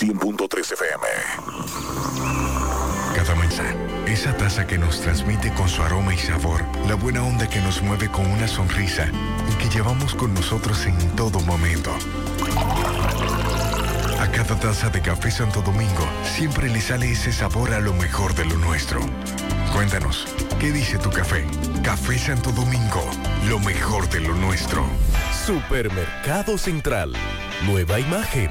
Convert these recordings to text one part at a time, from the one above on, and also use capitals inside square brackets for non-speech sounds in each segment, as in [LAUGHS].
100.3 FM. Cada mañana, esa taza que nos transmite con su aroma y sabor, la buena onda que nos mueve con una sonrisa y que llevamos con nosotros en todo momento. A cada taza de café Santo Domingo siempre le sale ese sabor a lo mejor de lo nuestro. Cuéntanos, ¿qué dice tu café? Café Santo Domingo, lo mejor de lo nuestro. Supermercado Central. Nueva imagen,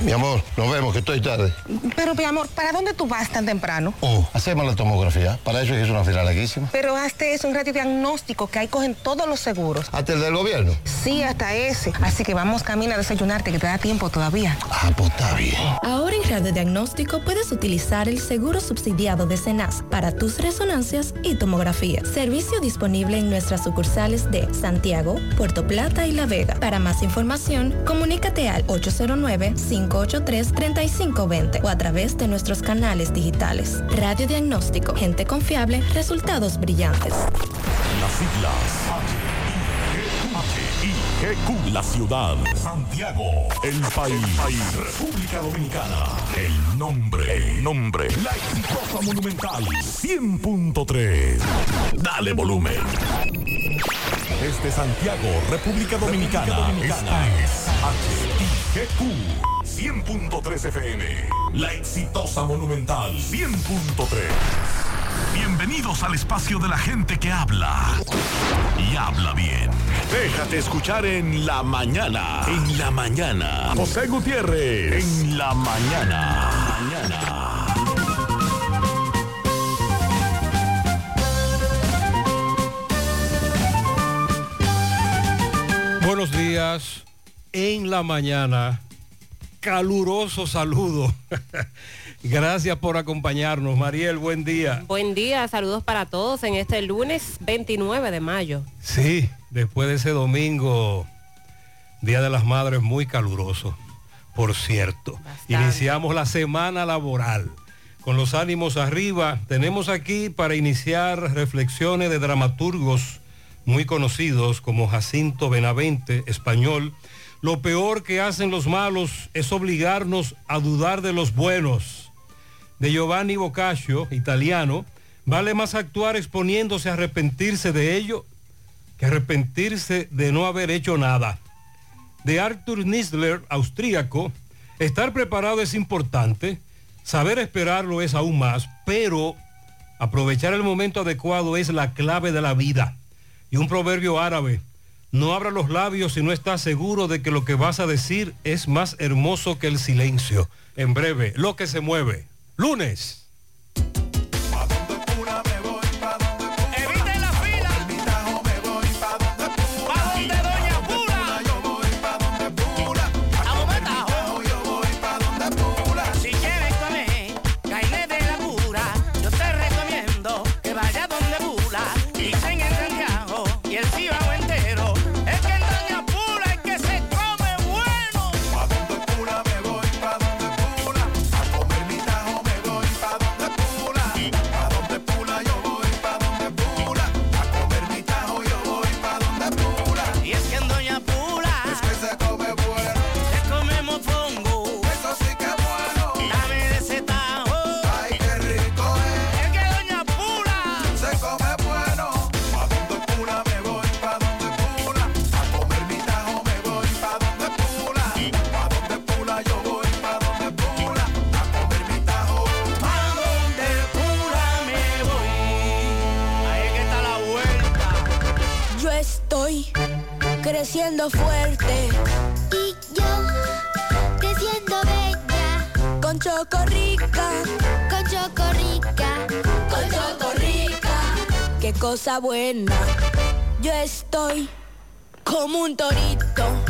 Mi amor, nos vemos, que estoy tarde. Pero, mi amor, ¿para dónde tú vas tan temprano? Oh, hacemos la tomografía. Para eso es una fila larguísima. Pero este es un radiodiagnóstico que ahí cogen todos los seguros. ¿Hasta el del gobierno? Sí, hasta ese. Así que vamos camino a desayunarte, que te da tiempo todavía. Ah, pues está bien. Ahora radiodiagnóstico puedes utilizar el seguro subsidiado de CENAS para tus resonancias y tomografía. Servicio disponible en nuestras sucursales de Santiago, Puerto Plata y La Vega. Para más información, comunícate al 809 5 583-3520 o a través de nuestros canales digitales. Radio Diagnóstico, gente confiable, resultados brillantes. Las siglas H-I-G-Q, la ciudad. Santiago, el país. República Dominicana. El nombre, el nombre. La exitosa monumental. 100.3. Dale volumen. Desde Santiago, República Dominicana. Esta es H-I-G-Q. 100.3 FM. La exitosa Monumental 100.3. Bienvenidos al espacio de la gente que habla y habla bien. Déjate escuchar en la mañana. En la mañana. José Gutiérrez. En la mañana. Mañana. Buenos días. En la mañana caluroso saludo. [LAUGHS] Gracias por acompañarnos. Mariel, buen día. Buen día, saludos para todos en este lunes 29 de mayo. Sí, después de ese domingo, Día de las Madres, muy caluroso, por cierto. Iniciamos la semana laboral. Con los ánimos arriba, tenemos aquí para iniciar reflexiones de dramaturgos muy conocidos como Jacinto Benavente, español, lo peor que hacen los malos es obligarnos a dudar de los buenos. De Giovanni Boccaccio, italiano, vale más actuar exponiéndose a arrepentirse de ello que arrepentirse de no haber hecho nada. De Arthur Nisler, austríaco, estar preparado es importante, saber esperarlo es aún más, pero aprovechar el momento adecuado es la clave de la vida. Y un proverbio árabe, no abra los labios si no estás seguro de que lo que vas a decir es más hermoso que el silencio. En breve, lo que se mueve. Lunes. Creciendo fuerte. Y yo creciendo bella. Con Chocorrica, con Chocorrica, con Chocorrica. Qué cosa buena. Yo estoy como un torito.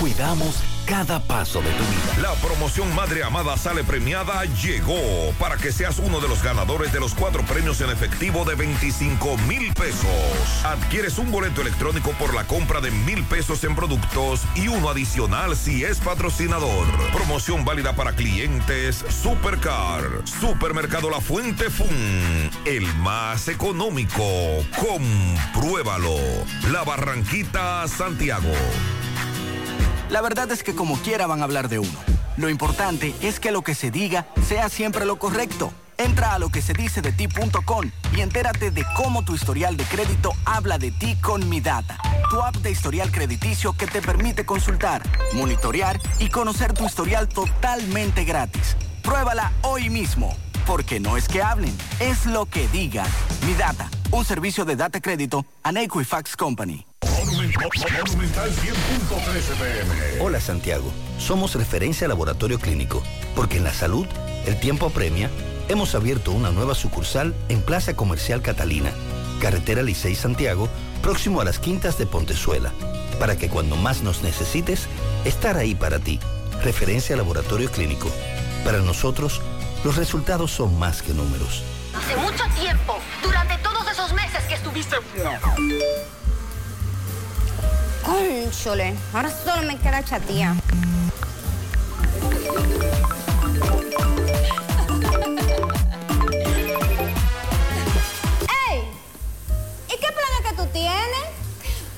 Cuidamos cada paso de tu vida. La promoción Madre Amada Sale Premiada llegó para que seas uno de los ganadores de los cuatro premios en efectivo de 25 mil pesos. Adquieres un boleto electrónico por la compra de mil pesos en productos y uno adicional si es patrocinador. Promoción válida para clientes Supercar, Supermercado La Fuente Fun, el más económico. Compruébalo. La Barranquita, Santiago. La verdad es que como quiera van a hablar de uno. Lo importante es que lo que se diga sea siempre lo correcto. Entra a lo ti.com y entérate de cómo tu historial de crédito habla de ti con Mi Data, tu app de historial crediticio que te permite consultar, monitorear y conocer tu historial totalmente gratis. Pruébala hoy mismo, porque no es que hablen, es lo que digan. Mi Data, un servicio de data crédito a Equifax Company. Monumental 100.13 pm. Hola Santiago, somos referencia laboratorio clínico, porque en la salud el tiempo apremia. Hemos abierto una nueva sucursal en Plaza Comercial Catalina, Carretera Licey Santiago, próximo a las Quintas de Pontezuela, para que cuando más nos necesites, estar ahí para ti. Referencia laboratorio clínico. Para nosotros, los resultados son más que números. Hace mucho tiempo, durante todos esos meses que estuviste... Cónchole, ahora solo me queda chatía. [LAUGHS] ¡Ey! ¿Y qué plan es que tú tienes?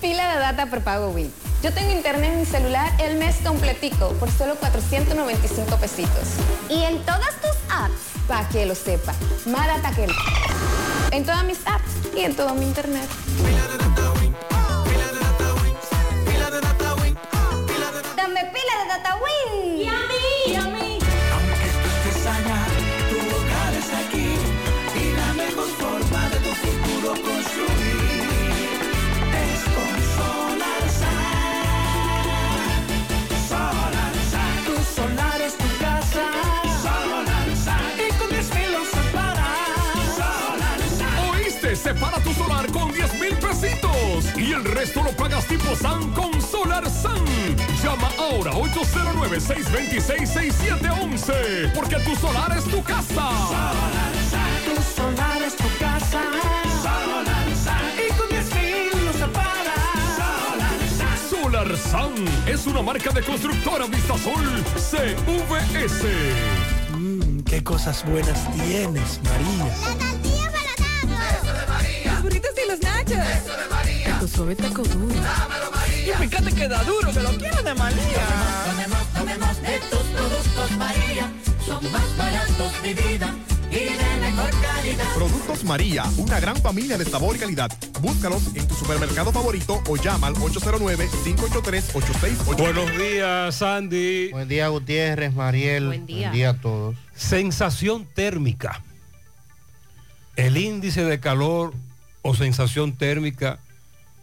Pila de data por pago Win. Yo tengo internet en mi celular el mes completico por solo 495 pesitos. ¿Y en todas tus apps? Para que lo sepa. Más data que el... En todas mis apps y en todo mi internet. Pila resto lo pagas tipo SAN con Solar SAN. Llama ahora 809-626-6711 porque tu solar es tu casa. Solarsa. Tu solar es tu casa. Solarsa. Y con 10 mil lo separas. Solarsa. Solar SAN es una marca de constructora Vistasol CVS. Mmm, qué cosas buenas tienes, María. La tortilla para Eso de María. Los burritos y los nachos. Eso de suave taco duro. Dámelo, María. Y fíjate que da duro, que lo quiero de María. Tomemos, tomemos de tus productos María. Son más baratos, mi vida. Y de mejor calidad. Productos María, una gran familia de sabor y calidad. Búscalos en tu supermercado favorito o llama al 809-583-8688. Buenos días, Sandy. Buen día, Gutiérrez, Mariel. Buen día. Buen día a todos. Sensación térmica. El índice de calor o sensación térmica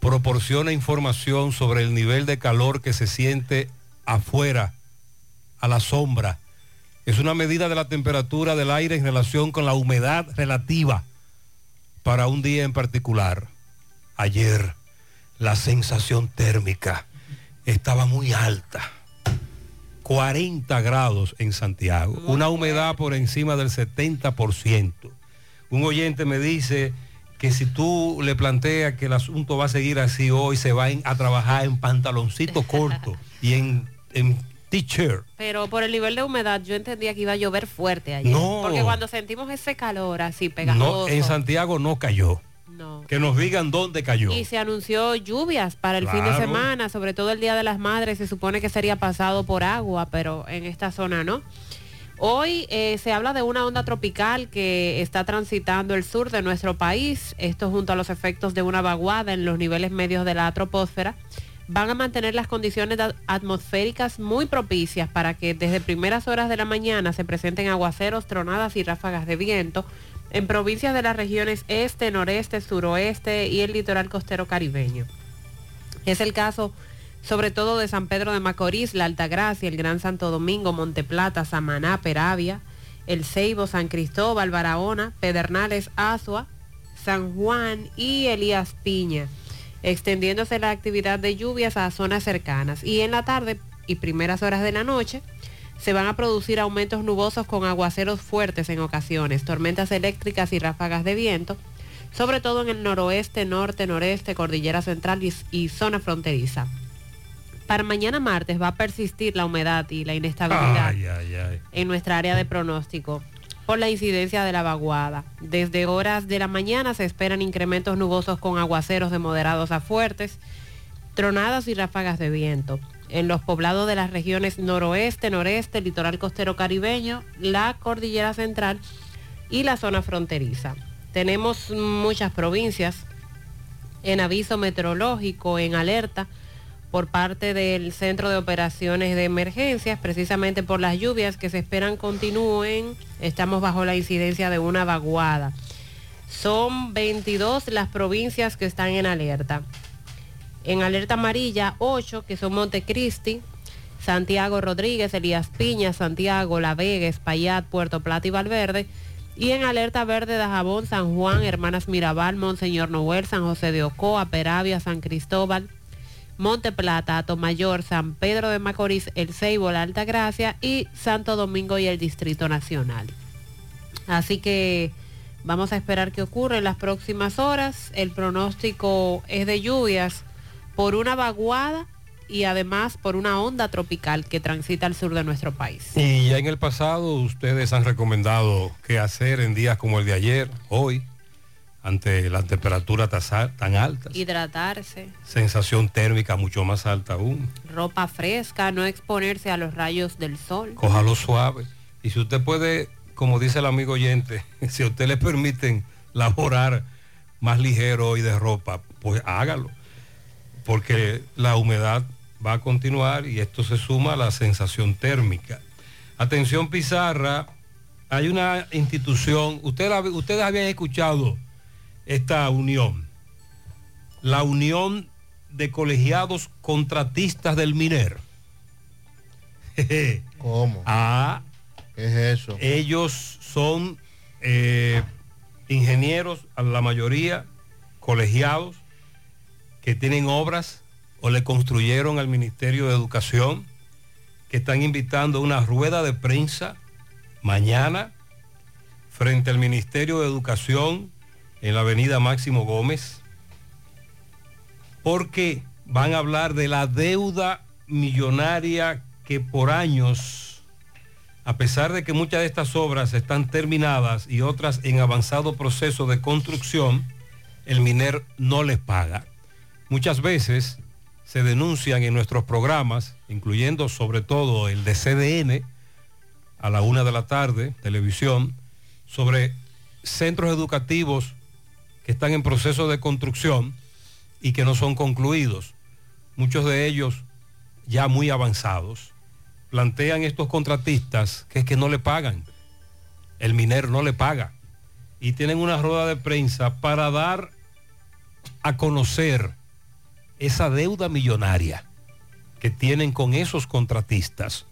proporciona información sobre el nivel de calor que se siente afuera, a la sombra. Es una medida de la temperatura del aire en relación con la humedad relativa para un día en particular. Ayer la sensación térmica estaba muy alta. 40 grados en Santiago, una humedad por encima del 70%. Un oyente me dice que si tú le planteas que el asunto va a seguir así hoy, se va a trabajar en pantaloncito corto y en, en t-shirt. Pero por el nivel de humedad yo entendía que iba a llover fuerte ayer. No. Porque cuando sentimos ese calor así pegajoso. No, en Santiago no cayó. No. Que nos digan dónde cayó. Y se anunció lluvias para el fin de semana, sobre todo el Día de las Madres, se supone que sería pasado por agua, pero en esta zona no. Hoy eh, se habla de una onda tropical que está transitando el sur de nuestro país, esto junto a los efectos de una vaguada en los niveles medios de la troposfera, van a mantener las condiciones at- atmosféricas muy propicias para que desde primeras horas de la mañana se presenten aguaceros, tronadas y ráfagas de viento en provincias de las regiones este, noreste, suroeste y el litoral costero caribeño. Es el caso sobre todo de San Pedro de Macorís, La Altagracia, el Gran Santo Domingo, Monteplata, Samaná, Peravia, El Ceibo, San Cristóbal, Barahona, Pedernales, Azua, San Juan y Elías Piña, extendiéndose la actividad de lluvias a zonas cercanas. Y en la tarde y primeras horas de la noche se van a producir aumentos nubosos con aguaceros fuertes en ocasiones, tormentas eléctricas y ráfagas de viento, sobre todo en el noroeste, norte, noreste, cordillera central y, y zona fronteriza. Para mañana martes va a persistir la humedad y la inestabilidad Ay, ay, ay. en nuestra área de pronóstico por la incidencia de la vaguada. Desde horas de la mañana se esperan incrementos nubosos con aguaceros de moderados a fuertes, tronadas y ráfagas de viento. En los poblados de las regiones noroeste, noreste, litoral costero caribeño, la cordillera central y la zona fronteriza. Tenemos muchas provincias en aviso meteorológico, en alerta por parte del Centro de Operaciones de Emergencias, precisamente por las lluvias que se esperan continúen. Estamos bajo la incidencia de una vaguada. Son 22 las provincias que están en alerta. En alerta amarilla, 8, que son Montecristi, Santiago Rodríguez, Elías Piña, Santiago, La Vega, Espaillat, Puerto Plata y Valverde. Y en alerta verde, Dajabón, San Juan, Hermanas Mirabal, Monseñor Noel, San José de Ocoa, Peravia, San Cristóbal, Monte Plata, Atomayor, San Pedro de Macorís, El Ceibo, La Alta Gracia y Santo Domingo y el Distrito Nacional. Así que vamos a esperar qué ocurre en las próximas horas. El pronóstico es de lluvias por una vaguada y además por una onda tropical que transita al sur de nuestro país. Y ya en el pasado ustedes han recomendado qué hacer en días como el de ayer, hoy, ante la temperatura tan alta, Hidratarse, sensación térmica mucho más alta aún. ropa fresca, no exponerse a los rayos del sol. Cójalo suave. Y si usted puede, como dice el amigo oyente, [LAUGHS] si a usted le permiten laborar más ligero y de ropa, pues hágalo. Porque la humedad va a continuar y esto se suma a la sensación térmica. Atención Pizarra, hay una institución, usted, la- ustedes habían escuchado esta unión, la Unión de Colegiados Contratistas del MINER. [LAUGHS] ¿Cómo? Ah, ¿Qué es eso? ellos son eh, ingenieros, a la mayoría, colegiados, que tienen obras o le construyeron al Ministerio de Educación, que están invitando a una rueda de prensa mañana frente al Ministerio de Educación en la avenida Máximo Gómez, porque van a hablar de la deuda millonaria que por años a pesar de que muchas de estas obras están terminadas y otras en avanzado proceso de construcción, el MINER no les paga. Muchas veces se denuncian en nuestros programas, incluyendo sobre todo el de CDN, a la una de la tarde, televisión, sobre centros educativos están en proceso de construcción y que no son concluidos. Muchos de ellos ya muy avanzados plantean estos contratistas que es que no le pagan. El minero no le paga. Y tienen una rueda de prensa para dar a conocer esa deuda millonaria que tienen con esos contratistas.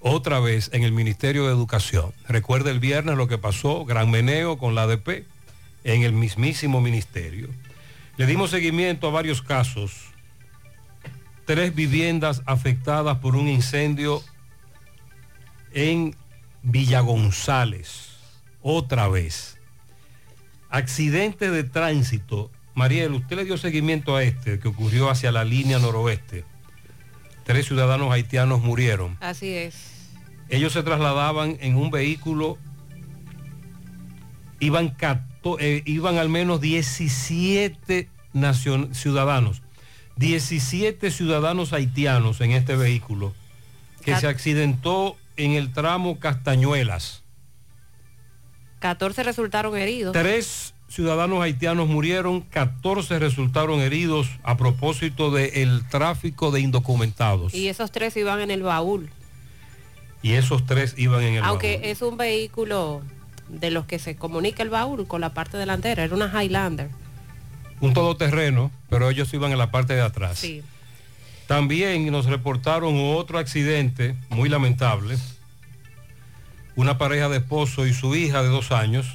Otra vez en el Ministerio de Educación. Recuerda el viernes lo que pasó, gran meneo con la ADP en el mismísimo ministerio. Le dimos seguimiento a varios casos tres viviendas afectadas por un incendio en Villa González. Otra vez. Accidente de tránsito. Mariel, usted le dio seguimiento a este que ocurrió hacia la línea noroeste. Tres ciudadanos haitianos murieron. Así es. Ellos se trasladaban en un vehículo, iban, cato- eh, iban al menos 17 nacion- ciudadanos, 17 ciudadanos haitianos en este vehículo que Cat- se accidentó en el tramo Castañuelas. 14 resultaron heridos. Tres ciudadanos haitianos murieron, 14 resultaron heridos a propósito del tráfico de indocumentados. Y esos tres iban en el baúl. Y esos tres iban en el Aunque baúl. es un vehículo de los que se comunica el baúl con la parte delantera. Era una Highlander. un todoterreno, pero ellos iban en la parte de atrás. Sí. También nos reportaron otro accidente muy lamentable. Una pareja de esposo y su hija de dos años.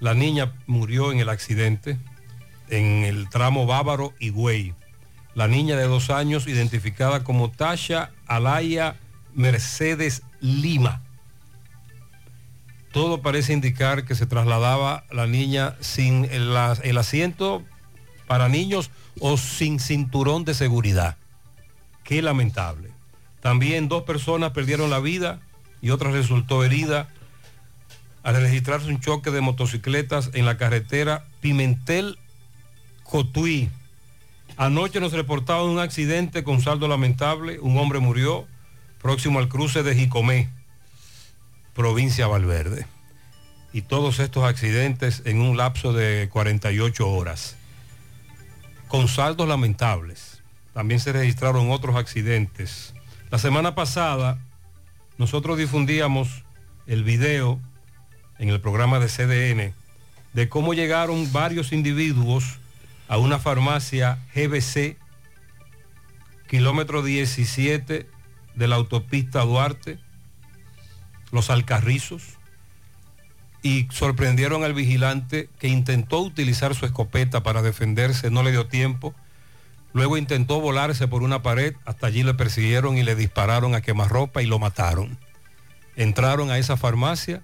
La niña murió en el accidente en el tramo Bávaro y Güey. La niña de dos años identificada como Tasha Alaya Mercedes Lima. Todo parece indicar que se trasladaba la niña sin el, asiento para niños o sin cinturón de seguridad. Qué lamentable. También dos personas perdieron la vida y otra resultó herida al registrarse un choque de motocicletas en la carretera Pimentel Cotuí. Anoche nos reportaban un accidente con saldo lamentable. Un hombre murió próximo al cruce de Jicomé, provincia Valverde. Y todos estos accidentes en un lapso de 48 horas. Con saldos lamentables. También se registraron otros accidentes. La semana pasada nosotros difundíamos el video en el programa de CDN de cómo llegaron varios individuos a una farmacia GBC, kilómetro 17 de la autopista Duarte, Los Alcarrizos, y sorprendieron al vigilante que intentó utilizar su escopeta para defenderse, no le dio tiempo. Luego intentó volarse por una pared, hasta allí le persiguieron y le dispararon a quemarropa y lo mataron. Entraron a esa farmacia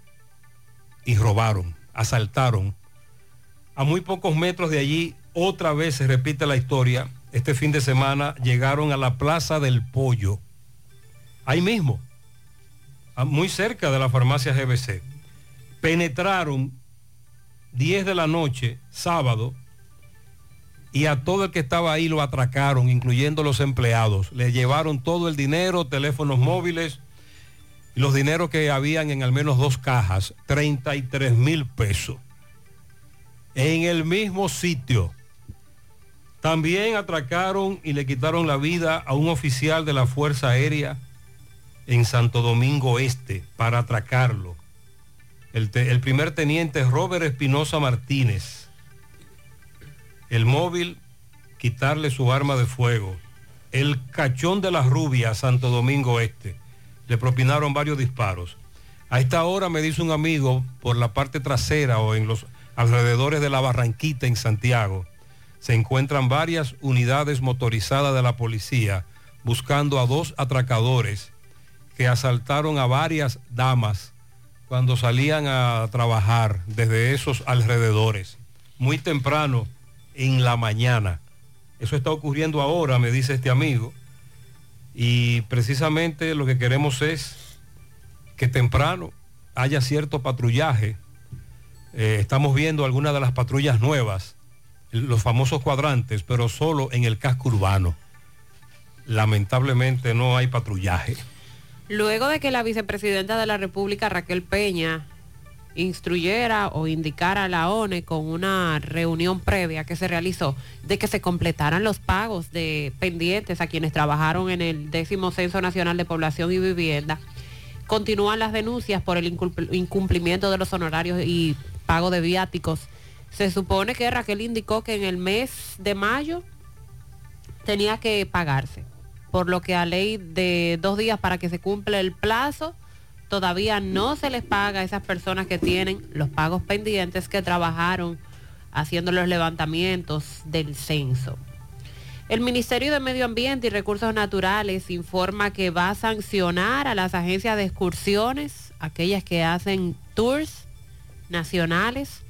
y robaron, asaltaron. A muy pocos metros de allí, otra vez se repite la historia. Este fin de semana llegaron a la Plaza del Pollo, ahí mismo, muy cerca de la farmacia GBC. Penetraron 10 de la noche, sábado, y a todo el que estaba ahí lo atracaron, incluyendo los empleados. Le llevaron todo el dinero, teléfonos móviles, y los dineros que habían en al menos dos cajas, 33 mil pesos. En el mismo sitio. También atracaron y le quitaron la vida a un oficial de la Fuerza Aérea en Santo Domingo Este para atracarlo. El, primer teniente Robert Espinosa Martínez. El móvil, quitarle su arma de fuego. El cachón de la rubia, Santo Domingo Este. Le propinaron varios disparos. A esta hora me dice un amigo por la parte trasera o en los alrededores de la Barranquita en Santiago, se encuentran varias unidades motorizadas de la policía buscando a dos atracadores que asaltaron a varias damas cuando salían a trabajar desde esos alrededores, muy temprano en la mañana. Eso está ocurriendo ahora, me dice este amigo, y precisamente lo que queremos es que temprano haya cierto patrullaje. Eh, estamos viendo algunas de las patrullas nuevas, los famosos cuadrantes, pero solo en el casco urbano. Lamentablemente no hay patrullaje. Luego de que la vicepresidenta de la República, Raquel Peña, instruyera o indicara a la ONE con una reunión previa que se realizó de que se completaran los pagos de pendientes a quienes trabajaron en el décimo Censo Nacional de Población y Vivienda, continúan las denuncias por el incumplimiento de los honorarios y pago de viáticos. Se supone que Raquel indicó que en el mes de mayo tenía que pagarse por lo que a ley de dos días para que se cumpla el plazo, todavía no se les paga a esas personas que tienen los pagos pendientes que trabajaron haciendo los levantamientos del censo. El Ministerio de Medio Ambiente y Recursos Naturales informa que va a sancionar a las agencias de excursiones, aquellas que hacen tours nacionales,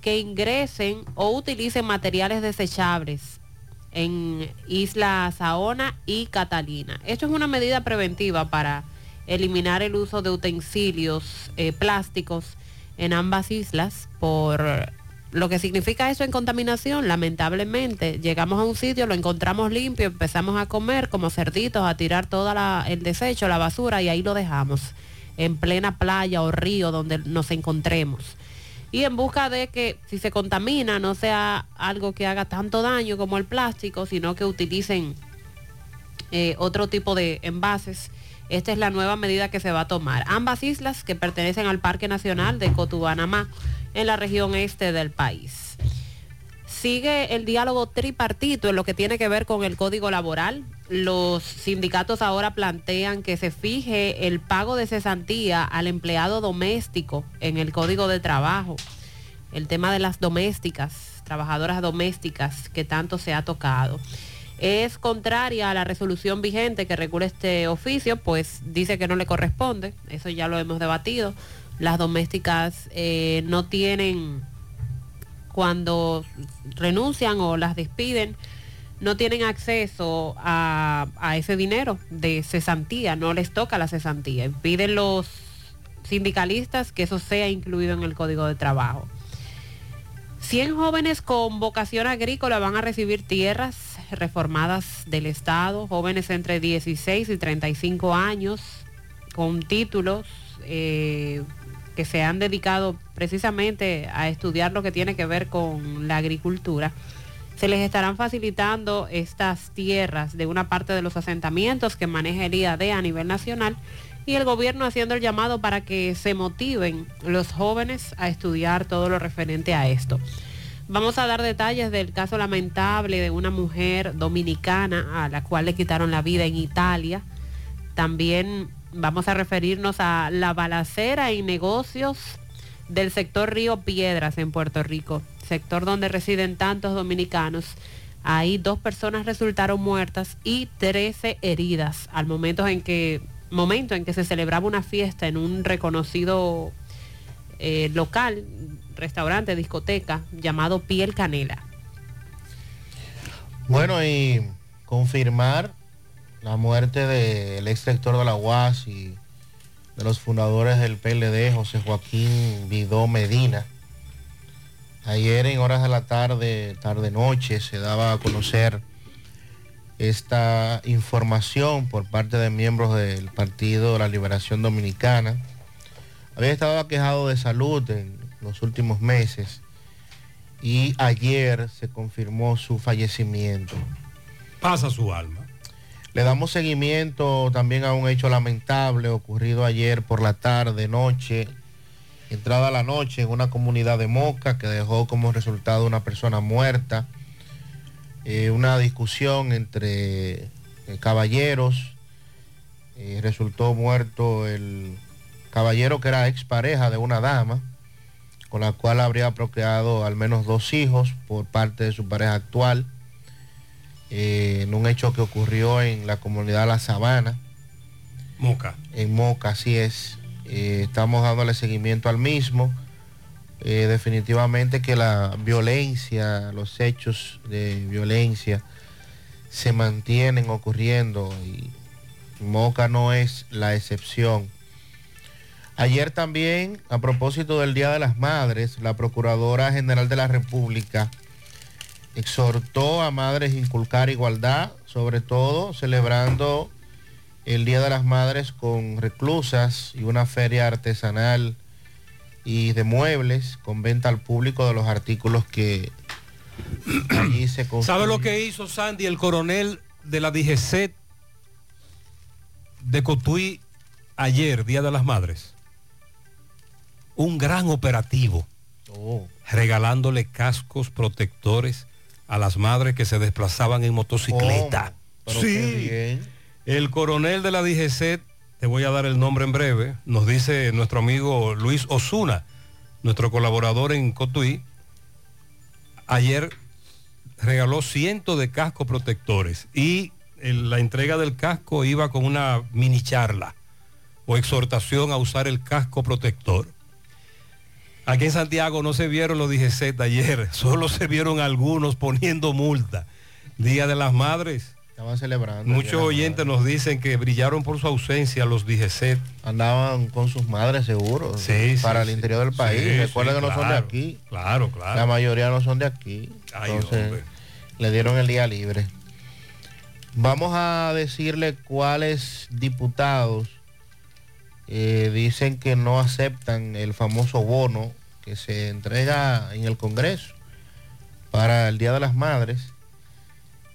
que ingresen o utilicen materiales desechables en Isla Saona y Catalina. Esto es una medida preventiva para eliminar el uso de utensilios eh, plásticos en ambas islas por lo que significa eso en contaminación, lamentablemente, llegamos a un sitio, lo encontramos limpio, empezamos a comer como cerditos, a tirar todo el desecho, la basura y ahí lo dejamos, en plena playa o río donde nos encontremos y en busca de que si se contamina no sea algo que haga tanto daño como el plástico, sino que utilicen eh, otro tipo de envases. Esta es la nueva medida que se va a tomar. Ambas islas que pertenecen al Parque Nacional de Cotubanamá en la región este del país. Sigue el diálogo tripartito en lo que tiene que ver con el código laboral. Los sindicatos ahora plantean que se fije el pago de cesantía al empleado doméstico en el código de trabajo. El tema de las domésticas, trabajadoras domésticas que tanto se ha tocado. Es contraria a la resolución vigente que regula este oficio, pues dice que no le corresponde. Eso ya lo hemos debatido. Las domésticas eh, no tienen cuando renuncian o las despiden, no tienen acceso a, a ese dinero de cesantía, no les toca la cesantía. Piden los sindicalistas que eso sea incluido en el código de trabajo. 100 jóvenes con vocación agrícola van a recibir tierras reformadas del Estado, jóvenes entre 16 y 35 años, con títulos eh, que se han dedicado precisamente a estudiar lo que tiene que ver con la agricultura, se les estarán facilitando estas tierras de una parte de los asentamientos que maneja el IAD a nivel nacional y el gobierno haciendo el llamado para que se motiven los jóvenes a estudiar todo lo referente a esto. Vamos a dar detalles del caso lamentable de una mujer dominicana a la cual le quitaron la vida en Italia. También vamos a referirnos a la balacera en negocios del sector Río Piedras en Puerto Rico, sector donde residen tantos dominicanos. Ahí dos personas resultaron muertas y 13 heridas al momento en que, momento en que se celebraba una fiesta en un reconocido eh, local, restaurante, discoteca, llamado Piel Canela. Bueno, y confirmar la muerte del ex rector de la UAS y de los fundadores del PLD, José Joaquín Vidó Medina. Ayer en horas de la tarde, tarde-noche, se daba a conocer esta información por parte de miembros del Partido de la Liberación Dominicana. Había estado aquejado de salud en los últimos meses y ayer se confirmó su fallecimiento. Pasa su alma. Le damos seguimiento también a un hecho lamentable ocurrido ayer por la tarde, noche, entrada la noche en una comunidad de Moca que dejó como resultado una persona muerta. Eh, una discusión entre eh, caballeros. Eh, resultó muerto el caballero que era expareja de una dama, con la cual habría procreado al menos dos hijos por parte de su pareja actual eh, en un hecho que ocurrió en la comunidad La Sabana. Moca. En Moca, así es. Eh, estamos dándole seguimiento al mismo. Eh, definitivamente que la violencia, los hechos de violencia se mantienen ocurriendo y Moca no es la excepción. Ayer también, a propósito del Día de las Madres, la Procuradora General de la República exhortó a madres a inculcar igualdad, sobre todo celebrando el Día de las Madres con reclusas y una feria artesanal y de muebles con venta al público de los artículos que [CLEARS THROAT] allí se construyen. ¿Sabe lo que hizo Sandy, el coronel de la DGC de Cotuí ayer, Día de las Madres? Un gran operativo, Oh. regalándole cascos protectores a las madres que se desplazaban en motocicleta. Pero sí. El coronel de la DGC, te voy a dar el nombre en breve, nos dice nuestro amigo Luis Osuna, nuestro colaborador en Cotuí, ayer regaló cientos de cascos protectores y la entrega del casco iba con una mini charla o exhortación a usar el casco protector. Aquí en Santiago no se vieron los DGC ayer, [LAUGHS] solo se vieron algunos poniendo multa. Día de las Madres. Estaban celebrando. Muchos oyentes nos dicen que brillaron por su ausencia los DGC. Andaban con sus madres seguro. Sí, Para sí, el interior del país. Sí, Recuerden sí, que no son de aquí. Claro, claro. La mayoría no son de aquí. Ay, Entonces, hombre. le dieron el día libre. Vamos a decirle cuáles diputados eh, dicen que no aceptan el famoso bono que se entrega en el Congreso para el Día de las Madres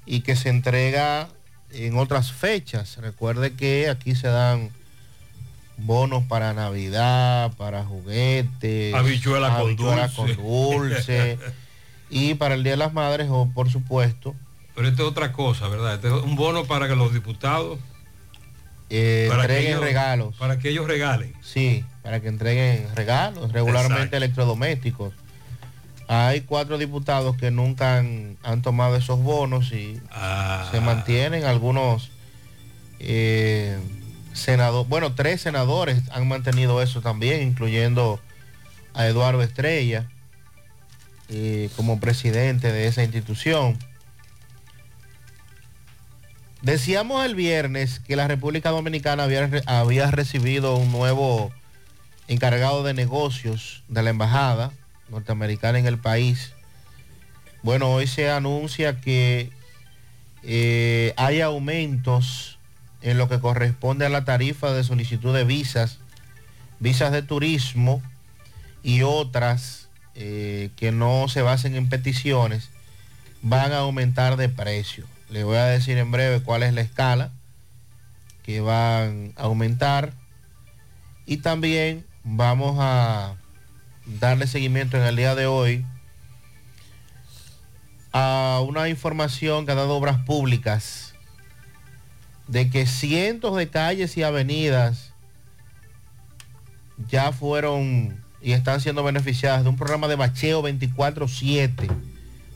y que se entrega en otras fechas. Recuerde que aquí se dan bonos para Navidad, para juguetes, Habichuela con habichuela dulce. con dulce. [LAUGHS] Y para el Día de las Madres, o por supuesto, Pero esto es otra cosa, ¿verdad? Este es un bono para que los diputados eh, Para que entreguen ellos- regalos. para que ellos regalen. Sí, para que entreguen regalos, regularmente Exacto. electrodomésticos. Hay cuatro diputados que nunca han, han tomado esos bonos y Ah. se mantienen. Algunos senadores, bueno, tres senadores han mantenido eso también, incluyendo a Eduardo Estrella eh, como presidente de esa institución. Decíamos el viernes que la República Dominicana había, re- había recibido un nuevo encargado de negocios de la embajada norteamericana en el país. Bueno, hoy se anuncia que eh, hay aumentos en lo que corresponde a la tarifa de solicitud de visas, visas de turismo y otras eh, que no se basen en peticiones, van a aumentar de precio. Le voy a decir en breve cuál es la escala que van a aumentar. Y también vamos a darle seguimiento en el día de hoy a una información que ha dado Obras Públicas de que cientos de calles y avenidas ya fueron y están siendo beneficiadas de un programa de bacheo 24/7,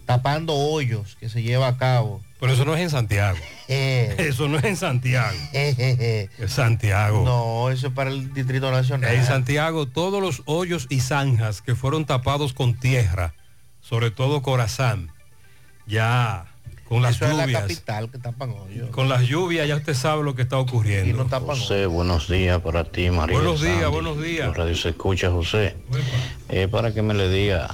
tapando hoyos que se lleva a cabo. Pero eso no es en Santiago. [LAUGHS] Eso no es en Santiago. [LAUGHS] Es Santiago. No, eso es para el Distrito Nacional. En Santiago, todos los hoyos y zanjas que fueron tapados con tierra, sobre todo Corazán, ya con las Eso es la lluvias, capital que tapan hoyos. con las lluvias ya usted sabe lo que está ocurriendo. José, buenos días para ti, María. Buenos Sandy. días, buenos días. Radio se escucha, José. Eh, para que me le diga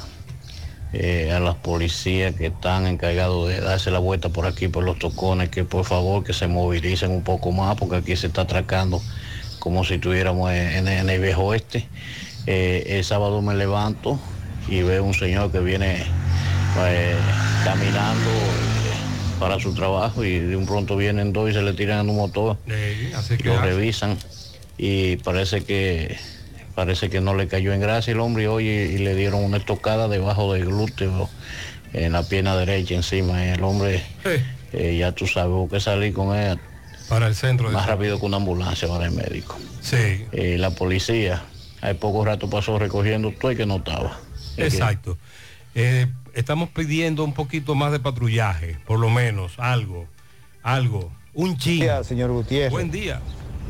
eh, a las policías que están encargados de darse la vuelta por aquí, por los tocones, que por favor que se movilicen un poco más, porque aquí se está atracando como si estuviéramos en, en el viejo oeste. Eh, el sábado me levanto y veo un señor que viene eh, caminando para su trabajo y de un pronto vienen dos y se le tiran en un motor lo revisan y parece que parece que no le cayó en gracia el hombre y hoy y le dieron una estocada debajo del glúteo en la pierna derecha encima y el hombre eh, ya tú sabes hubo que salir con él para el centro de más rápido que una ambulancia para el médico Sí. Eh, la policía hay poco rato pasó recogiendo todo y que no estaba Exacto. Eh, estamos pidiendo un poquito más de patrullaje, por lo menos, algo, algo, un chin. día, señor Gutiérrez. Buen día.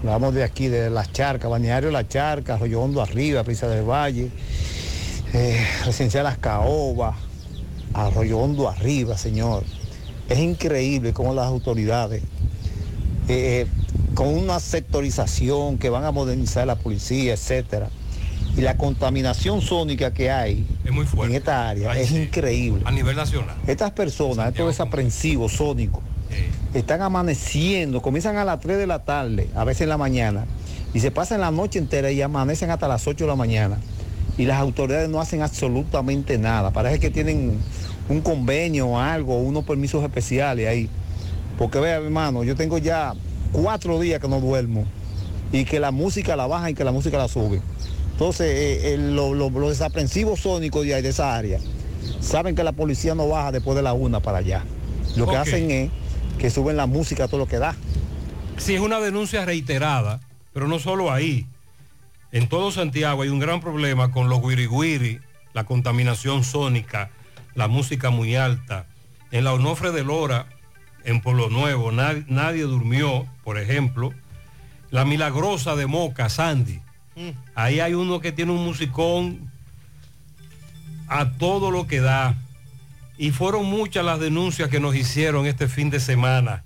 Vamos de aquí, de Las Charcas, Balneario Las Charcas, Arroyo Hondo arriba, Prisa del Valle, eh, Residencial Las Caobas, Arroyo Hondo arriba, señor. Es increíble cómo las autoridades, eh, con una sectorización que van a modernizar la policía, etcétera, y la contaminación sónica que hay en esta área es increíble. A nivel nacional. Estas personas, estos desaprensivos sónicos, están amaneciendo, comienzan a las 3 de la tarde, a veces en la mañana, y se pasan la noche entera y amanecen hasta las 8 de la mañana. Y las autoridades no hacen absolutamente nada. Parece que tienen un convenio o algo, unos permisos especiales ahí. Porque vea, hermano, yo tengo ya cuatro días que no duermo y que la música la baja y que la música la sube. Entonces, eh, eh, lo- lo- los desaprensivos sónicos de, ahí, de esa área saben que la policía no baja después de la una para allá. Lo que hacen es que suben la música a todo lo que da. Sí, es una denuncia reiterada, pero no solo ahí. En todo Santiago hay un gran problema con los guiriguiri, la contaminación sónica, la música muy alta. En la Onofre de Lora, en Pueblo Nuevo, na- nadie durmió, por ejemplo. La Milagrosa de Moca, Sandy. Ahí hay uno que tiene un musicón a todo lo que da. Y fueron muchas las denuncias que nos hicieron este fin de semana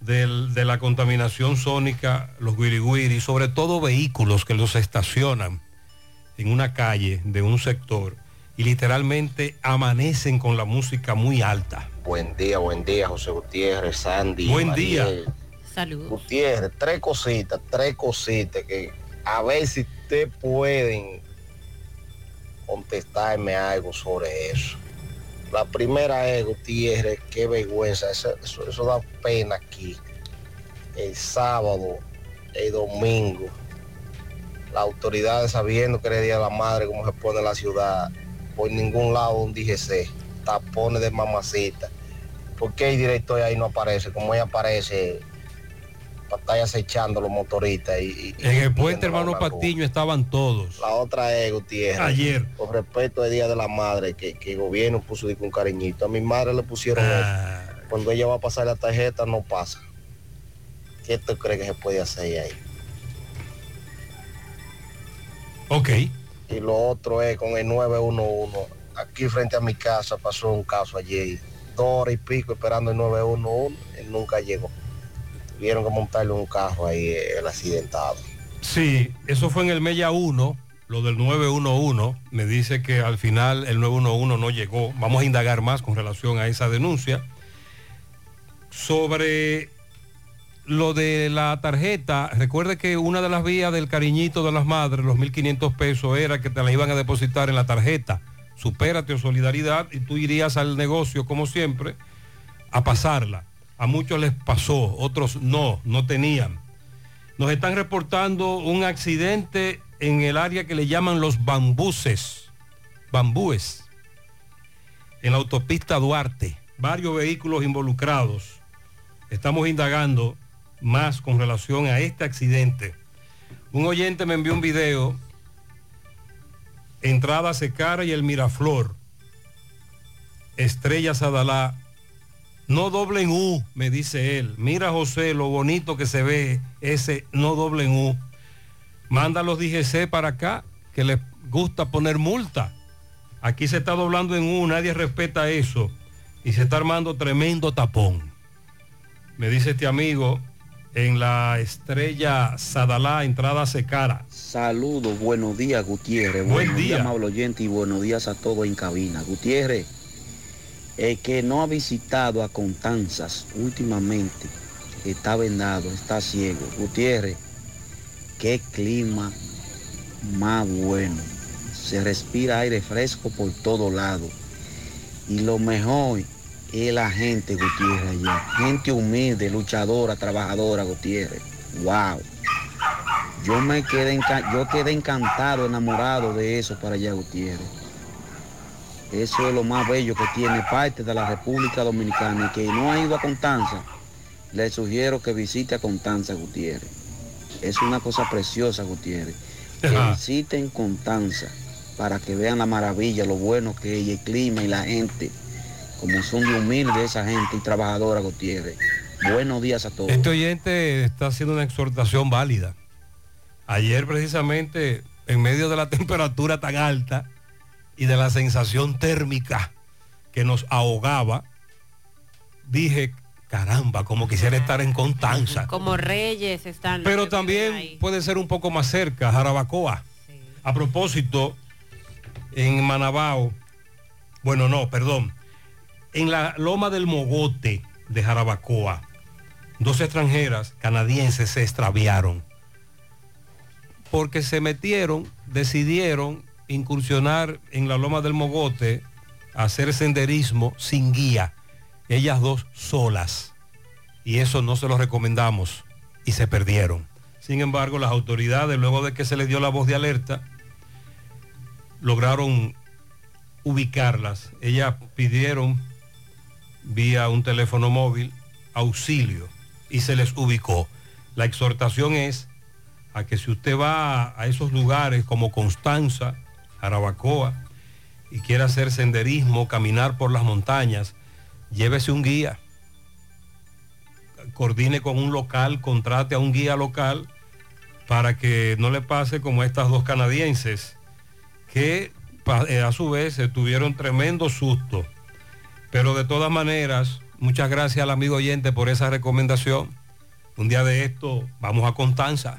del- de la contaminación sónica, los guiriguiri, sobre todo vehículos que los estacionan en una calle de un sector y literalmente amanecen con la música muy alta. Buen día, buen día, José Gutiérrez, Sandy. Buen Mariel. día. Saludos. Gutiérrez, tres cositas, tres cositas que a ver si ustedes pueden contestarme algo sobre eso. La primera es, Gutiérrez, qué vergüenza, eso, eso- da pena aquí. El sábado, el domingo, las autoridades sabiendo que era el Día de la Madre, cómo se pone la ciudad, por ningún lado un DGC. Tapones de mamacita. ¿Por qué el director ahí no aparece? Como ella aparece, está acechando los motoristas. Y, y- En el puente hermano Patiño estaban todos. La otra es Gutiérrez. Ayer. Con respecto al Día de la Madre, que, que el gobierno puso dice, un cariñito. A mi madre le pusieron Ah. eso. Cuando ella va a pasar la tarjeta, no pasa. ¿Qué tú crees que se puede hacer ahí? Ok. Y lo otro es con el 911. Aquí frente a mi casa pasó un caso ayer. Dos horas y pico esperando el 911. Él nunca llegó. Tuvieron que montarle un carro ahí, el accidentado. Sí, eso fue en el Mella 1, lo del 911. Me dice que al final el 911 no llegó. Vamos a indagar más con relación a esa denuncia. Sobre lo de la tarjeta, recuerde que una de las vías del cariñito de las madres, los 1.500 pesos, era que te la iban a depositar en la tarjeta. Supérate o solidaridad y tú irías al negocio, como siempre, a pasarla. A muchos les pasó, otros no, no tenían. Nos están reportando un accidente en el área que le llaman los bambuses, bambúes, en la autopista Duarte. Varios vehículos involucrados. Estamos indagando más con relación a este accidente. Un oyente me envió un video, entrada Secara y el Miraflor, Estrella Sadalá, no doble en U, me dice él. Mira José, lo bonito que se ve ese no doble en U. Manda los DGC para acá, que les gusta poner multa. Aquí se está doblando en U, nadie respeta eso. Y se está armando tremendo tapón. Me dice este amigo, en la estrella Sadalá, entrada Secara. Saludos, buenos días Gutiérrez. Buen buenos día. días, amable oyente, y buenos días a todos en cabina. Gutiérrez, el que no ha visitado a Contanzas últimamente, está vendado, está ciego. Gutiérrez, qué clima más bueno. Se respira aire fresco por todo lado. Y lo mejor es la gente, Gutiérrez, allá. Gente humilde, luchadora, trabajadora, Gutiérrez. Wow. Yo me yo quedé encantado, enamorado de eso para allá, Gutiérrez. Eso es lo más bello que tiene parte de la República Dominicana y que no ha ido a Constanza, le sugiero que visite a Constanza, Gutiérrez. Es una cosa preciosa, Gutiérrez. Que visiten Constanza para que vean la maravilla, lo bueno que es y el clima y la gente, como son de humilde esa gente y trabajadora, Gutiérrez. Buenos días a todos. Este oyente está haciendo una exhortación válida. Ayer precisamente, en medio de la [LAUGHS] temperatura tan alta y de la sensación térmica que nos ahogaba, dije, caramba, como quisiera estar en Constanza. Como reyes están. Pero también puede ser un poco más cerca, Jarabacoa. A propósito, en Manabao, bueno, no, perdón, en la loma del Mogote de Jarabacoa, dos extranjeras canadienses se extraviaron porque se metieron, decidieron incursionar en la loma del Mogote, hacer senderismo sin guía, ellas dos solas. Y eso no se lo recomendamos y se perdieron. Sin embargo, las autoridades, luego de que se les dio la voz de alerta, lograron ubicarlas. Ellas pidieron vía un teléfono móvil auxilio y se les ubicó. La exhortación es a que si usted va a esos lugares como Constanza, Jarabacoa, y quiere hacer senderismo, caminar por las montañas, llévese un guía. Coordine con un local, contrate a un guía local para que no le pase como estas dos canadienses que eh, a su vez eh, tuvieron tremendo susto. Pero de todas maneras, muchas gracias al amigo oyente por esa recomendación. Un día de esto vamos a Constanza.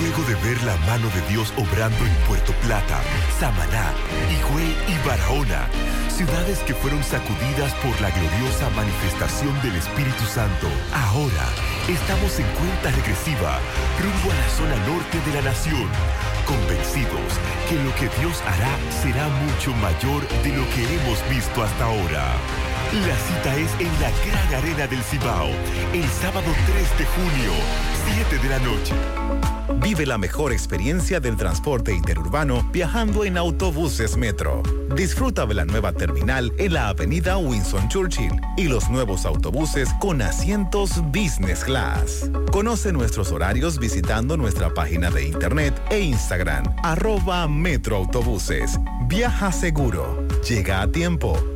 Luego de ver la mano de Dios obrando en Puerto Plata, Samaná, Higüey y Barahona, ciudades que fueron sacudidas por la gloriosa manifestación del Espíritu Santo, ahora estamos en cuenta regresiva rumbo a la zona norte de la nación, convencidos que lo que Dios hará será mucho mayor de lo que hemos visto hasta ahora. La cita es en la Gran Arena del Cibao, el sábado 3 de junio, 7 de la noche. Vive la mejor experiencia del transporte interurbano viajando en autobuses Metro. Disfruta de la nueva terminal en la avenida Winston Churchill y los nuevos autobuses con asientos Business Class. Conoce nuestros horarios visitando nuestra página de internet e Instagram, arroba Metroautobuses. Viaja seguro. Llega a tiempo.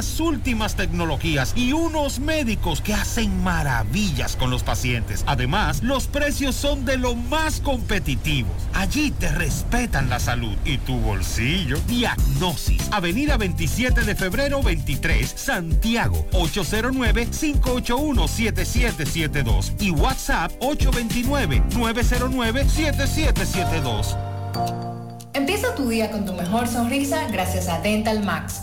las últimas tecnologías y unos médicos que hacen maravillas con los pacientes. Además, los precios son de lo más competitivos. Allí te respetan la salud y tu bolsillo. Diagnosis. Avenida 27 de febrero 23, Santiago. 809-581-7772. Y WhatsApp 829-909-7772. Empieza tu día con tu mejor sonrisa gracias a Dental Max,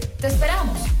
¡Te esperamos!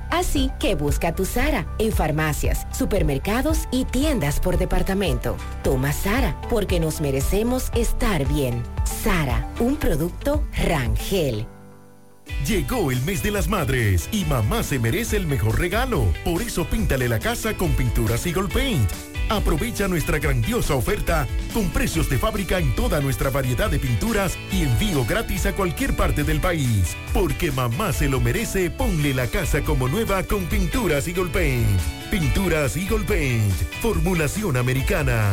Así que busca tu Sara en farmacias, supermercados y tiendas por departamento. Toma Sara porque nos merecemos estar bien. Sara, un producto Rangel. Llegó el mes de las madres y mamá se merece el mejor regalo. Por eso píntale la casa con pinturas Eagle Paint. Aprovecha nuestra grandiosa oferta con precios de fábrica en toda nuestra variedad de pinturas y envío gratis a cualquier parte del país. Porque mamá se lo merece, ponle la casa como nueva con pinturas Eagle Paint. Pinturas Eagle Paint, formulación americana.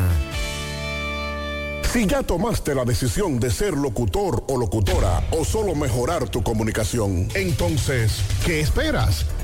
Si ya tomaste la decisión de ser locutor o locutora o solo mejorar tu comunicación, entonces, ¿qué esperas?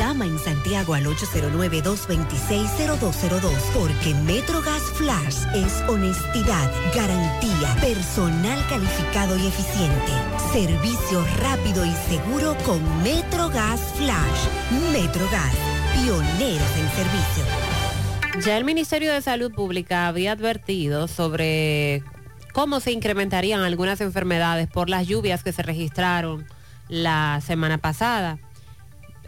Llama en Santiago al 809-226-0202 porque Metrogas Flash es honestidad, garantía, personal calificado y eficiente, servicio rápido y seguro con Metrogas Flash. Metrogas, pioneros en servicio. Ya el Ministerio de Salud Pública había advertido sobre cómo se incrementarían algunas enfermedades por las lluvias que se registraron la semana pasada.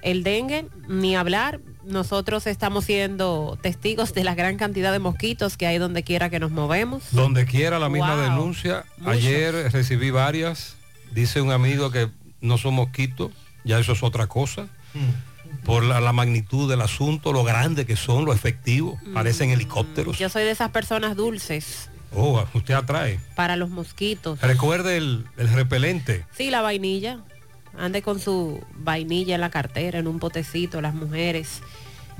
El dengue, ni hablar, nosotros estamos siendo testigos de la gran cantidad de mosquitos que hay donde quiera que nos movemos. Donde quiera la misma Wow. denuncia. Muchos. Ayer recibí varias. Dice un amigo que no son mosquitos, ya eso es otra cosa. Por la, la magnitud del asunto, lo grande que son, lo efectivo. Parecen helicópteros. Yo soy de esas personas dulces Oh, usted atrae. para los mosquitos. Recuerde el, el repelente. Sí, la vainilla. Ande con su vainilla en la cartera, en un potecito, las mujeres,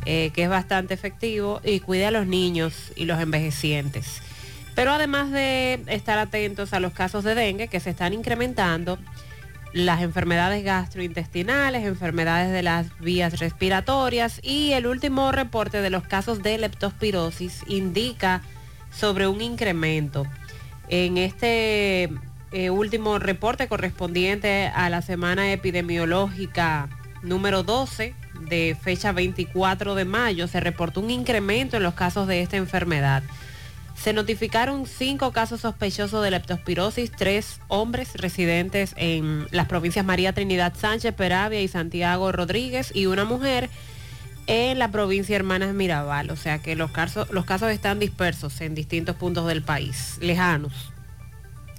eh, que es bastante efectivo y cuide a los niños y los envejecientes. Pero además de estar atentos a los casos de dengue que se están incrementando, las enfermedades gastrointestinales, enfermedades de las vías respiratorias y el último reporte de los casos de leptospirosis indica sobre un incremento. En este eh, último reporte correspondiente a la semana epidemiológica número 12 de fecha 24 de mayo, se reportó un incremento en los casos de esta enfermedad. Se notificaron cinco casos sospechosos de leptospirosis, tres hombres residentes en las provincias María Trinidad Sánchez, Peravia y Santiago Rodríguez y una mujer en la provincia Hermanas Mirabal. O sea que los casos, los casos están dispersos en distintos puntos del país, lejanos.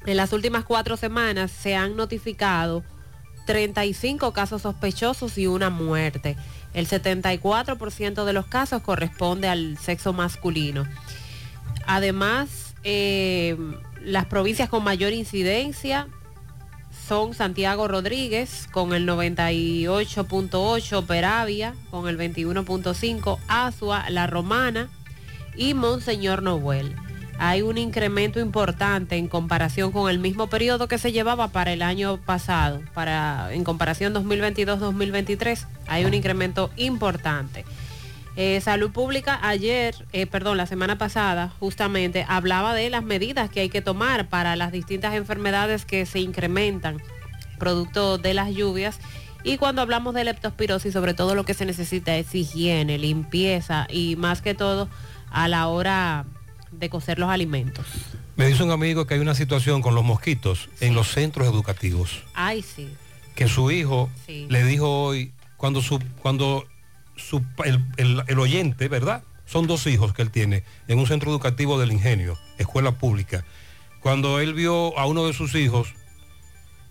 En las últimas cuatro semanas se han notificado 35 casos sospechosos y una muerte. El 74% de los casos corresponde al sexo masculino. Además, eh, las provincias con mayor incidencia son Santiago Rodríguez con el 98.8, Peravia con el 21.5, Asua, La Romana y Monseñor Noel. Hay un incremento importante en comparación con el mismo periodo que se llevaba para el año pasado, para en comparación 2022-2023, hay un incremento importante. Eh, Salud Pública ayer, eh, perdón, la semana pasada, justamente hablaba de las medidas que hay que tomar para las distintas enfermedades que se incrementan producto de las lluvias. Y cuando hablamos de leptospirosis, sobre todo lo que se necesita es higiene, limpieza y más que todo a la hora de cocer los alimentos. Me dice un amigo que hay una situación con los mosquitos en los centros educativos. Ay, sí. Que su hijo Sí. le dijo hoy, cuando su, cuando su, el, el- el oyente, ¿verdad? Son dos hijos que él tiene en un centro educativo del ingenio, escuela pública. Cuando él vio a uno de sus hijos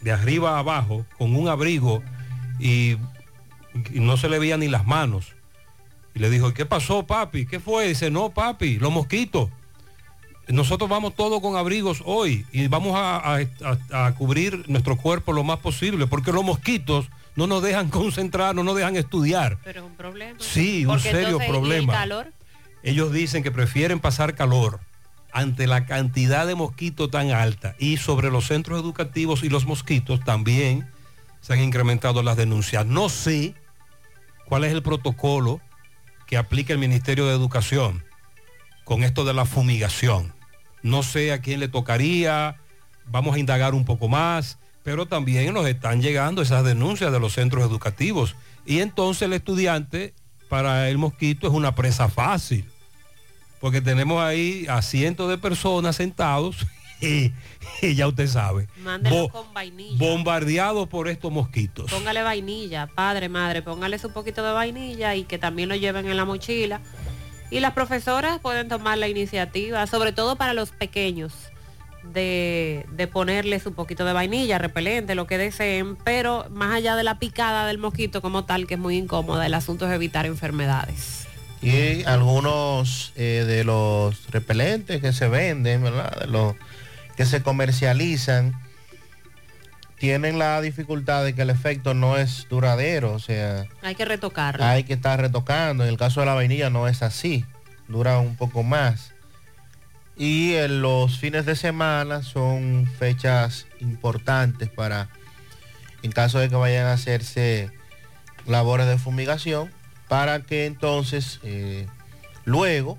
de arriba a abajo con un abrigo y, y no se le veían ni las manos. Y le dijo, ¿qué pasó, papi? ¿Qué fue? Dice, no, papi, los mosquitos. Nosotros vamos todos con abrigos hoy y vamos a, a- a- a cubrir nuestro cuerpo lo más posible, porque los mosquitos no nos dejan concentrar, no nos dejan estudiar. Pero es un problema. Sí, un serio entonces, ¿y el problema. calor? Ellos dicen que prefieren pasar calor ante la cantidad de mosquitos tan alta y sobre los centros educativos y los mosquitos también se han incrementado las denuncias. No sé cuál es el protocolo que aplica el Ministerio de Educación con esto de la fumigación. No sé a quién le tocaría, vamos a indagar un poco más, pero también nos están llegando esas denuncias de los centros educativos. Y entonces el estudiante para el mosquito es una presa fácil, porque tenemos ahí a cientos de personas sentados [LAUGHS] y, y ya usted sabe, bo- con vainilla. bombardeados por estos mosquitos. Póngale vainilla, padre, madre, póngales un poquito de vainilla y que también lo lleven en la mochila. Y las profesoras pueden tomar la iniciativa, sobre todo para los pequeños, de, de ponerles un poquito de vainilla, repelente, lo que deseen, pero más allá de la picada del mosquito como tal, que es muy incómoda, el asunto es evitar enfermedades. Y algunos eh, de los repelentes que se venden, ¿verdad? De los que se comercializan, tienen la dificultad de que el efecto no es duradero, o sea, Hay que retocarlo. hay que estar retocando. En el caso de la vainilla no es así, dura un poco más. Y en los fines de semana son fechas importantes para, en caso de que vayan a hacerse labores de fumigación, para que entonces eh, luego,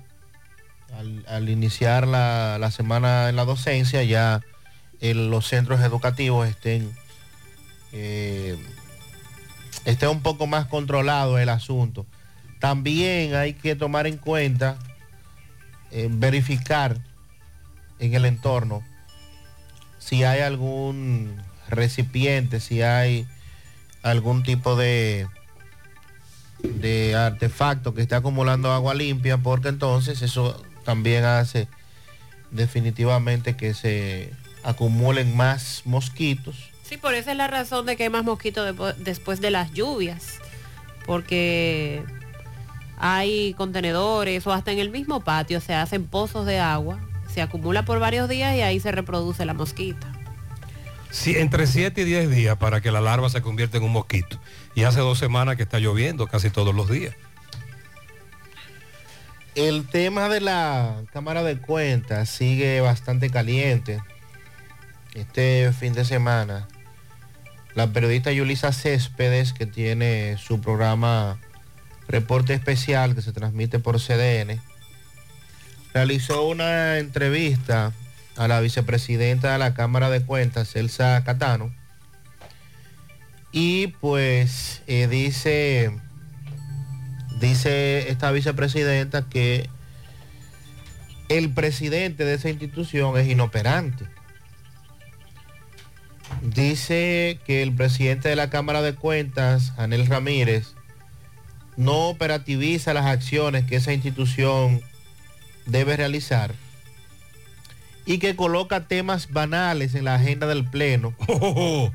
al, al iniciar la, la semana en la docencia, ya en los centros educativos estén, eh, esté un poco más controlado el asunto. También hay que tomar en cuenta, eh, verificar en el entorno si hay algún recipiente, si hay algún tipo de, de artefacto que esté acumulando agua limpia, porque entonces eso también hace definitivamente que se acumulen más mosquitos. Sí, por esa es la razón de que hay más mosquitos después de las lluvias, porque hay contenedores o hasta en el mismo patio se hacen pozos de agua, se acumula por varios días y ahí se reproduce la mosquita. Sí, entre 7 y 10 días para que la larva se convierta en un mosquito. Y hace dos semanas que está lloviendo casi todos los días. El tema de la Cámara de Cuentas sigue bastante caliente. Este fin de semana, la periodista Yulisa Céspedes, que tiene su programa Reporte Especial que se transmite por CDN, realizó una entrevista a la vicepresidenta de la Cámara de Cuentas, Elsa Catano, y pues eh, dice dice esta vicepresidenta que el presidente de esa institución es inoperante. Dice que el presidente de la Cámara de Cuentas, Anel Ramírez, no operativiza las acciones que esa institución debe realizar y que coloca temas banales en la agenda del Pleno. [LAUGHS]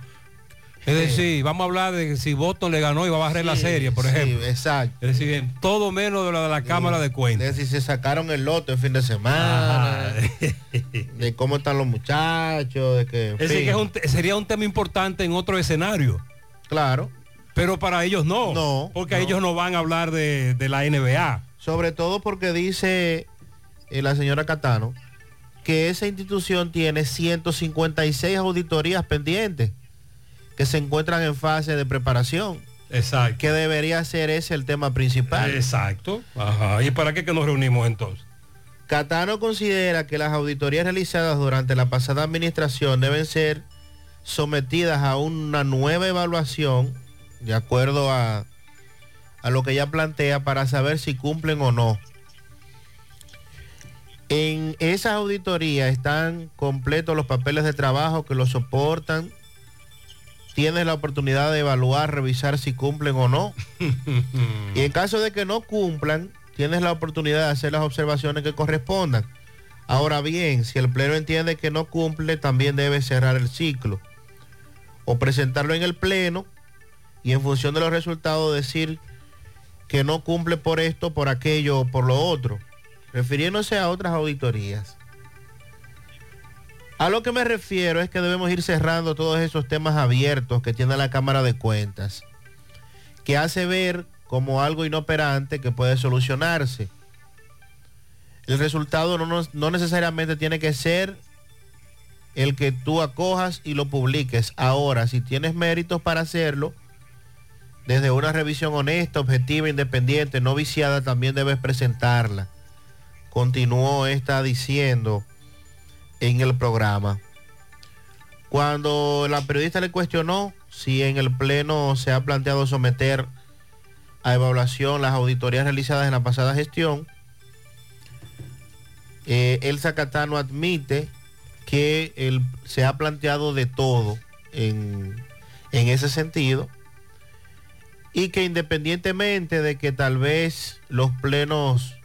Es decir, vamos a hablar de si Boston le ganó y va a barrer la serie, por sí, ejemplo. exacto. Es decir, todo menos de lo de la Cámara de Cuentas. De si se sacaron el lote el fin de semana, de cómo están los muchachos, de que... Es decir, que es un sería un tema importante en otro escenario. Claro. Pero para ellos no. No, Porque no. ellos no van a hablar de, de la NBA. Sobre todo porque dice eh, la señora Catano que esa institución tiene 156 auditorías pendientes que se encuentran en fase de preparación. Exacto. Que debería ser ese el tema principal. Exacto. Ajá. ¿Y para qué que nos reunimos entonces? Catano considera que las auditorías realizadas durante la pasada administración deben ser sometidas a una nueva evaluación de acuerdo a, a lo que ella plantea para saber si cumplen o no. En esas auditorías están completos los papeles de trabajo que los soportan. Tienes la oportunidad de evaluar, revisar si cumplen o no. [LAUGHS] Y en caso de que no cumplan, tienes la oportunidad de hacer las observaciones que correspondan. Ahora bien, si el pleno entiende que no cumple, también debe cerrar el ciclo. O presentarlo en el pleno y en función de los resultados decir que no cumple por esto, por aquello o por lo otro, refiriéndose a otras auditorías. A lo que me refiero es que debemos ir cerrando todos esos temas abiertos que tiene la Cámara de Cuentas, que hace ver como algo inoperante que puede solucionarse. El resultado no, no necesariamente tiene que ser el que tú acojas y lo publiques. Ahora, si tienes méritos para hacerlo, desde una revisión honesta, objetiva, independiente, no viciada, también debes presentarla. Continuó esta diciendo en el programa. Cuando la periodista le cuestionó si en el Pleno se ha planteado someter a evaluación las auditorías realizadas en la pasada gestión, eh, Elsa admite que el- se ha planteado de todo en, en ese sentido y que independientemente de que tal vez los plenos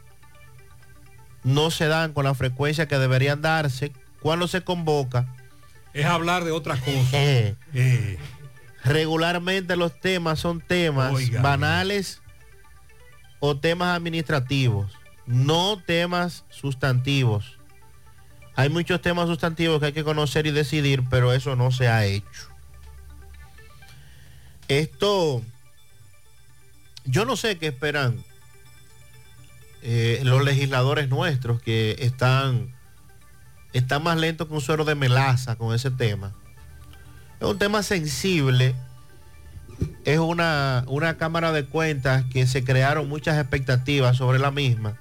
no se dan con la frecuencia que deberían darse, cuando se convoca, Es hablar de otras cosas. [LAUGHS] eh, Eh, regularmente los temas son temas Oiga. banales o temas administrativos, no temas sustantivos. Hay muchos temas sustantivos que hay que conocer y decidir, pero eso no se ha hecho. Esto, yo no sé qué esperan eh, los legisladores nuestros que están, están más lentos que un suero de melaza con ese tema. Es un tema sensible. Es una, una cámara de cuentas que se crearon muchas expectativas sobre la misma.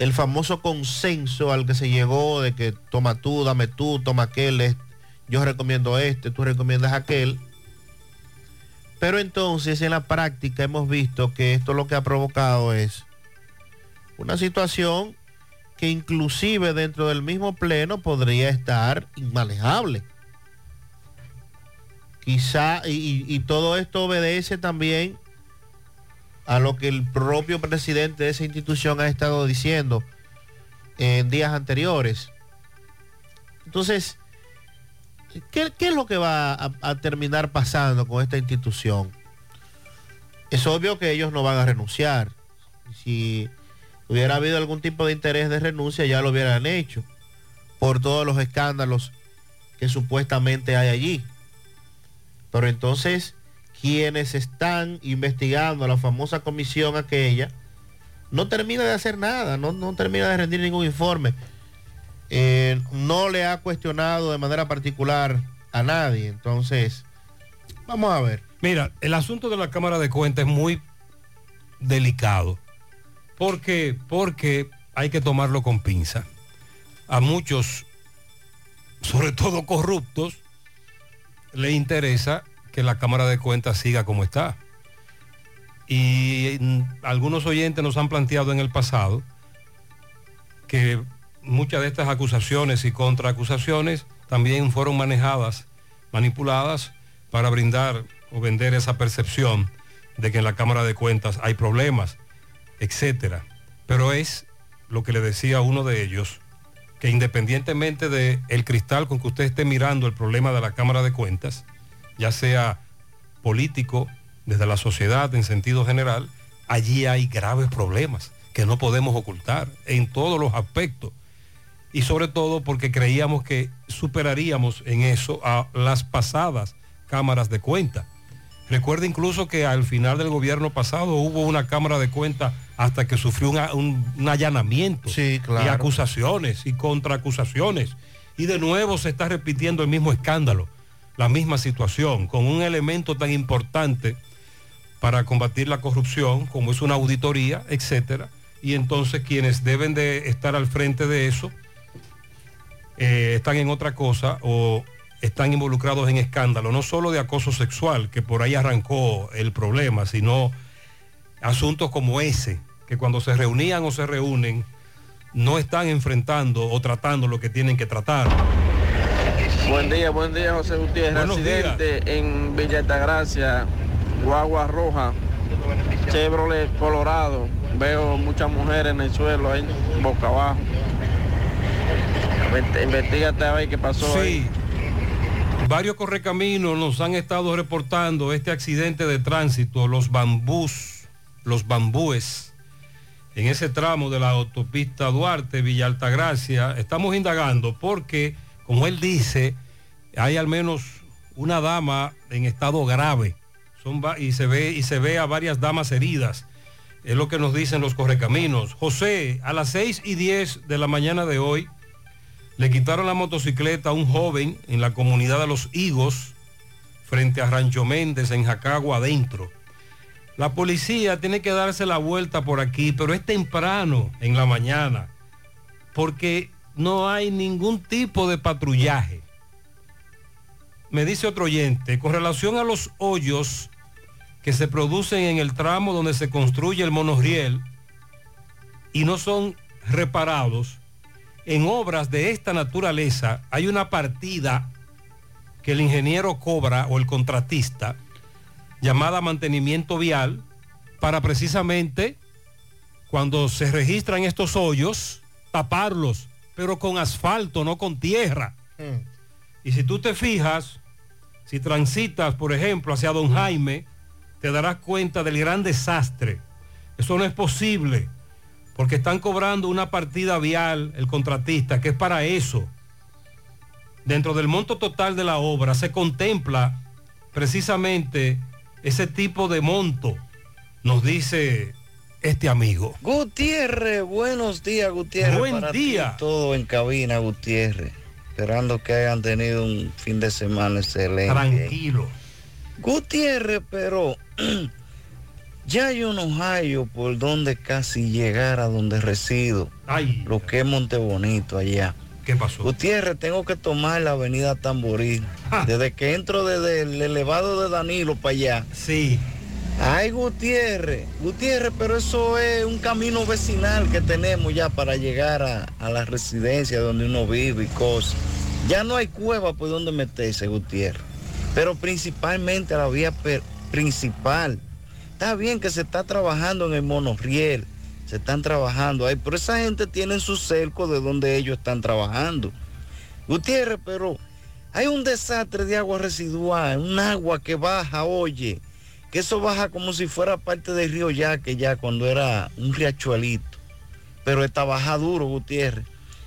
El famoso consenso al que se llegó de que toma tú, dame tú, toma aquel, yo recomiendo este, tú recomiendas aquel. Pero entonces en la práctica hemos visto que esto lo que ha provocado es una situación que inclusive dentro del mismo pleno podría estar inmanejable. quizá, y, todo esto obedece también a lo que el propio presidente de esa institución ha estado diciendo en días anteriores. Entonces, ¿qué, qué es lo que va a, a terminar pasando con esta institución? Es obvio que ellos no van a renunciar. Si hubiera habido algún tipo de interés de renuncia, ya lo hubieran hecho, por todos los escándalos que supuestamente hay allí. Pero entonces, quienes están investigando la famosa comisión aquella, no termina de hacer nada, no, no termina de rendir ningún informe. Eh, no le ha cuestionado de manera particular a nadie. Entonces, vamos a ver. Mira, el asunto de la Cámara de Cuentas es muy delicado. Porque, porque hay que tomarlo con pinza. A muchos, sobre todo corruptos, le interesa que la Cámara de Cuentas siga como está. Y mm, algunos oyentes nos han planteado en el pasado que muchas de estas acusaciones y contraacusaciones también fueron manejadas, manipuladas para brindar o vender esa percepción de que en la Cámara de Cuentas hay problemas, etcétera. Pero es lo que le decía uno de ellos, que independientemente del el cristal con que usted esté mirando el problema de la Cámara de Cuentas, ya sea político, desde la sociedad en sentido general, allí hay graves problemas que no podemos ocultar en todos los aspectos. Y sobre todo porque creíamos que superaríamos en eso a las pasadas cámaras de cuenta. Recuerda incluso que al final del gobierno pasado hubo una cámara de cuenta hasta que sufrió una- un, un allanamiento claro. y acusaciones y contraacusaciones. Y de nuevo se está repitiendo el mismo escándalo, la misma situación, con un elemento tan importante para combatir la corrupción como es una auditoría, etcétera. Y entonces quienes deben de estar al frente de eso eh, están en otra cosa o están involucrados en escándalo, no solo de acoso sexual, que por ahí arrancó el problema, sino asuntos como ese, que cuando se reunían o se reúnen, no están enfrentando o tratando lo que tienen que tratar. Buen día, buen día José Gutiérrez, Buenos accidente en Villa Altagracia, Guagua Roja, Chevrolet Colorado. Veo muchas mujeres en el suelo ahí, boca abajo. Investígate a ver qué pasó ahí. Varios correcaminos nos han estado reportando este accidente de tránsito, los bambús, los bambúes, en ese tramo de la autopista Duarte, Villa Altagracia. Estamos indagando porque, como él dice, hay al menos una dama en estado grave. Y, se ve, y se ve a varias damas heridas. Es lo que nos dicen los correcaminos. José, a las 6 y 10 de la mañana de hoy, le quitaron la motocicleta a un joven en la comunidad de Los Higos, frente a Rancho Méndez, en Jacagua adentro. La policía tiene que darse la vuelta por aquí, pero es temprano en la mañana, porque no hay ningún tipo de patrullaje. Me dice otro oyente, con relación a los hoyos que se producen en el tramo donde se construye el monorriel y no son reparados, en obras de esta naturaleza hay una partida que el ingeniero cobra o el contratista llamada mantenimiento vial para precisamente cuando se registran estos hoyos taparlos, pero con asfalto, no con tierra. Y si tú te fijas, si transitas, por ejemplo, hacia Don Jaime, te darás cuenta del gran desastre. Eso no es posible, porque están cobrando una partida vial el contratista, que es para eso. Dentro del monto total de la obra se contempla precisamente ese tipo de monto, nos dice este amigo. Gutiérrez, buenos días, Gutiérrez. Buen para día. todo en cabina, Gutiérrez. Esperando que hayan tenido un fin de semana excelente. Tranquilo. Gutiérrez, pero [CLEARS THROAT] ya yo no hallo por donde casi llegar a donde resido. Ay. Lo que es Montebonito allá. ¿Qué pasó? Gutiérrez, tengo que tomar la avenida Tamboril. Desde que entro desde el elevado de Danilo para allá. Sí. Ay, Gutiérrez, Gutiérrez, pero eso es un camino vecinal que tenemos ya para llegar a, a la residencia donde uno vive y cosas. Ya no hay cueva por donde meterse, Gutiérrez. pero principalmente la vía principal. Está bien que se está trabajando en el monorriel, se están trabajando ahí, pero esa gente tiene su cerco de donde ellos están trabajando. Gutiérrez, pero hay un desastre de agua residual, un agua que baja, oye, que eso baja como si fuera parte del río Yaque ya cuando era un riachuelito. Pero está baja duro, Gutiérrez.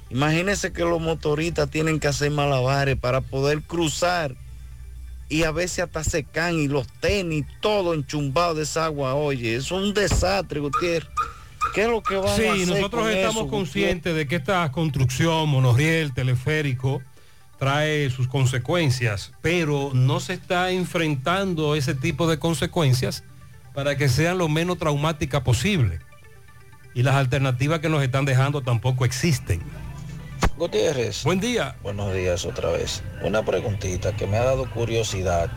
Imagínense que los motoristas tienen que hacer malabares para poder cruzar y a veces hasta se caen y los tenis, todo enchumbado de esa agua, oye, es un desastre, Gutiérrez. ¿Qué es lo que a Sí, hacer nosotros con estamos eso, conscientes de que esta construcción, monorriel, teleférico, trae sus consecuencias, pero no se está enfrentando ese tipo de consecuencias para que sean lo menos traumáticas posible. Y las alternativas que nos están dejando tampoco existen. Gutiérrez. Buen día. Buenos días otra vez. Una preguntita que me ha dado curiosidad.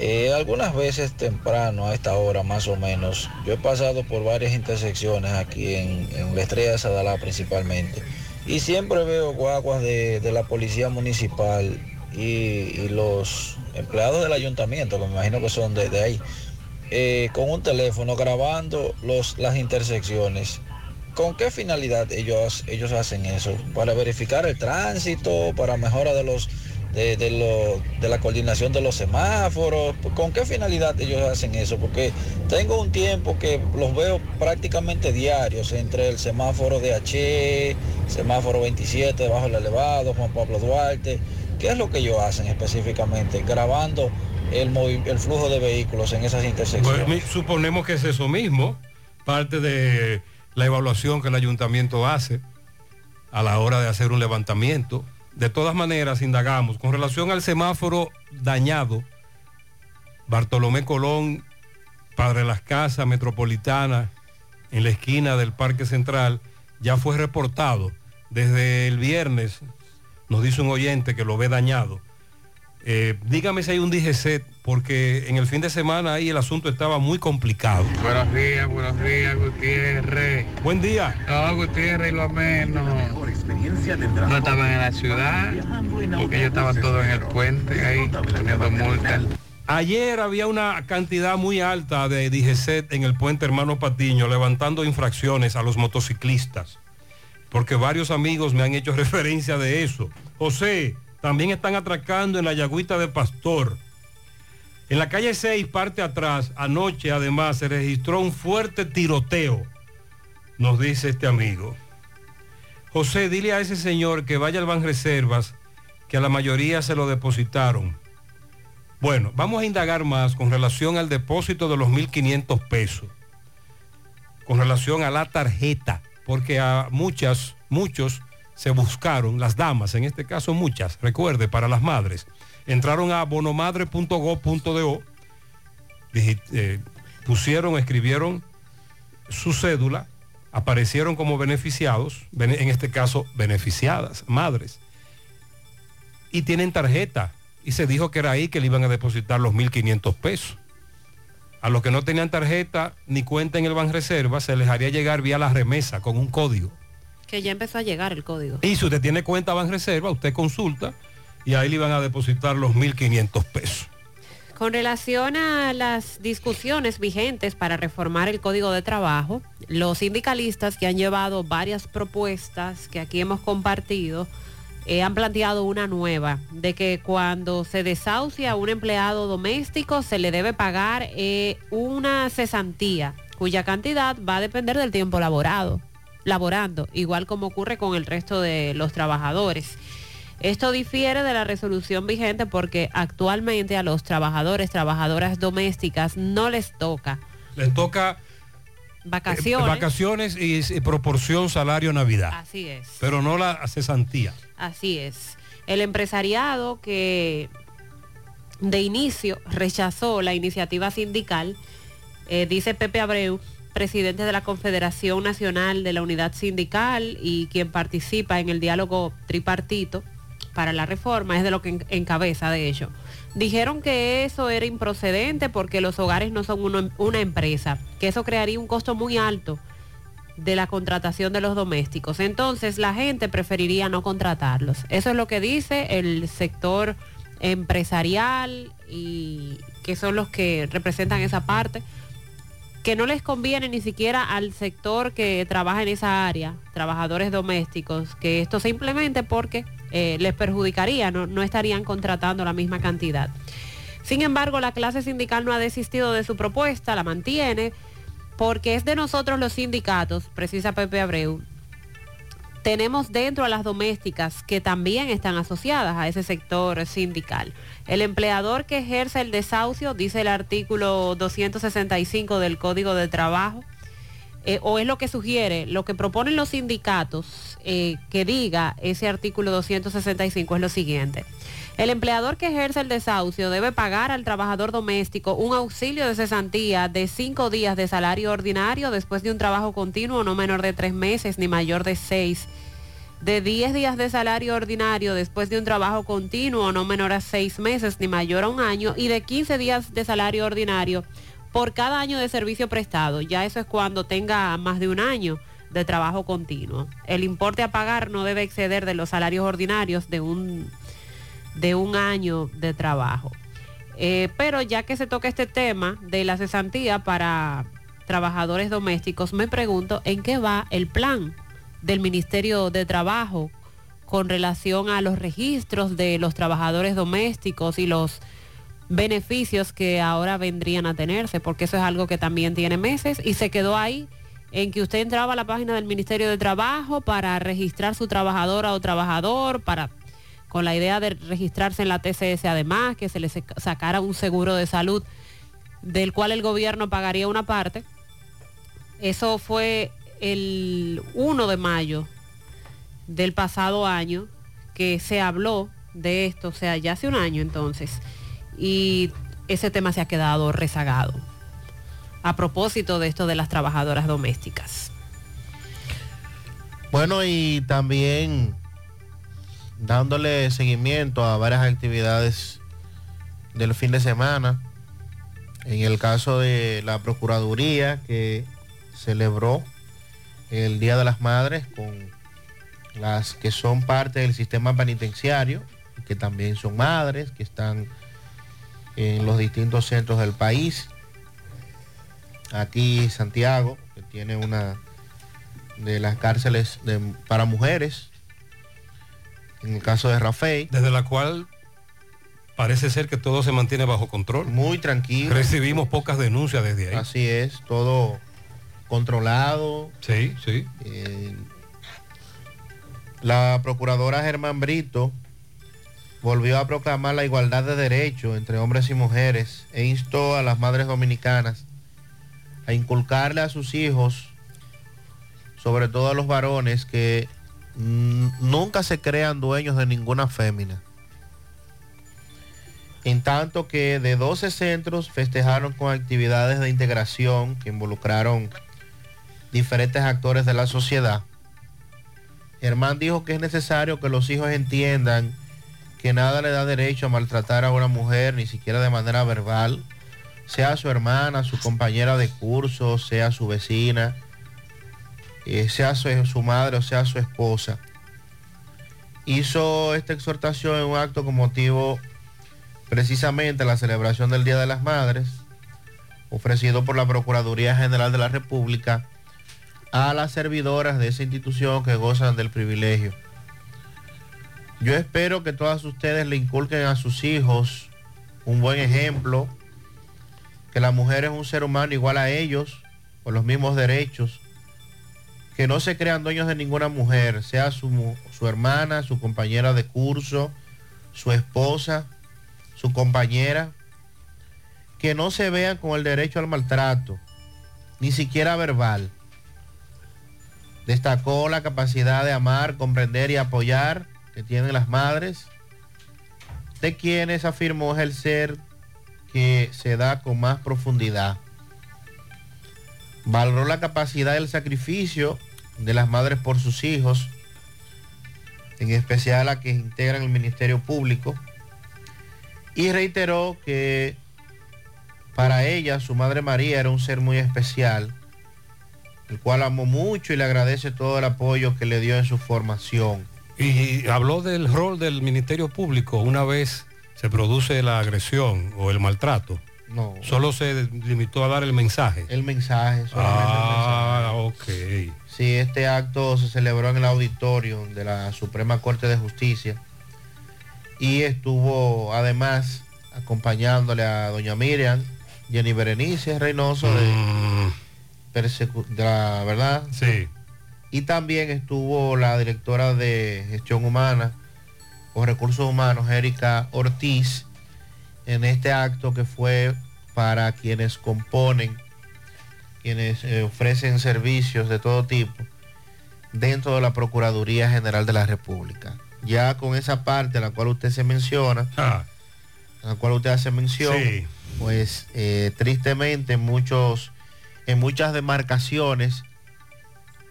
Eh, algunas veces temprano, a esta hora más o menos, yo he pasado por varias intersecciones aquí en, en la estrella de Sadalá principalmente. Y siempre veo guaguas de, la policía municipal y, los empleados del ayuntamiento, que me imagino que son de ahí, eh, con un teléfono grabando los, las intersecciones. ¿Con qué finalidad ellos, ellos hacen eso? ¿Para verificar el tránsito? ¿Para mejora de los de, lo- de la coordinación de los semáforos? ¿Con qué finalidad ellos hacen eso? Porque tengo un tiempo que los veo prácticamente diarios entre el semáforo de H, semáforo 27 debajo del elevado, Juan Pablo Duarte. ¿Qué es lo que ellos hacen específicamente? Grabando el, el flujo de vehículos en esas intersecciones. Mi- suponemos que es eso mismo, parte de la evaluación que el ayuntamiento hace a la hora de hacer un levantamiento. De todas maneras, indagamos. Con relación al semáforo dañado, Bartolomé Colón, Padre Las Casas, Metropolitana, en la esquina del Parque Central, ya fue reportado. Desde el viernes nos dice un oyente que lo ve dañado. Eh, dígame si hay un DGC, porque en el fin de semana ahí el asunto estaba muy complicado. Buenos días, buenos días, Gutiérrez. Buen día. No, Gutiérrez, y lo menos. No estaban en la ciudad, porque ellos estaban todos en el puente ahí, poniendo multas. Ayer había una cantidad muy alta de DGC en el puente Hermano Patiño, levantando infracciones a los motociclistas, porque varios amigos me han hecho [LAUGHS] referencia de eso. José, también están atracando en la Yagüita de Pastor. En la calle 6, parte atrás, anoche además se registró un fuerte tiroteo, nos dice este amigo. José, dile a ese señor que vaya al Banreservas, que a la mayoría se lo depositaron. Bueno, vamos a indagar más con relación al depósito de los 1.500 pesos, con relación a la tarjeta, porque a muchas, muchos se buscaron, las damas, en este caso muchas, recuerde, para las madres, entraron a bonomadre.gov.do, eh, pusieron, escribieron su cédula, aparecieron como beneficiados, bene- en este caso beneficiadas, madres, y tienen tarjeta, y se dijo que era ahí que le iban a depositar los 1.500 pesos. A los que no tenían tarjeta ni cuenta en el Banreserva, se les haría llegar vía la remesa con un código. Que ya empezó a llegar el código. Y si usted tiene cuenta Banreserva, usted consulta y ahí le iban a depositar los 1.500 pesos. Con relación a las discusiones vigentes para reformar el Código de Trabajo, los sindicalistas que han llevado varias propuestas que aquí hemos compartido, eh, han planteado una nueva, de que cuando se desahucia a un empleado doméstico se le debe pagar eh, una cesantía, cuya cantidad va a depender del tiempo laborado, laborando, igual como ocurre con el resto de los trabajadores. Esto difiere de la resolución vigente porque actualmente a los trabajadores, trabajadoras domésticas no les toca Les toca vacaciones. vacaciones y, y proporción salario Navidad, Así es. pero no la cesantía. Así es. El empresariado que de inicio rechazó la iniciativa sindical, eh, dice Pepe Abreu, presidente de la Confederación Nacional de la Unidad Sindical y quien participa en el diálogo tripartito para la reforma, es de lo que en- encabeza de ello. Dijeron que eso era improcedente porque los hogares no son uno- una empresa, que eso crearía un costo muy alto de la contratación de los domésticos. Entonces la gente preferiría no contratarlos. Eso es lo que dice el sector empresarial y que son los que representan esa parte, que no les conviene ni siquiera al sector que trabaja en esa área, trabajadores domésticos, que esto se implemente porque eh, les perjudicaría, no, no estarían contratando la misma cantidad. Sin embargo, la clase sindical no ha desistido de su propuesta, la mantiene, porque es de nosotros los sindicatos, precisa Pepe Abreu, tenemos dentro a las domésticas que también están asociadas a ese sector sindical. El empleador que ejerce el desahucio, dice el artículo 265 del Código de Trabajo, eh, o es lo que sugiere, lo que proponen los sindicatos eh, que diga ese artículo 265 es lo siguiente. El empleador que ejerce el desahucio debe pagar al trabajador doméstico un auxilio de cesantía de cinco días de salario ordinario después de un trabajo continuo no menor de tres meses ni mayor de seis, de 10 días de salario ordinario después de un trabajo continuo no menor a seis meses ni mayor a un año y de 15 días de salario ordinario por cada año de servicio prestado. Ya eso es cuando tenga más de un año de trabajo continuo. El importe a pagar no debe exceder de los salarios ordinarios de un de un año de trabajo. Eh, pero ya que se toca este tema de la cesantía para trabajadores domésticos, me pregunto en qué va el plan del Ministerio de Trabajo con relación a los registros de los trabajadores domésticos y los beneficios que ahora vendrían a tenerse, porque eso es algo que también tiene meses y se quedó ahí en que usted entraba a la página del Ministerio de Trabajo para registrar su trabajadora o trabajador, para con la idea de registrarse en la TCS además, que se le sacara un seguro de salud del cual el gobierno pagaría una parte. Eso fue el 1 de mayo del pasado año que se habló de esto, o sea, ya hace un año entonces, y ese tema se ha quedado rezagado a propósito de esto de las trabajadoras domésticas. Bueno, y también dándole seguimiento a varias actividades del fin de semana. En el caso de la Procuraduría que celebró el Día de las Madres con las que son parte del sistema penitenciario, que también son madres, que están en los distintos centros del país. Aquí Santiago, que tiene una de las cárceles para mujeres en el caso de Rafael. Desde la cual parece ser que todo se mantiene bajo control. Muy tranquilo. Recibimos pocas denuncias desde ahí. Así es, todo controlado. Sí, sí. Eh, la procuradora Germán Brito volvió a proclamar la igualdad de derechos entre hombres y mujeres e instó a las madres dominicanas a inculcarle a sus hijos, sobre todo a los varones, que nunca se crean dueños de ninguna fémina. En tanto que de 12 centros festejaron con actividades de integración que involucraron diferentes actores de la sociedad. Germán dijo que es necesario que los hijos entiendan que nada le da derecho a maltratar a una mujer, ni siquiera de manera verbal, sea su hermana, su compañera de curso, sea su vecina eh, sea su, madre o sea su esposa, hizo esta exhortación en un acto con motivo precisamente la celebración del Día de las Madres, ofrecido por la Procuraduría General de la República a las servidoras de esa institución que gozan del privilegio. Yo espero que todas ustedes le inculquen a sus hijos un buen ejemplo, que la mujer es un ser humano igual a ellos, con los mismos derechos, que no se crean dueños de ninguna mujer, sea su, su hermana, su compañera de curso, su esposa, su compañera, que no se vean con el derecho al maltrato, ni siquiera verbal. Destacó la capacidad de amar, comprender y apoyar que tienen las madres, de quienes afirmó es el ser que se da con más profundidad. Valoró la capacidad del sacrificio de las madres por sus hijos, en especial a que integran el Ministerio Público, y reiteró que para ella su madre María era un ser muy especial, el cual amó mucho y le agradece todo el apoyo que le dio en su formación. Y habló del rol del Ministerio Público una vez se produce la agresión o el maltrato. No. Solo se limitó a dar el mensaje. El mensaje, solamente Ah, ok. Sí, este acto se celebró en el auditorio de la Suprema Corte de Justicia y estuvo además acompañándole a doña Miriam, Jenny Berenice Reynoso de, persecu- de la verdad. Sí. Y también estuvo la directora de gestión humana o recursos humanos, Erika Ortiz, en este acto que fue para quienes componen, quienes eh, ofrecen servicios de todo tipo dentro de la Procuraduría General de la República. Ya con esa parte a la cual usted se menciona, a la cual usted hace mención, Sí. pues eh, tristemente en muchos, en muchas demarcaciones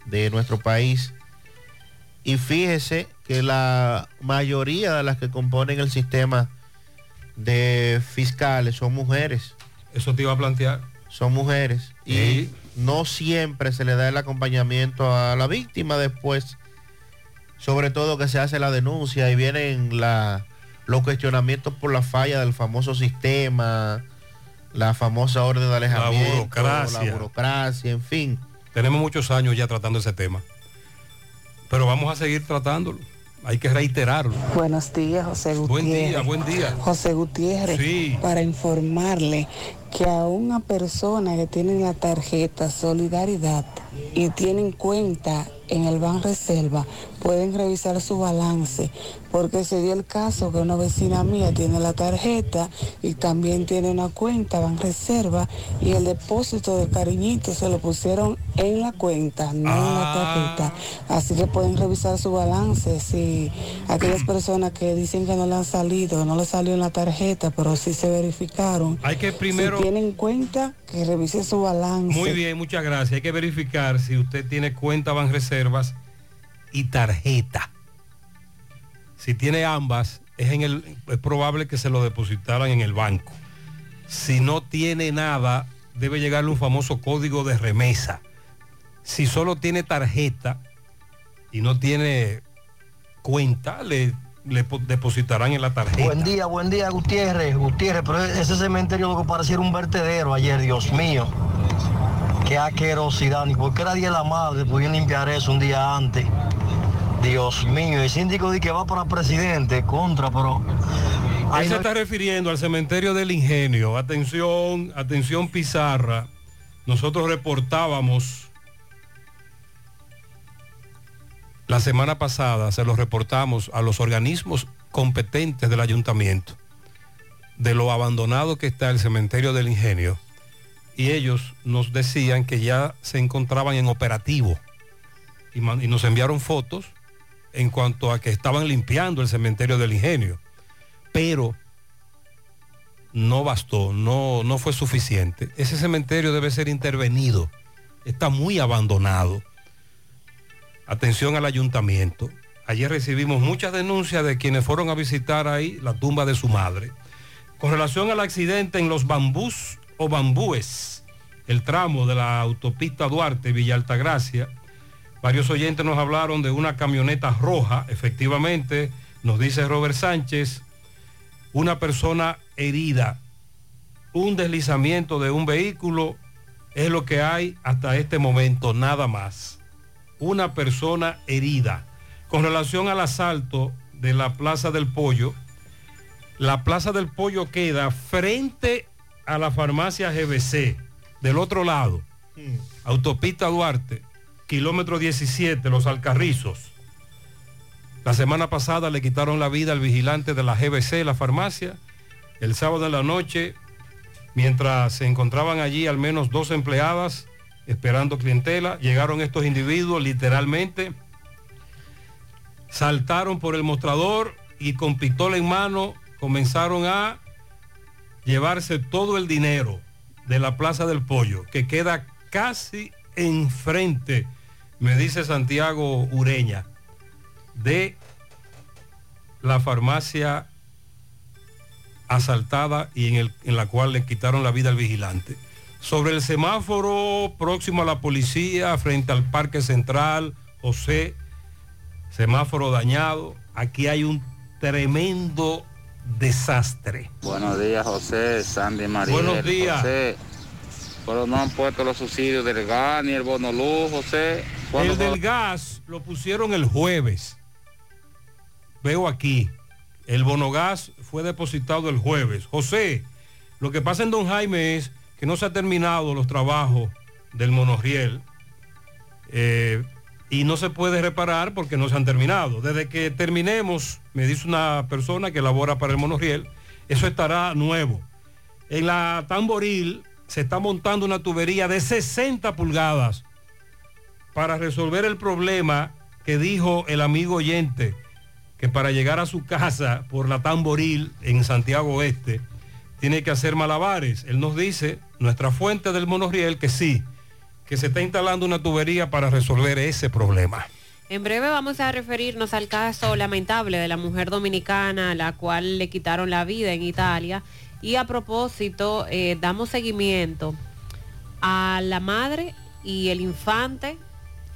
de nuestro país, y fíjese que la mayoría de las que componen el sistema de fiscales son mujeres. Eso te iba a plantear. Son mujeres. Y no siempre se le da el acompañamiento a la víctima después. Sobre todo que se hace la denuncia y vienen la- los cuestionamientos por la falla del famoso sistema, la famosa orden de alejamiento, burocracia. la burocracia, en fin. Tenemos muchos años ya tratando ese tema. Pero vamos a seguir tratándolo. Hay que reiterarlo. Buenos días, José Gutiérrez. Buen día, buen día. José Gutiérrez, Sí. para informarle que a una persona que tiene la tarjeta Solidaridad y tienen cuenta en el Ban Reserva, pueden revisar su balance, porque se dio el caso que una vecina mía tiene la tarjeta y también tiene una cuenta Ban Reserva y el depósito de cariñito se lo pusieron en la cuenta, no en la tarjeta. Así que pueden revisar su balance. Si aquellas [CLEARS THROAT] personas que dicen que no le han salido, no le salió en la tarjeta, pero sí se verificaron. Hay que primero- Si tienen cuenta, que revise su balance. Muy bien, muchas gracias. Hay que verificar si usted tiene cuenta Banreservas y tarjeta. Si tiene ambas, es, en el, es probable que se lo depositaran en el banco. Si no tiene nada, debe llegarle un famoso código de remesa. Si solo tiene tarjeta y no tiene cuenta, le, le po- depositarán en la tarjeta. Buen día, buen día, Gutiérrez. Gutiérrez, pero ese cementerio lo que pareciera un vertedero ayer, Dios mío. Qué asquerosidad, ni porque era día de la madre, pudieron limpiar eso un día antes. Dios mío, el síndico dice que va para presidente, contra, pero... Ahí se no- está refiriendo al cementerio del ingenio. Atención, atención Pizarra. Nosotros reportábamos la semana pasada, se lo reportamos a los organismos competentes del ayuntamiento de lo abandonado que está el cementerio del ingenio. Y ellos nos decían que ya se encontraban en operativo. Y, nos enviaron fotos en cuanto a que estaban limpiando el cementerio del ingenio pero no bastó, no, no fue suficiente. Ese cementerio debe ser intervenido, está muy abandonado. Atención al ayuntamiento. Ayer recibimos muchas denuncias de quienes fueron a visitar ahí la tumba de su madre. Con relación al accidente en los bambús o bambúes, el tramo de la autopista Duarte, Villa Altagracia, varios oyentes nos hablaron de una camioneta roja, efectivamente, nos dice Robert Sánchez, una persona herida, un deslizamiento de un vehículo, es lo que hay hasta este momento, nada más. Una persona herida. Con relación al asalto de la Plaza del Pollo, la Plaza del Pollo queda frente a la farmacia GBC, del otro lado, autopista Duarte, kilómetro 17, Los Alcarrizos. La semana pasada le quitaron la vida al vigilante de la GBC, la farmacia. El sábado en la noche, mientras se encontraban allí al menos dos empleadas esperando clientela, llegaron estos individuos literalmente, saltaron por el mostrador y con pistola en mano comenzaron a llevarse todo el dinero de la Plaza del Pollo, que queda casi enfrente, me dice Santiago Ureña, de la farmacia asaltada y en, el- en la cual le quitaron la vida al vigilante. Sobre el semáforo próximo a la policía, frente al Parque Central, José, semáforo dañado, aquí hay un tremendo desastre. Buenos días, José, Sandy María. Buenos días. José, pero no han puesto los subsidios del gas ni el bono luz, José. ¿Cuándo El del gas lo pusieron el jueves. Veo aquí. El bonogas fue depositado el jueves. José, lo que pasa en Don Jaime es que no se han terminado los trabajos del monorriel eh, y no se puede reparar porque no se han terminado. Desde que terminemos, me dice una persona que labora para el monorriel, eso estará nuevo. En la Tamboril se está montando una tubería de 60 pulgadas para resolver el problema que dijo el amigo oyente, que para llegar a su casa por la Tamboril en Santiago Oeste, tiene que hacer malabares. Él nos dice, nuestra fuente del monorriel, que sí, que se está instalando una tubería para resolver ese problema. En breve vamos a referirnos al caso lamentable de la mujer dominicana a la cual le quitaron la vida en Italia. Y a propósito, eh, damos seguimiento a la madre y el infante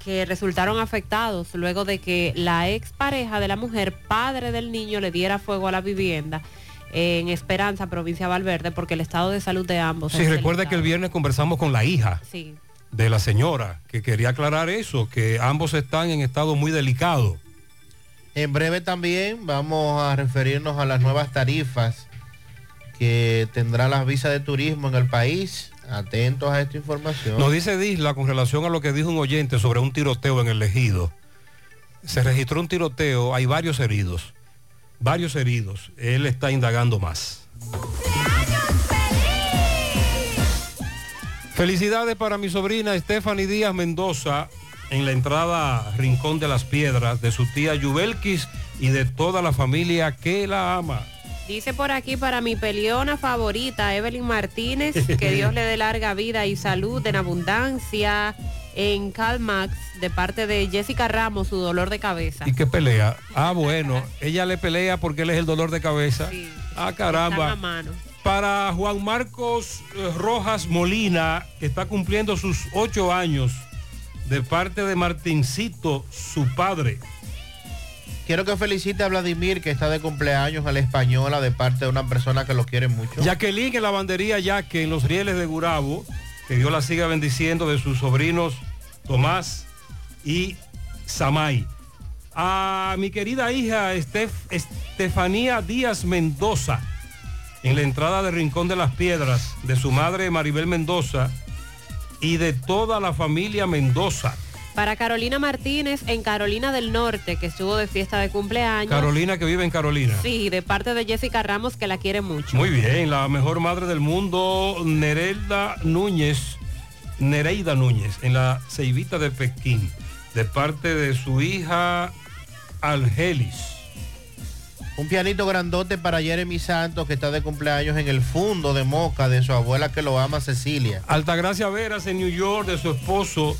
que resultaron afectados luego de que la expareja de la mujer, padre del niño, le diera fuego a la vivienda en Esperanza, provincia de Valverde, porque el estado de salud de ambos. Sí, recuerda que el viernes conversamos con la hija Sí. De la señora, que quería aclarar eso, que ambos están en estado muy delicado. En breve también vamos a referirnos a las nuevas tarifas que tendrá las visas de turismo en el país. Atentos a esta información. Nos dice Disla con relación a lo que dijo un oyente sobre un tiroteo en el ejido. Se registró un tiroteo, hay varios heridos. Varios heridos. Él está indagando más. Felicidades para mi sobrina Stephanie Díaz Mendoza en la entrada Rincón de las Piedras de su tía Yubelkis y de toda la familia que la ama. Dice por aquí para mi peleona favorita, Evelyn Martínez, que Dios le dé larga vida y salud en abundancia en Calmax de parte de Jessica Ramos, su dolor de cabeza. ¿Y qué pelea? Ah, bueno, ella le pelea porque él es el dolor de cabeza. Ah, a caramba. mano. Para Juan Marcos eh, Rojas Molina, que está cumpliendo sus ocho años, de parte de Martincito, su padre. Quiero que felicite a Vladimir, que está de cumpleaños a la española, de parte de una persona que lo quiere mucho. Jacqueline en la bandería Yaque, en los rieles de Gurabo, que Dios la siga bendiciendo de sus sobrinos Tomás y Samay. A mi querida hija Estef- Estefanía Díaz Mendoza, en la entrada de Rincón de las Piedras, de su madre Maribel Mendoza y de toda la familia Mendoza. Para Carolina Martínez en Carolina del Norte, que estuvo de fiesta de cumpleaños. Carolina que vive en Carolina. Sí, de parte de Jessica Ramos, que la quiere mucho. Muy bien, la mejor madre del mundo, Nereida Núñez, Nereida Núñez, en la Ceibita de Pekín, de parte de su hija Algelis. Un pianito grandote para Jeremy Santos, que está de cumpleaños en el fondo de Moca, de su abuela que lo ama, Cecilia. Altagracia Veras en New York, de su esposo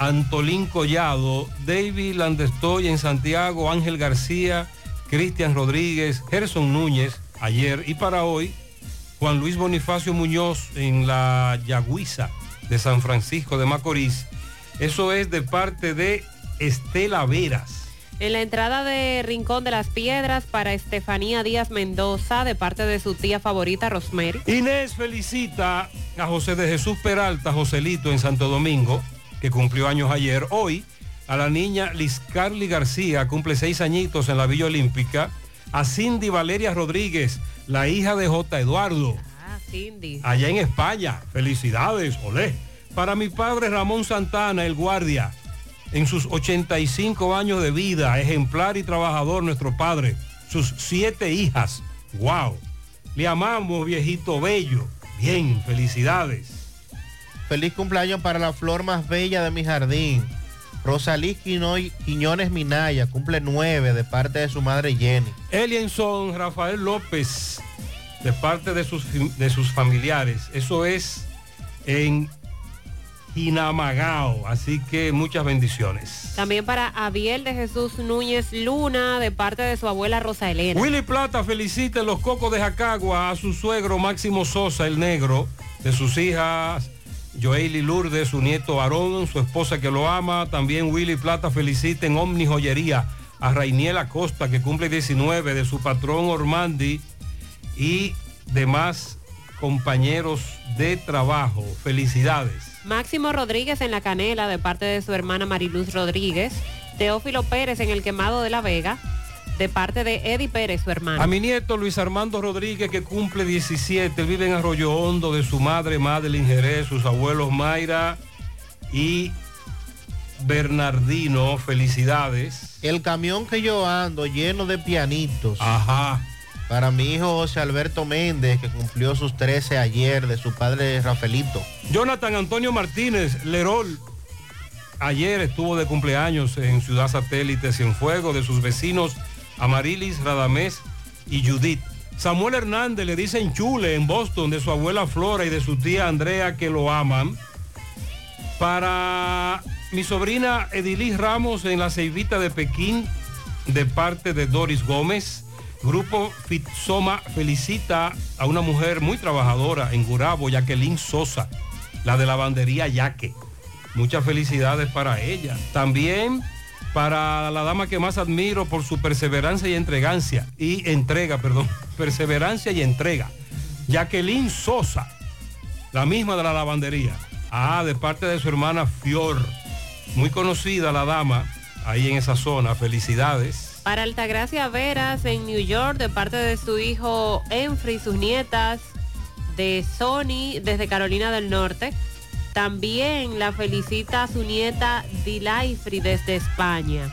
Antolín Collado, David Landestoy en Santiago, Ángel García, Cristian Rodríguez, Gerson Núñez, ayer y para hoy, Juan Luis Bonifacio Muñoz en la Yagüiza de San Francisco de Macorís. Eso es de parte de Estela Veras. En la entrada de Rincón de las Piedras para Estefanía Díaz Mendoza, de parte de su tía favorita Rosemary. Inés felicita a José de Jesús Peralta, Joselito en Santo Domingo, que cumplió años ayer. Hoy a la niña Liz Carly García, cumple seis añitos en la Villa Olímpica. A Cindy Valeria Rodríguez, la hija de J. Eduardo, Ah, Cindy. allá en España. Felicidades, olé. Para mi padre Ramón Santana, el guardia, en sus 85 años de vida, ejemplar y trabajador nuestro padre, sus siete hijas. ¡Wow! Le amamos, viejito bello. Bien, felicidades. Feliz cumpleaños para la flor más bella de mi jardín. Rosalí Quiñones Minaya, cumple nueve de parte de su madre Jenny. Elienson Rafael López, de parte de sus, de sus familiares. Eso es en Jinamagao. Así que muchas bendiciones. También para Abiel de Jesús Núñez Luna, de parte de su abuela Rosa Elena. Willy Plata felicita en los cocos de Jacagua a su suegro Máximo Sosa, el negro, de sus hijas Joely Lourdes, su nieto Aarón, su esposa que lo ama. También Willy Plata felicita en Omni Joyería a Rainiel Acosta, que cumple 19, de su patrón Ormandi y demás compañeros de trabajo. Felicidades. Máximo Rodríguez en la canela de parte de su hermana Mariluz Rodríguez. Teófilo Pérez en el quemado de la Vega de parte de Eddie Pérez, su hermano. A mi nieto Luis Armando Rodríguez, que cumple 17, él vive en Arroyo Hondo, de su madre Madeline Jerez, sus abuelos Mayra y Bernardino, felicidades. El camión que yo ando lleno de pianitos. Ajá. Para mi hijo José Alberto Méndez, que cumplió sus 13 ayer, de su padre Rafaelito. Jonathan Antonio Martínez, Lerol, ayer estuvo de cumpleaños en Ciudad Satélite Cienfuegos, de sus vecinos Amarilis, Radamés y Judith. Samuel Hernández le dicen chule en Boston de su abuela Flora y de su tía Andrea que lo aman. Para mi sobrina Edilis Ramos en la Ceibita de Pekín de parte de Doris Gómez. Grupo Fitsoma felicita a una mujer muy trabajadora en Gurabo, Jacqueline Sosa, la de la bandería Yaque. Muchas felicidades para ella. También para la dama que más admiro por su perseverancia y entregancia y entrega, perdón, [LAUGHS] perseverancia y entrega. Jacqueline Sosa, la misma de la lavandería. Ah, de parte de su hermana Fior, muy conocida la dama ahí en esa zona. Felicidades. Para Altagracia Veras en New York de parte de su hijo Enfri y sus nietas de Sony desde Carolina del Norte. También la felicita a su nieta Dilaifri desde España.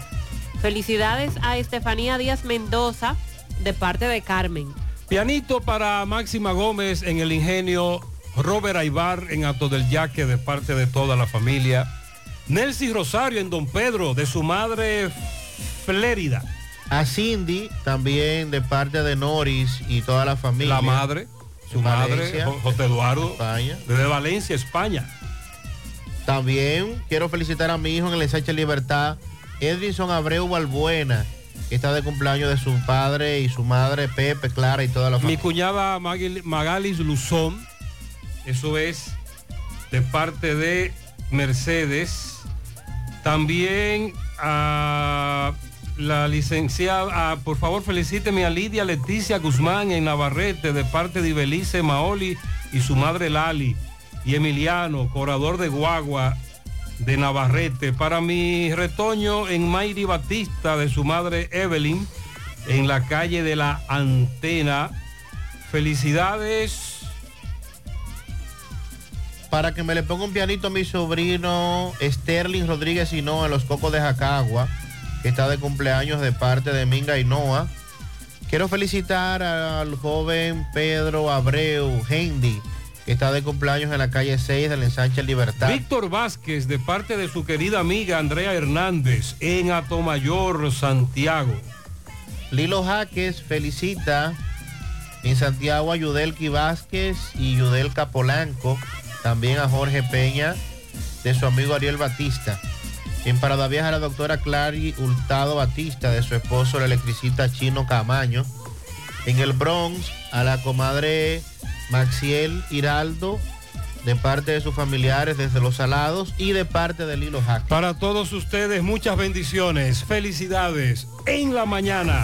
Felicidades a Estefanía Díaz Mendoza de parte de Carmen. Pianito para Máxima Gómez en el ingenio Robert Aibar en Ato del Yaque de parte de toda la familia. Nelcy Rosario en Don Pedro de su madre Flérida. A Cindy también de parte de Noris y toda la familia. La madre, su madre, José Eduardo, España. desde Valencia, España. También quiero felicitar a mi hijo en el ensanche Libertad, Edrinson Abreu Balbuena, que está de cumpleaños de su padre y su madre, Pepe, Clara y toda la Mi familia. cuñada Magil- Magalis Luzón, eso es de parte de Mercedes. También a la licenciada, a- por favor felicíteme a Lidia Leticia Guzmán en Navarrete de parte de Ibelice Maoli y su madre Lali y Emiliano, corador de Guagua de Navarrete. Para mi retoño en Mayri Batista de su madre Evelyn en la calle de la Antena. Felicidades. Para que me le ponga un pianito a mi sobrino Sterling Rodríguez Hinoa en los Cocos de Jacagua, que está de cumpleaños de parte de Minga Hinoa. Quiero felicitar al joven Pedro Abreu Hendy, que está de cumpleaños en la calle 6 del ensanche Libertad. Víctor Vázquez de parte de su querida amiga Andrea Hernández en Atomayor, Santiago. Lilo Jaques felicita en Santiago a Yudelki Vázquez y Yudelka Polanco, también a Jorge Peña de su amigo Ariel Batista. En Parada Vieja a la doctora Clary Hurtado Batista de su esposo el electricista Chino Camaño. En el Bronx a la comadre Maxiel Hiraldo de parte de sus familiares desde Los Salados y de parte de Lilo Jaques. Para todos ustedes, muchas bendiciones, felicidades en la mañana.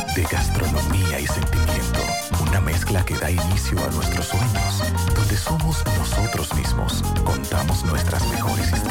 de gastronomía y sentimiento. Una mezcla que da inicio a nuestros sueños, donde somos nosotros mismos. Contamos nuestras mejores historias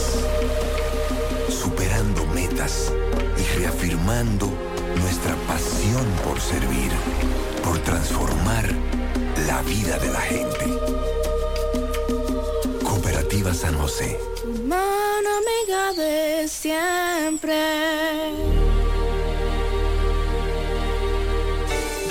superando metas y reafirmando nuestra pasión por servir, por transformar la vida de la gente. Cooperativa San José. Mano amiga de siempre.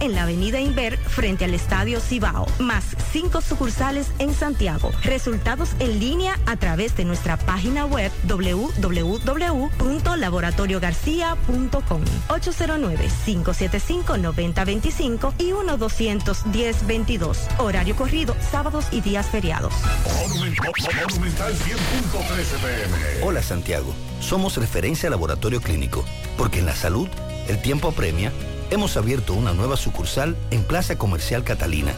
en la avenida Inver frente al Estadio Cibao, más cinco sucursales en Santiago. Resultados en línea a través de nuestra página web www.laboratoriogarcia.com 809-575-9025 y 1-210-22. Horario corrido, sábados y días feriados. Monumental 100.13 pm. Hola Santiago, somos referencia laboratorio clínico, porque en la salud el tiempo apremia. Hemos abierto una nueva sucursal en Plaza Comercial Catalina,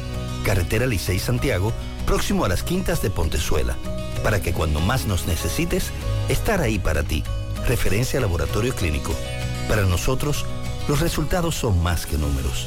Carretera Licey Santiago, próximo a las Quintas de Pontezuela, para que cuando más nos necesites, estar ahí para ti. Referencia Laboratorio Clínico. Para nosotros, los resultados son más que números.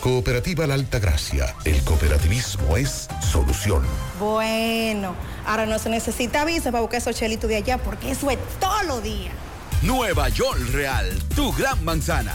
Cooperativa La Alta Gracia. El cooperativismo es solución. Bueno, ahora no se necesita visa para buscar esos chelitos de allá porque eso es todo lo día. Nueva York Real, tu gran manzana.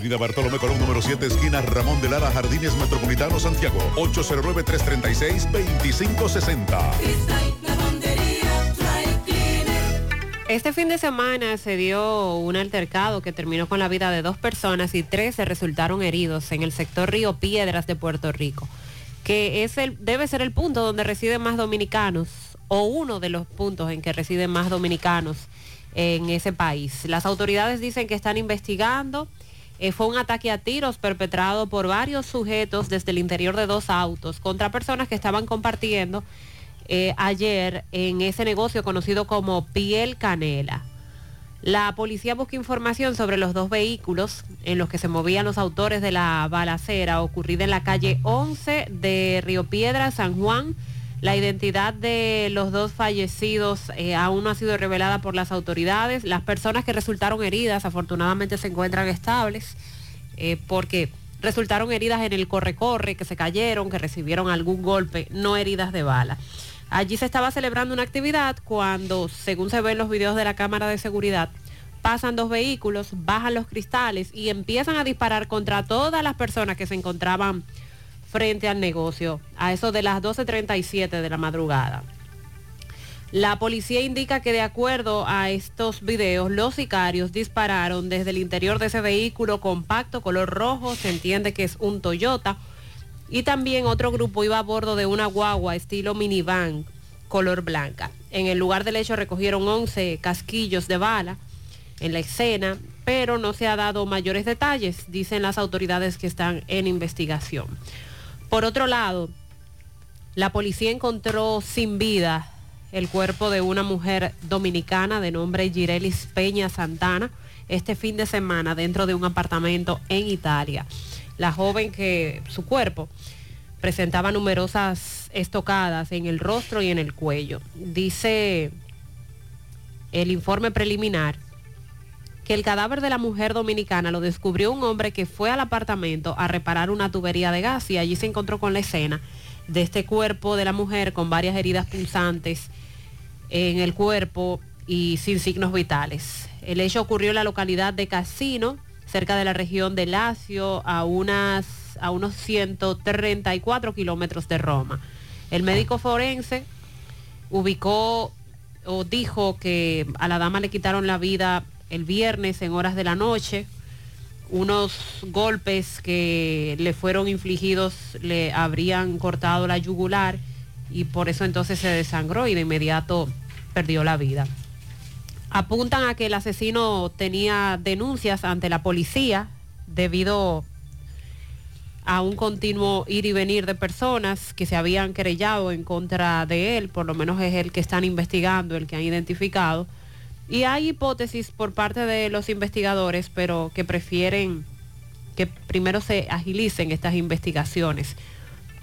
Avenida Bartolomé Colón, número 7, esquina Ramón de Lara, Jardines Metropolitano, Santiago. 809-336-2560. Cristal Lavandería Dry Cleaner. Este fin de semana se dio un altercado que terminó con la vida de dos personas y tres se resultaron heridos en el sector Río Piedras de Puerto Rico, que es el, debe ser el punto donde residen más dominicanos o uno de los puntos en que residen más dominicanos en ese país. Las autoridades dicen que están investigando. Eh, fue un ataque a tiros perpetrado por varios sujetos desde el interior de dos autos contra personas que estaban compartiendo eh, ayer en ese negocio conocido como Piel Canela. La policía busca información sobre los dos vehículos en los que se movían los autores de la balacera ocurrida en la calle 11 de Río Piedra, San Juan. La identidad de los dos fallecidos eh, aún no ha sido revelada por las autoridades. Las personas que resultaron heridas afortunadamente se encuentran estables eh, porque resultaron heridas en el corre-corre, que se cayeron, que recibieron algún golpe, no heridas de bala. Allí se estaba celebrando una actividad cuando, según se ve en los videos de la cámara de seguridad, pasan dos vehículos, bajan los cristales y empiezan a disparar contra todas las personas que se encontraban frente al negocio, a eso de las 12.37 de la madrugada. La policía indica que de acuerdo a estos videos, los sicarios dispararon desde el interior de ese vehículo compacto color rojo, se entiende que es un Toyota, y también otro grupo iba a bordo de una guagua estilo minivan color blanca. En el lugar del hecho recogieron 11 casquillos de bala en la escena, pero no se ha dado mayores detalles, dicen las autoridades que están en investigación. Por otro lado, la policía encontró sin vida el cuerpo de una mujer dominicana de nombre Girelis Peña Santana este fin de semana dentro de un apartamento en Italia. La joven que su cuerpo presentaba numerosas estocadas en el rostro y en el cuello. Dice el informe preliminar que el cadáver de la mujer dominicana lo descubrió un hombre que fue al apartamento a reparar una tubería de gas y allí se encontró con la escena de este cuerpo de la mujer con varias heridas punzantes en el cuerpo y sin signos vitales. El hecho ocurrió en la localidad de Casino, cerca de la región de Lacio, a, unas, a unos 134 kilómetros de Roma. El médico forense ubicó o dijo que a la dama le quitaron la vida el viernes en horas de la noche. Unos golpes que le fueron infligidos le habrían cortado la yugular y por eso entonces se desangró y de inmediato perdió la vida. Apuntan a que el asesino tenía denuncias ante la policía debido a un continuo ir y venir de personas que se habían querellado en contra de él, por lo menos es el que están investigando, el que han identificado. Y hay hipótesis por parte de los investigadores, pero que prefieren que primero se agilicen estas investigaciones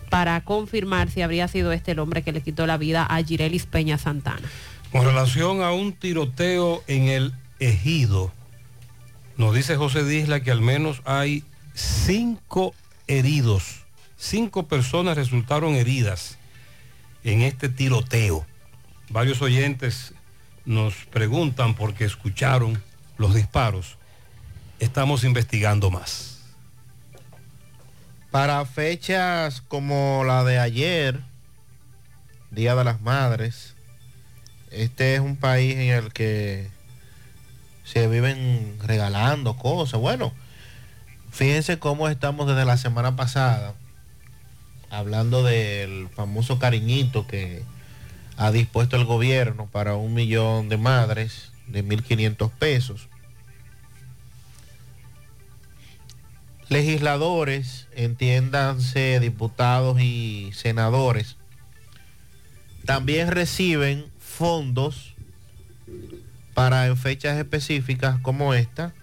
para confirmar si habría sido este el hombre que le quitó la vida a Girelis Peña Santana. Con relación a un tiroteo en el ejido, nos dice José Disla que al menos hay cinco heridos, cinco personas resultaron heridas en este tiroteo. Varios oyentes nos preguntan porque escucharon los disparos. Estamos investigando más. Para fechas como la de ayer, Día de las Madres, este es un país en el que se viven regalando cosas. Bueno, fíjense cómo estamos desde la semana pasada hablando del famoso cariñito que ha dispuesto el gobierno para un millón de madres de 1.500 pesos. Legisladores, entiéndanse diputados y senadores, también reciben fondos para en fechas específicas como esta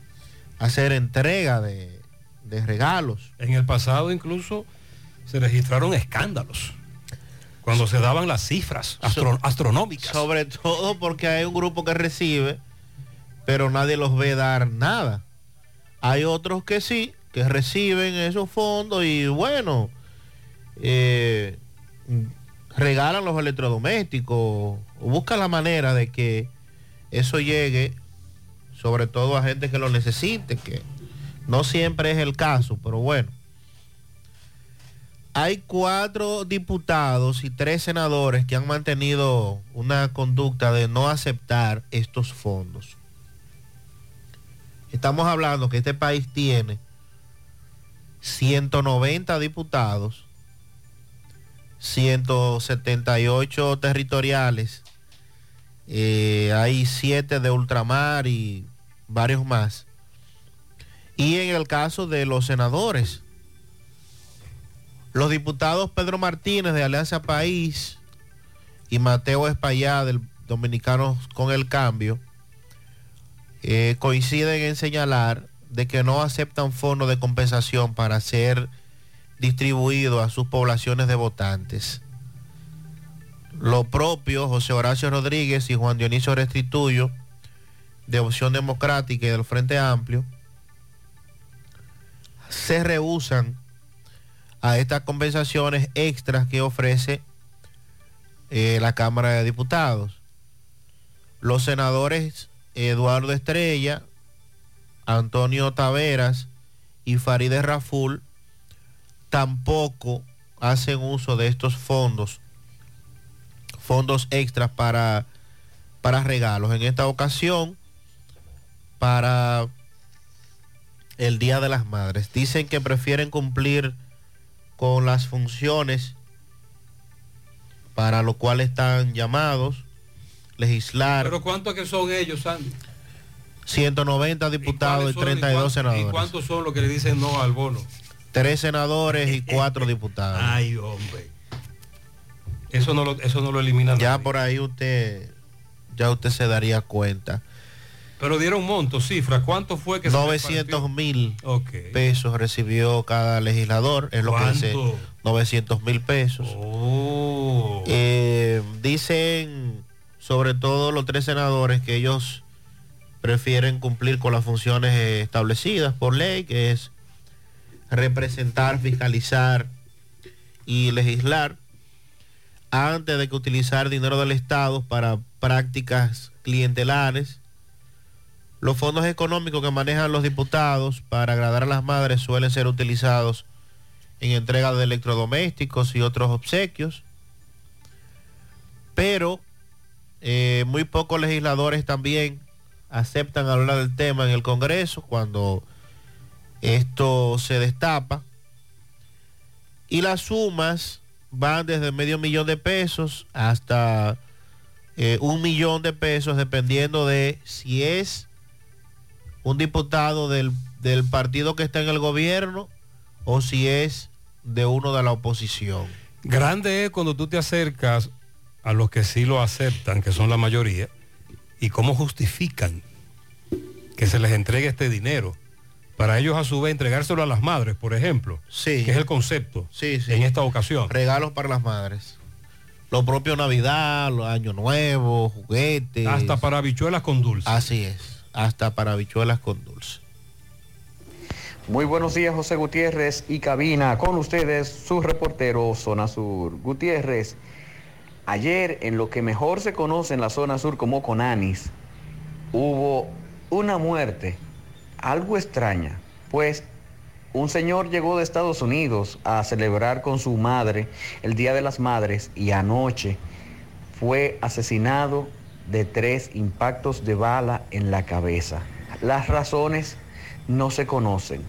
hacer entrega de, de regalos. En el pasado incluso se registraron escándalos cuando se daban las cifras astro- astronómicas. Sobre todo porque hay un grupo que recibe, pero nadie los ve dar nada. Hay otros que sí, que reciben esos fondos y bueno, eh, regalan los electrodomésticos, o buscan la manera de que eso llegue, sobre todo a gente que lo necesite, que no siempre es el caso, pero bueno. Hay cuatro diputados y tres senadores que han mantenido una conducta de no aceptar estos fondos. Estamos hablando que este país tiene 190 diputados, 178 territoriales, eh, hay 7 de ultramar y varios más. Y en el caso de los senadores, los diputados Pedro Martínez de Alianza País y Mateo Espaillá del Dominicanos con el Cambio eh, coinciden en señalar de que no aceptan fondos de compensación para ser distribuidos a sus poblaciones de votantes. Lo propio José Horacio Rodríguez y Juan Dionisio Restituyo de Opción Democrática y del Frente Amplio se rehusan a estas compensaciones extras que ofrece eh, la Cámara de Diputados. Los senadores Eduardo Estrella, Antonio Taveras y Farideh Raful tampoco hacen uso de estos fondos, fondos extras para, para regalos. En esta ocasión, para el Día de las Madres. Dicen que prefieren cumplir con las funciones para lo cual están llamados, legislar. Pero ¿cuántos que son ellos, Sandy? 190 diputados y, ¿Cuáles son 32 y senadores. ¿Y cuántos son los que le dicen no al bono? Tres senadores y cuatro [LAUGHS] diputados. Ay, hombre. Eso no lo, eso no lo eliminan. Ya por ahí usted, ya usted se daría cuenta. Pero dieron monto, cifra. ¿Cuánto fue que se 900 mil pesos recibió cada legislador, es lo que dice ¿Cuánto? 900 mil pesos. Oh. Eh, dicen sobre todo los tres senadores que ellos prefieren cumplir con las funciones establecidas por ley, que es representar, fiscalizar y legislar, antes de que utilizar dinero del Estado para prácticas clientelares. Los fondos económicos que manejan los diputados para agradar a las madres suelen ser utilizados en entrega de electrodomésticos y otros obsequios. Pero eh, muy pocos legisladores también aceptan hablar del tema en el Congreso cuando esto se destapa. Y las sumas van desde medio millón de pesos hasta eh, un millón de pesos, dependiendo de si es un diputado del, del partido que está en el gobierno o si es de uno de la oposición. Grande es cuando tú te acercas a los que sí lo aceptan, que son la mayoría, y cómo justifican que se les entregue este dinero. Para ellos a su vez entregárselo a las madres, por ejemplo. Sí. Que es el concepto Sí, sí. en esta ocasión. Regalos para las madres. Lo propio Navidad, los Año Nuevo, juguetes. Hasta para habichuelas con dulce. Así es. Hasta para habichuelas con dulce. Muy buenos días, José Gutiérrez y cabina. Con ustedes, su reportero Zona Sur. Gutiérrez, ayer en lo que mejor se conoce en la zona sur como Conanis, hubo una muerte, algo extraña, pues un señor llegó de Estados Unidos a celebrar con su madre el Día de las Madres y anoche fue asesinado de tres impactos de bala en la cabeza. Las razones no se conocen,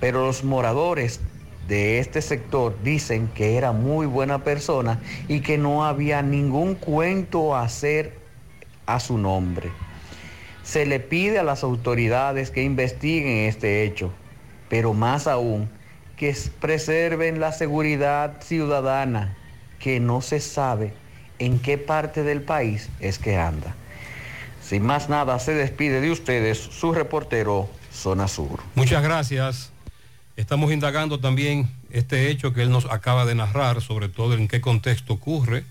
pero los moradores de este sector dicen que era muy buena persona y que no había ningún cuento a hacer a su nombre. Se le pide a las autoridades que investiguen este hecho, pero más aún que preserven la seguridad ciudadana, que no se sabe en qué parte del país es que anda. Sin más nada, se despide de ustedes su reportero Zona Sur. Muchas gracias. Estamos indagando también este hecho que él nos acaba de narrar, sobre todo en qué contexto ocurre.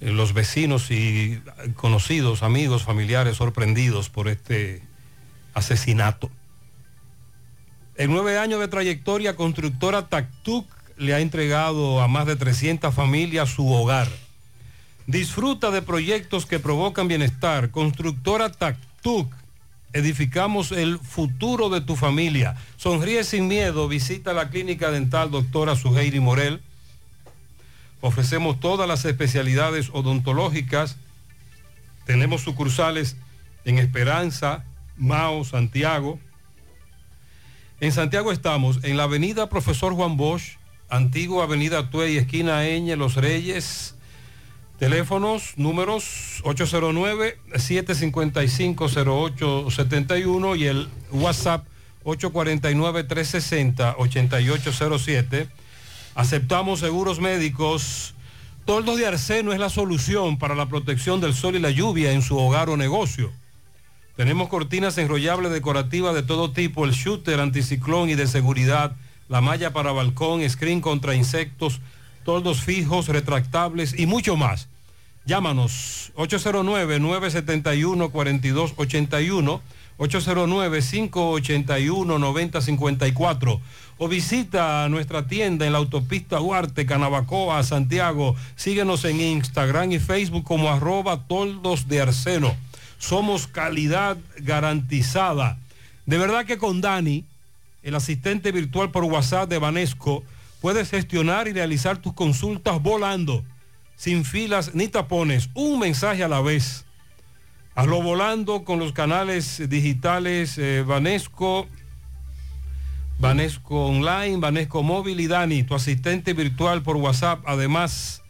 Eh, Los vecinos y conocidos, amigos, familiares sorprendidos por este asesinato. En nueve años de trayectoria, constructora Tactuc le ha entregado a más de 300 familias su hogar. Disfruta de proyectos que provocan bienestar. Constructora Tactuc. Edificamos el futuro de tu familia. Sonríe sin miedo. Visita la clínica dental doctora Suheiri Morel. Ofrecemos todas las especialidades odontológicas. Tenemos sucursales en Esperanza, Mao, Santiago. En Santiago estamos en la avenida Profesor Juan Bosch, antigua avenida Tuey, esquina Eñe, Los Reyes. Teléfonos, números 809-755-0871 y el WhatsApp 849-360-8807. Aceptamos seguros médicos. Toldos de Arseno es la solución para la protección del sol y la lluvia en su hogar o negocio. Tenemos cortinas enrollables decorativas de todo tipo, el shooter anticiclón y de seguridad, la malla para balcón, screen contra insectos, toldos fijos, retractables y mucho más. Llámanos 809-971-4281, 809-581-9054 o visita nuestra tienda en la autopista Duarte, Canabacoa, Santiago. Síguenos en Instagram y Facebook como arroba toldos de arseno. Somos calidad garantizada. De verdad que con Dani, el asistente virtual por WhatsApp de Banesco, puedes gestionar y realizar tus consultas volando, sin filas ni tapones, un mensaje a la vez. Hazlo volando con los canales digitales eh, Banesco, Banesco Online, Banesco Móvil y Dani, tu asistente virtual por WhatsApp. Además,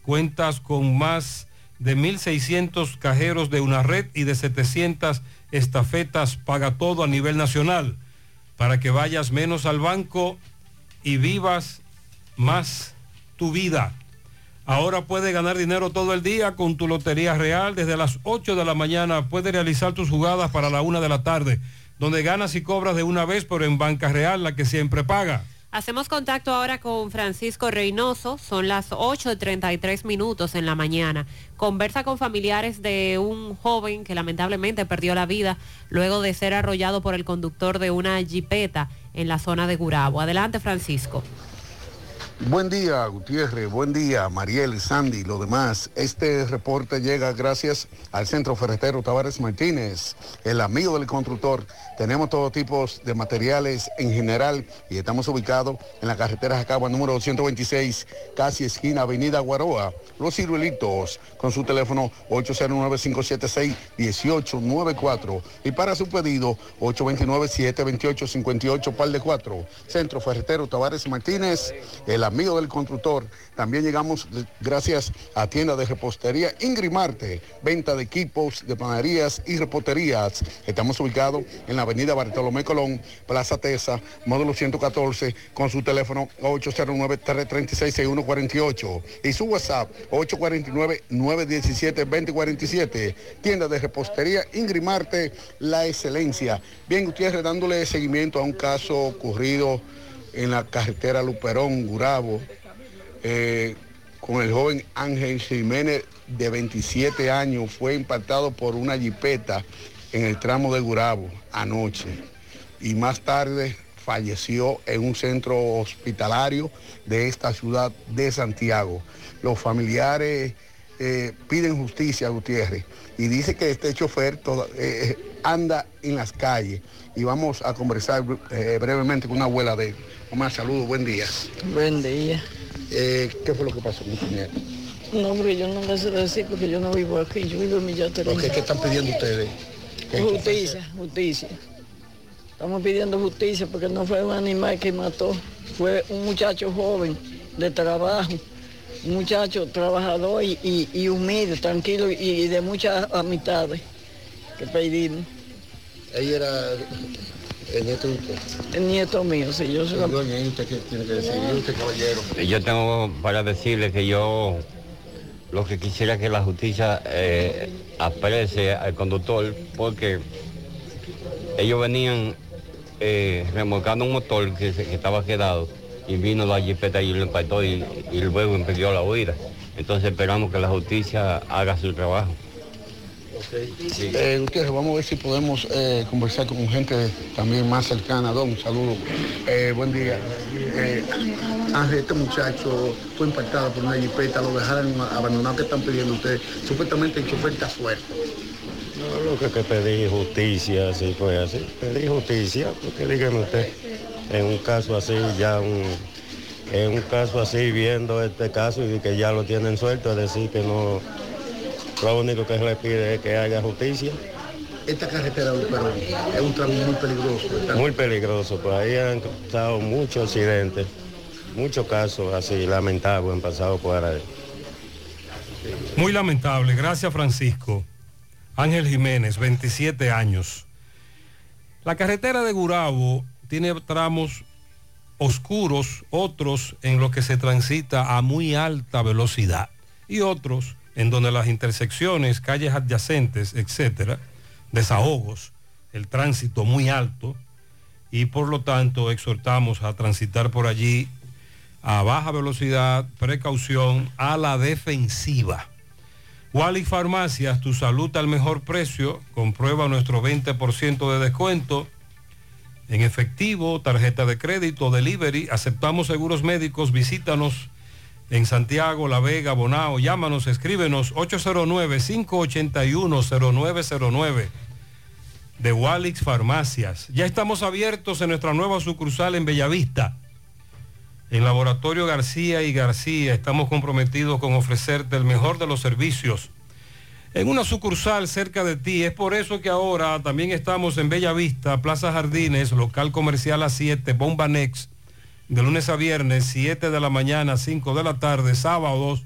cuentas con más de 1.600 cajeros de una red y de 700 estafetas paga todo a nivel nacional para que vayas menos al banco y vivas más tu vida. Ahora puedes ganar dinero todo el día con tu Lotería Real. Desde las 8 de la mañana puedes realizar tus jugadas para la 1 de la tarde, donde ganas y cobras de una vez, pero en Banca Real, la que siempre paga. Hacemos contacto ahora con Francisco Reynoso, son las 8.33 minutos en la mañana. Conversa con familiares de un joven que lamentablemente perdió la vida luego de ser arrollado por el conductor de una jipeta en la zona de Gurabo. Adelante, Francisco. Buen día, Gutiérrez. Buen día, Mariel, Sandy, lo demás. Este reporte llega gracias al Centro Ferretero Tavares Martínez, el amigo del constructor. Tenemos todo tipo de materiales en general y estamos ubicados en la carretera Jacagua número 226, casi esquina Avenida Guaroa. Los ciruelitos con su teléfono 809-576-1894 y para su pedido 829-728-58 par de 4. Centro Ferretero Tavares Martínez, el amigo del constructor. También llegamos gracias a tienda de repostería Ingrimarte, venta de equipos, de panaderías y reposterías. Estamos ubicados en la avenida Bartolomé Colón, Plaza Tesa, módulo 114, con su teléfono 809-336-6148 y su WhatsApp 849-917-2047. Tienda de repostería Ingrimarte, la excelencia. Bien, Gutiérrez, dándole seguimiento a un caso ocurrido en la carretera Luperón, Gurabo, eh, con el joven Ángel Jiménez de 27 años, fue impactado por una jipeta en el tramo de Gurabo anoche y más tarde falleció en un centro hospitalario de esta ciudad de Santiago. Los familiares eh, piden justicia a Gutiérrez y dice que este chofer toda- eh, anda en las calles y vamos a conversar eh, brevemente con una abuela de él. Mamá, saludos, buen día. Buen día. Eh, ¿Qué fue lo que pasó con nieto? No, hombre, yo no le sé decir porque yo no vivo aquí, yo vivo en Millaterén. ¿Qué, qué están pidiendo ustedes? ¿Qué- qué Justicia, justicia. Estamos pidiendo justicia porque no fue un animal que mató, fue un muchacho joven de trabajo, un muchacho trabajador y, y- y humilde, tranquilo y, y de muchas amistades que pedimos. Ella era el nieto de usted. El nieto mío, sí, yo soy la... Doña, ¿y usted qué tiene que decir? ¿Y usted, caballero? Yo tengo para decirle que yo lo que quisiera que la justicia eh, aprecie al conductor porque ellos venían eh, remolcando un motor que estaba quedado y vino la jipeta y lo impactó y, y luego impidió la huida. Entonces esperamos que la justicia haga su trabajo. Eh, Gutiérrez, vamos a ver si podemos eh, conversar con gente también más cercana. Don, un saludo. Eh, buen día. Eh, Ángel, este muchacho fue impactado por una jipeta, lo dejaron abandonado. ¿Qué están pidiendo ustedes? Supuestamente el chofer está suelto. No, lo que, que pedí justicia, así fue así. Pedí justicia, porque dígame usted, en un caso así, ya un, en un caso así, viendo este caso y que ya lo tienen suelto, es decir, que no, lo único que se le pide es que haga justicia. Esta carretera es un tramo muy peligroso. ¿verdad? Muy peligroso, por ahí han estado muchos accidentes, muchos casos así lamentables han pasado por ahí. Muy lamentable. Gracias, Francisco. Ángel Jiménez, 27 años. La carretera de Gurabo tiene tramos oscuros, otros en los que se transita a muy alta velocidad. y otros en donde las intersecciones, calles adyacentes, etcétera, desahogos, el tránsito muy alto y por lo tanto exhortamos a transitar por allí a baja velocidad, precaución, a la defensiva. Wally Farmacias, tu salud al mejor precio, comprueba nuestro 20% de descuento en efectivo, tarjeta de crédito, delivery, aceptamos seguros médicos, visítanos en Santiago, La Vega, Bonao, llámanos, escríbenos 809-581-0909 de Walix Farmacias. Ya estamos abiertos en nuestra nueva sucursal en Bellavista. En Laboratorio García y García estamos comprometidos con ofrecerte el mejor de los servicios en una sucursal cerca de ti. Es por eso que ahora también estamos en Bellavista, Plaza Jardines, local comercial a 7, Bomba Next, de lunes a viernes, 7 de la mañana, 5 de la tarde, sábados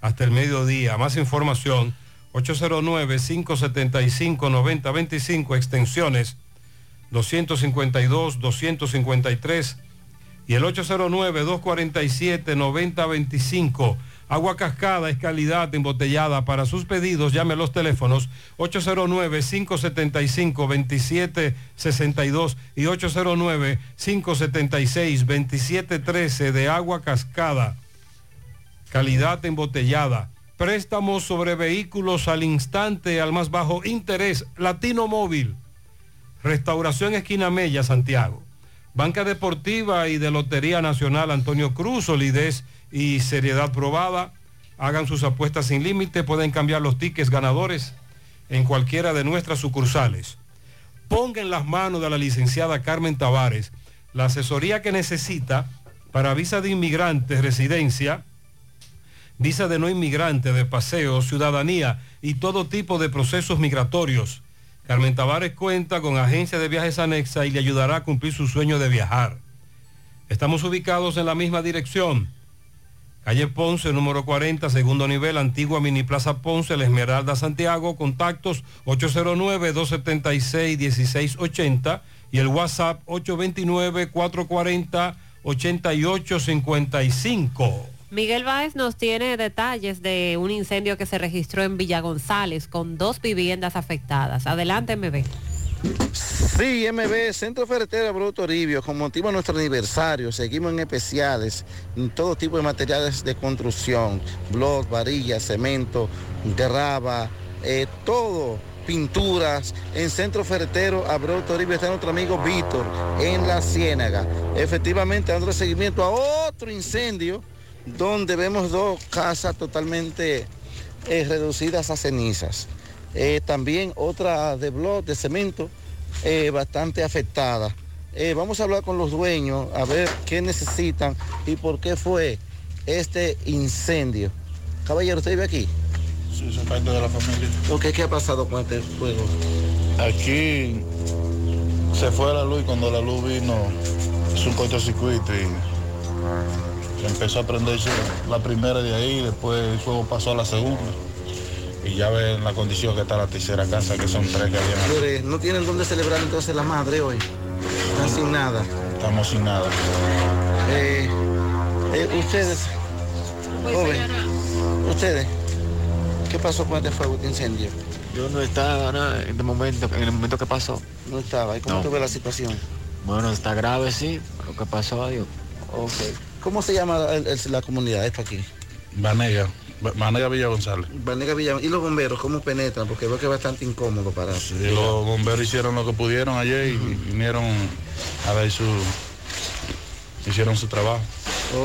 hasta el mediodía. Más información, 809-575-9025, extensiones 252, 253 y el 809-247-9025. Agua Cascada es calidad embotellada. Para sus pedidos llame los teléfonos 809-575-2762 y 809-576-2713 de Agua Cascada. Calidad embotellada. Préstamos sobre vehículos al instante, al más bajo interés. Latino Móvil. Restauración Esquina Mella, Santiago. Banca Deportiva y de Lotería Nacional Antonio Cruz, solidez y seriedad probada. Hagan sus apuestas sin límite, pueden cambiar los tickets ganadores en cualquiera de nuestras sucursales. Ponga en las manos de la licenciada Carmen Tavares la asesoría que necesita para visa de inmigrantes, residencia, visa de no inmigrante, de paseo, ciudadanía y todo tipo de procesos migratorios. Carmen Tavares cuenta con agencia de viajes anexa y le ayudará a cumplir su sueño de viajar. Estamos ubicados en la misma dirección. Calle Ponce, número 40, segundo nivel, antigua Mini Plaza Ponce, La Esmeralda, Santiago. Contactos 809-276-1680 y el WhatsApp 829-440-8855. Miguel Báez nos tiene detalles de un incendio que se registró en Villa González con dos viviendas afectadas. Adelante, MB. Sí, MB, Centro Ferretero Abreu Toribio, con motivo de nuestro aniversario, seguimos en especiales, en todo tipo de materiales de construcción, blog, varillas, cemento, grava, eh, todo, pinturas, en Centro Ferretero Abreu Toribio está nuestro amigo Víctor, en La Ciénaga. Efectivamente, dando seguimiento a otro incendio, donde vemos dos casas totalmente eh, reducidas a cenizas. Eh, también otra de blog, de cemento, eh, bastante afectada. Eh, vamos a hablar con los dueños a ver qué necesitan y por qué fue este incendio. Caballero, ¿usted vive aquí? Sí, soy parte de la familia. ¿qué ha pasado con este fuego? Aquí se fue la luz y cuando la luz vino es un cortocircuito y empezó a prenderse la primera de ahí, después el fuego pasó a la segunda. Y ya ven la condición que está la tercera casa, que son tres que habían. ¿No tienen dónde celebrar entonces la madre hoy? Están sin nada. Estamos sin nada. Eh, eh, ustedes, joven, ustedes, ¿qué pasó con este fuego, este incendio? Yo no estaba nada en el momento, en el momento que pasó. No estaba. ¿Y cómo No. tú ves la situación? Bueno, está grave, sí. Lo que pasó, adiós. Ok. ¿Cómo se llama el- el- la comunidad esta aquí? Vanega, Vanega Villa González. Vanega Villa. ¿Y los bomberos cómo penetran? Porque veo que es bastante incómodo para... Y los bomberos hicieron lo que pudieron ayer y vinieron a ver su... Hicieron su trabajo.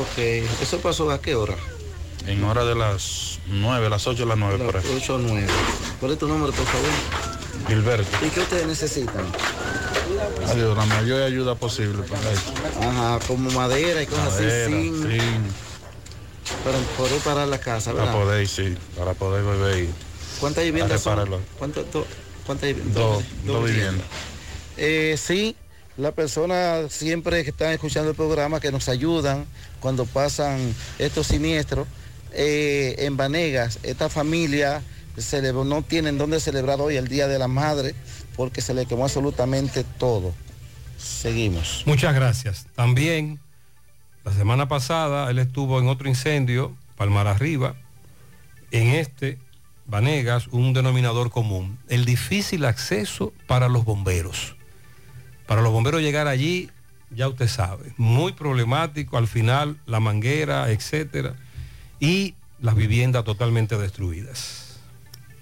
Ok. ¿Eso pasó a qué hora? En hora de las 9, las 8 de las 9 por ahí. 8 o 9. ¿Cuál es tu número, por favor? Gilberto. ¿Y qué ustedes necesitan? Adiós, la mayor ayuda posible para eso. Ajá, como madera y cosas Madera, así, sin... zinc, Para poder parar la casa, para ¿verdad? poder, sí, para poder beber y ¿Cuántas viviendas son? ¿Cuántas, do- viviendas? Dos, dos viviendas. Eh, sí, la persona siempre que están escuchando el programa que nos ayudan cuando pasan estos siniestros. eh, en Vanegas, esta familia celebró- no tienen dónde celebrar hoy el Día de la Madre porque se le quemó absolutamente todo. Seguimos. Muchas gracias. También la semana pasada él estuvo en otro incendio, Palmar Arriba, en este, Vanegas, un denominador común, el difícil acceso para los bomberos. Para los bomberos llegar allí, ya usted sabe, muy problemático, al final la manguera, etcétera, y las viviendas totalmente destruidas.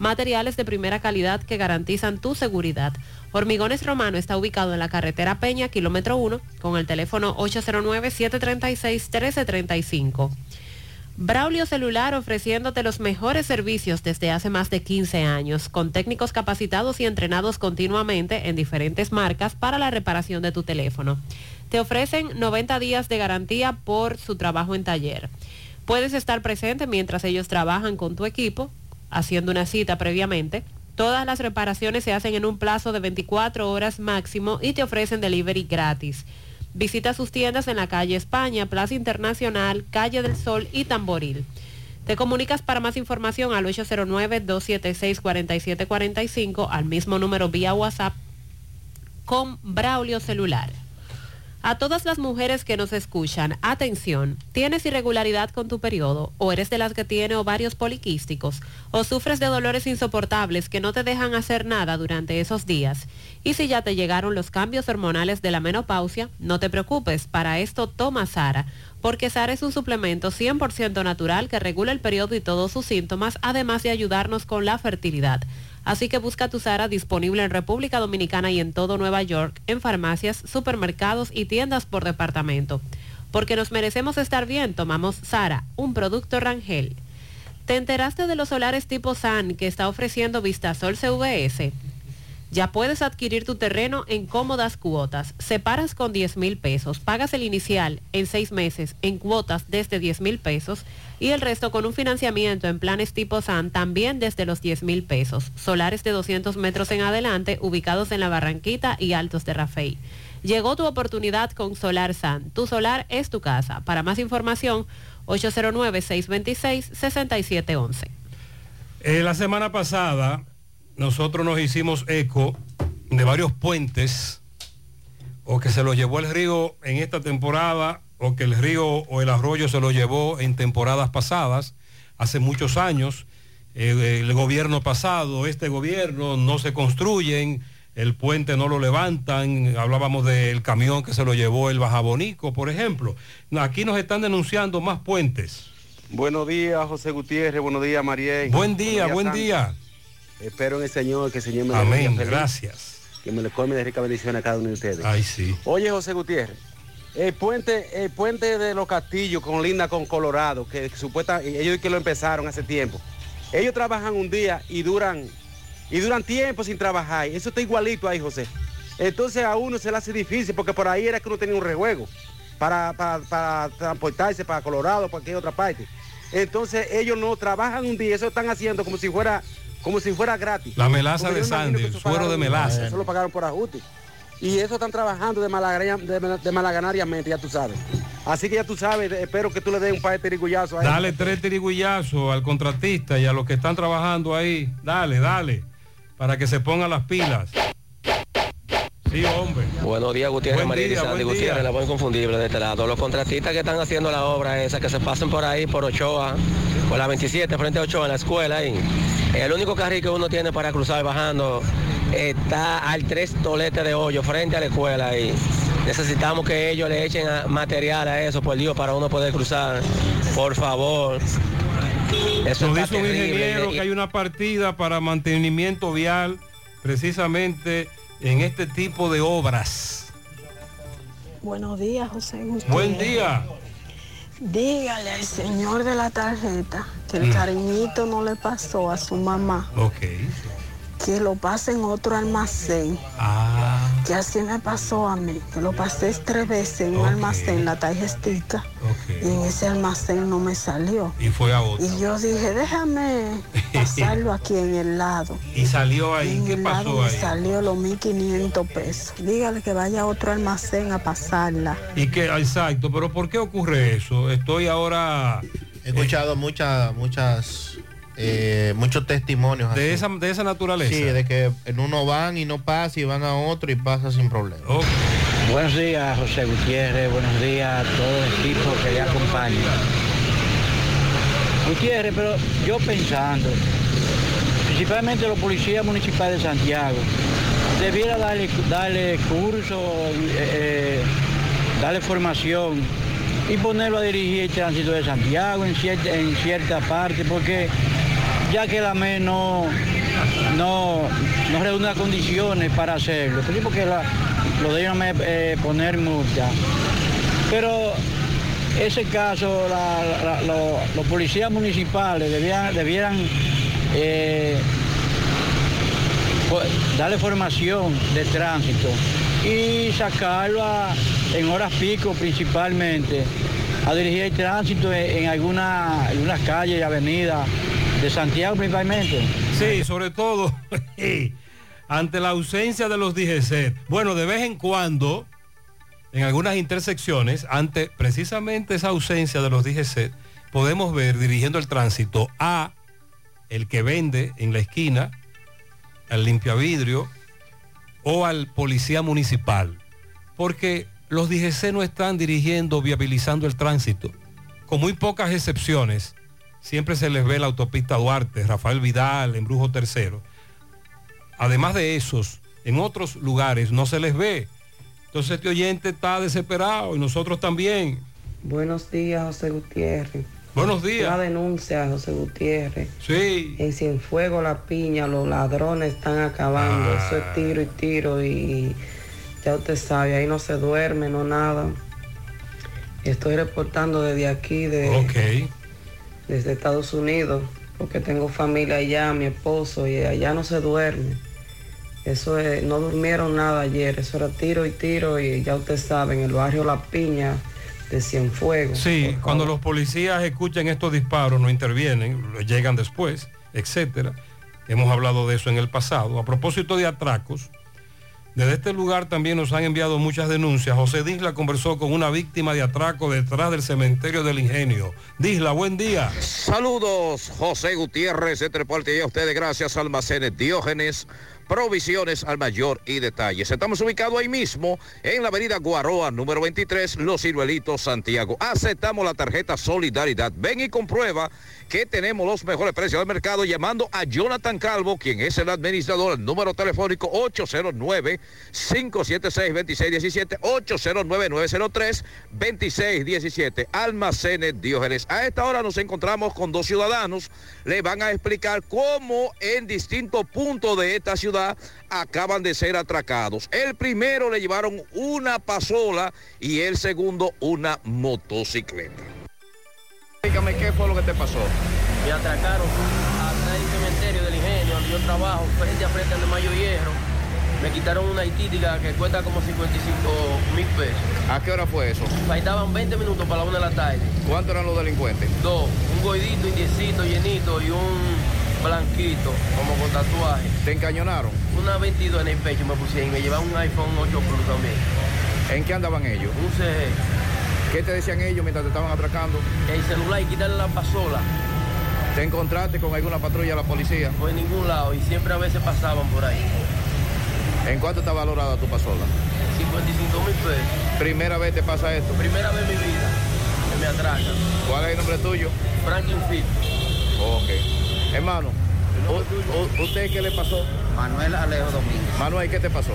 Materiales de primera calidad que garantizan tu seguridad. Hormigones Romano está ubicado en la carretera Peña, kilómetro 1, con el teléfono 809-736-1335. Braulio Celular ofreciéndote los mejores servicios desde hace más de 15 años, con técnicos capacitados y entrenados continuamente en diferentes marcas para la reparación de tu teléfono. Te ofrecen 90 días de garantía por su trabajo en taller. Puedes estar presente mientras ellos trabajan con tu equipo, haciendo una cita previamente. Todas las reparaciones se hacen en un plazo de 24 horas máximo y te ofrecen delivery gratis. Visita sus tiendas en la calle España, Plaza Internacional, Calle del Sol y Tamboril. Te comunicas para más información al 809-276-4745 al mismo número vía WhatsApp con Braulio Celular. A todas las mujeres que nos escuchan, atención, ¿tienes irregularidad con tu periodo o eres de las que tiene ovarios poliquísticos o sufres de dolores insoportables que no te dejan hacer nada durante esos días? Y si ya te llegaron los cambios hormonales de la menopausia, no te preocupes, para esto toma Sara, porque Sara es un suplemento 100% natural que regula el periodo y todos sus síntomas, además de ayudarnos con la fertilidad. Así que busca tu Sara disponible en República Dominicana y en todo Nueva York, en farmacias, supermercados y tiendas por departamento. Porque nos merecemos estar bien, tomamos Sara, un producto Rangel. ¿Te enteraste de los solares tipo SAN que está ofreciendo Vistasol CVS? Ya puedes adquirir tu terreno en cómodas cuotas. Separas con 10 mil pesos, pagas el inicial en seis meses en cuotas desde 10 mil pesos y el resto con un financiamiento en planes tipo SAN también desde los 10 mil pesos. Solares de 200 metros en adelante ubicados en la Barranquita y Altos de Rafey. Llegó tu oportunidad con Solar SAN. Tu solar es tu casa. Para más información, 809-626-6711. Eh, la semana pasada nosotros nos hicimos eco de varios puentes o que se los llevó el río en esta temporada o que el río o el arroyo se lo llevó en temporadas pasadas, hace muchos años. Eh, el gobierno pasado, este gobierno, no se construyen, el puente no lo levantan, hablábamos del camión que se lo llevó el Bajabonico, por ejemplo. Aquí nos están denunciando más puentes. Buenos días, José Gutiérrez. Buenos días, Mariel. Buen día, buen día. Espero en el Señor que el Señor me Amén, feliz, gracias. Que me le colme de rica bendición a cada uno de ustedes. Ay, sí. Oye, José Gutiérrez, el puente, el puente de los castillos con Linda con Colorado, que supuesta, ellos que lo empezaron hace tiempo. Ellos trabajan un día y duran, y duran tiempo sin trabajar. Eso está igualito ahí, José. Entonces a uno se le hace difícil porque por ahí era que uno tenía un rejuego para, para, para transportarse para Colorado, para cualquier otra parte. Entonces ellos no trabajan un día, eso están haciendo como si fuera, como si fuera gratis. La melaza de Sandy, el suero de melaza. Eso lo pagaron por ajuste. Y eso están trabajando de, de, de malaganariamente, ya tú sabes. Así que ya tú sabes, espero que tú le des un par de tirigullazos ahí. Dale tres tirigullazos al contratista y a los que están trabajando ahí. Dale, dale. Para que se pongan las pilas. Sí, hombre. Buenos días, Gutiérrez, María día, Sandy Gutiérrez, la voz inconfundible de este lado. Los contratistas que están haciendo la obra esa, que se pasen por ahí, por Ochoa, por la 27, frente a Ochoa, en la escuela ahí. El único carril que uno tiene para cruzar bajando está al tres toletes de hoyo, frente a la escuela ahí. Necesitamos que ellos le echen material a eso, por Dios, para uno poder cruzar. Por favor. Eso Nos dice un ingeniero que hay una partida para mantenimiento vial precisamente en este tipo de obras. Buenos días, José Gutiérrez. Buen día. Dígale al señor de la tarjeta que el Mm. cariñito no le pasó a su mamá, Ok. Que lo pase en otro almacén. Ah, Que así me pasó a mí, que lo pasé tres veces en un almacén, la tarjetica, y en ese almacén no me salió. y fue a otro. Y yo dije, déjame [LAUGHS] pasarlo aquí en el lado. Y salió ahí. En ¿Qué el lado pasó me ahí? salió los 1500 pesos. Dígale que vaya a otro almacén a pasarla. Y que, exacto, pero ¿por qué ocurre eso? Estoy ahora... He escuchado muchas, muchas, eh, muchos testimonios. De así. esa, de esa naturaleza. Sí, de que en uno van y no pasa y van a otro y pasa sin problema. Buenos días, José Gutiérrez. Buenos días a todo el equipo que le acompaña. Gutiérrez, pero yo pensando, principalmente los policías municipales de Santiago, debiera darle, darle curso, eh, eh, darle formación y ponerlo a dirigir el tránsito de Santiago en cierta, en cierta parte, porque ya que la ME no, no, no reúne las condiciones para hacerlo, sí, porque la- lo deben eh, poner multa. Pero ese caso, los policías municipales debieran, debieran eh, pues, darle formación de tránsito y sacarlo en horas pico principalmente, a dirigir el tránsito en, en alguna- algunas calles y avenidas de Santiago principalmente. Sí, sobre todo [LAUGHS] ante la ausencia de los DGC. Bueno, de vez en cuando, en algunas intersecciones, ante precisamente esa ausencia de los DGC, podemos ver dirigiendo el tránsito a el que vende en la esquina, al limpiavidrio o al policía municipal. Porque los DGC no están dirigiendo, viabilizando el tránsito. Con muy pocas excepciones, siempre se les ve la autopista Duarte, Rafael Vidal, Embrujo Tercero. Además de esos, en otros lugares no se les ve. Entonces este oyente está desesperado y nosotros también. Buenos días, José Gutiérrez. Buenos días. Una denuncia, José Gutiérrez. Sí. En Cienfuegos, La Piña, los ladrones están acabando. Ah. Eso es tiro y tiro y ya usted sabe, ahí no se duerme, no nada. Estoy reportando desde aquí, de, desde Estados Unidos, porque tengo familia allá, mi esposo, y allá no se duerme. Eso es, no durmieron nada ayer, eso era tiro y tiro y ya usted sabe, en el barrio La Piña de Cienfuegos. Sí, cuando los policías escuchan estos disparos no intervienen, llegan después, etcétera. Hemos hablado de eso en el pasado. A propósito de atracos, desde este lugar también nos han enviado muchas denuncias. José Disla conversó con una víctima de atraco detrás del cementerio del Ingenio. Disla, buen día. Saludos, José Gutiérrez, entre parte y a ustedes, gracias, Almacenes Diógenes, provisiones al mayor y detalles. Estamos ubicados ahí mismo, en la avenida Guaroa, número 23, Los Ciruelitos, Santiago. Aceptamos la tarjeta Solidaridad. Ven y comprueba que tenemos los mejores precios del mercado llamando a Jonathan Calvo, quien es el administrador, el número telefónico 809-576-2617, 809-903-2617, Almacenes Diógenes. A esta hora nos encontramos con dos ciudadanos, le van a explicar cómo en distintos puntos de esta ciudad acaban de ser atracados. El primero le llevaron una pasola y el segundo una motocicleta. Dígame qué fue lo que te pasó. Me atracaron atrás del cementerio del ingenio donde yo trabajo, frente a frente de Mayo Hierro. Me quitaron una hitítica que cuesta como 55 mil pesos. ¿A qué hora fue eso? Faltaban 20 minutos para la una de la tarde. ¿Cuántos eran los delincuentes? Dos, un goidito, indiecito, llenito y un blanquito, como con tatuaje. ¿Te encañonaron? Una 22 en el pecho me pusieron y me llevaban un iPhone 8 Plus también. ¿En qué andaban ellos? Un CG. ¿Qué te decían ellos mientras te estaban atracando? El celular y quitarle la pasola. ¿Te encontraste con alguna patrulla de la policía? Por ningún lado y siempre a veces pasaban por ahí. ¿En cuánto está valorada tu pasola? 55 mil pesos. ¿Primera vez te pasa esto? Primera vez en mi vida que me atracan. ¿Cuál es el nombre tuyo? Franklin Fit. Ok. Hermano, ¿usted qué le pasó? Manuel Alejo Domínguez. Manuel, ¿qué te pasó?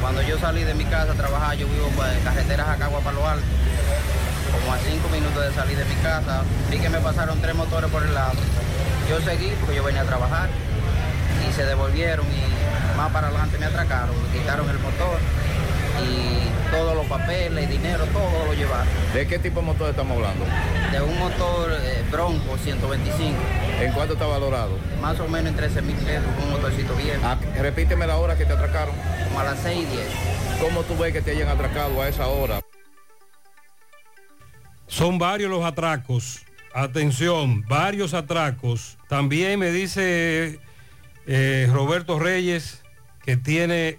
Cuando yo salí de mi casa a trabajar, yo vivo por carreteras a Cagua Palo Alto. Como a cinco minutos de salir de mi casa, vi que me pasaron tres motores por el lado. Yo seguí porque yo venía a trabajar y se devolvieron y más para adelante me atracaron, me quitaron el motor y todos los papeles, dinero, todo lo llevaron. ¿De qué tipo de motor estamos hablando? De un motor eh, Bronco 125. ¿En cuánto está valorado? Más o menos en 13 mil pesos, un motorcito bien. Ah, repíteme la hora que te atracaron. Como a las 6 y 10. ¿Cómo tú ves que te hayan atracado a esa hora? Son varios los atracos. Atención, varios atracos. También me dice eh, Roberto Reyes que tiene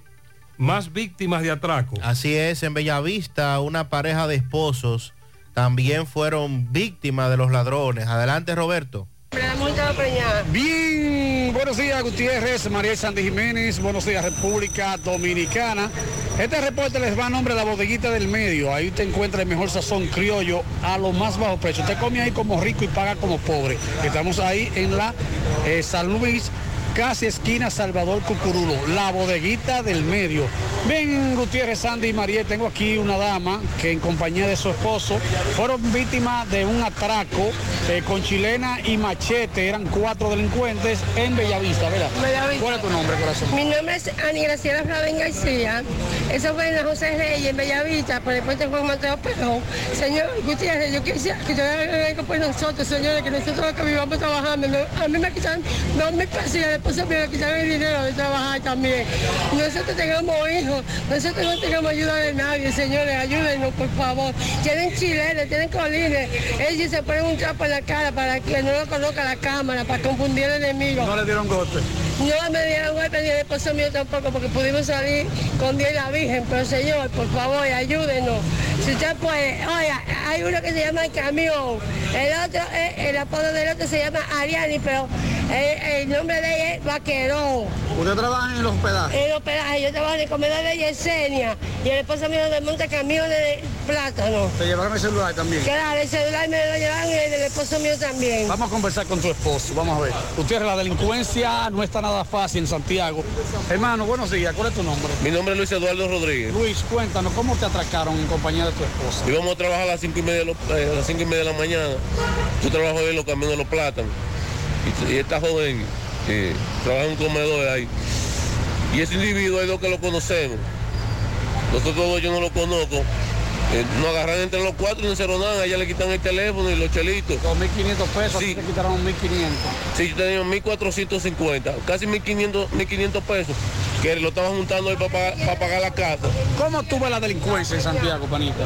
más víctimas de atraco. Así es, en Bellavista una pareja de esposos también fueron víctimas de los ladrones. Adelante Roberto. Bien, buenos días Gutiérrez, María Sandy Jiménez, buenos días República Dominicana. Este reporte les va a nombre de la bodeguita del medio. Ahí te encuentra el mejor sazón criollo a lo más bajo precio. Usted come ahí como rico y paga como pobre. Estamos ahí en la eh, San Luis, casi esquina Salvador Cucurulo, la bodeguita del medio. Ven Gutiérrez, Sandy y María, tengo aquí una dama que en compañía de su esposo fueron víctimas de un atraco eh, con chilena y machete. Eran cuatro delincuentes en Bellavista, ¿verdad? Bellavista. ¿Cuál es tu nombre, corazón? Mi nombre es Ani Graciela Flavén García. Eso fue en la José Reyes, en Bellavista, por el puente Juan Mateo Perón. Señor Gutiérrez, yo quisiera que yo algo por nosotros, señores, que nosotros que vivamos trabajando. a mí me quitan dos mil pesos esposo mío le quitan el dinero de trabajar también. Nosotros tengamos hijos, nosotros no tenemos ayuda de nadie, señores, ayúdenos, por favor. Tienen chilenes, tienen colines. Ellos se ponen un trapo en la cara para que no lo conozca la cámara, para confundir al enemigo. No le dieron golpe. No me dieron golpe ni el esposo mío tampoco porque pudimos salir con Dios la Virgen. Pero señor, por favor, ayúdenos. Si usted puede, oiga, hay uno que se llama el camión, el otro, eh, el apodo del otro se llama Ariani, pero eh, el nombre de ella es Vaquerón. ¿Usted trabaja en los hospedajes? En los pedajes, yo trabajo en el comedor de Yesenia y el esposo mío desmonta camiones de plátano. Te llevaron el celular también. Claro, el celular me lo llevaron y el del esposo mío también. Vamos a conversar con tu esposo, vamos a ver. Gutiérrez, la delincuencia no está nada fácil en Santiago. Hermano, buenos días, ¿cuál es tu nombre? Mi nombre es Luis Eduardo Rodríguez. Luis, cuéntanos, ¿cómo te atracaron en compañía de tu esposa? Íbamos a trabajar a las 5 y media de, los- eh, a las cinco y media de la mañana. Yo trabajo en los camiones de los plátanos. Y, y esta joven eh, trabaja en un comedor ahí. Y ese individuo hay dos que lo conocemos. Nosotros dos yo no lo conozco. Eh, nos agarran entre los cuatro y no hicieron nada. A ella le quitan el teléfono y los chelitos. 2.500 pesos, Sí. te quitaron 1.500. Sí, yo tenía 1.450, casi 1.500 1.500 pesos, que lo estaban juntando ahí para pagar la casa. ¿Cómo tú ves la delincuencia en Santiago, panita?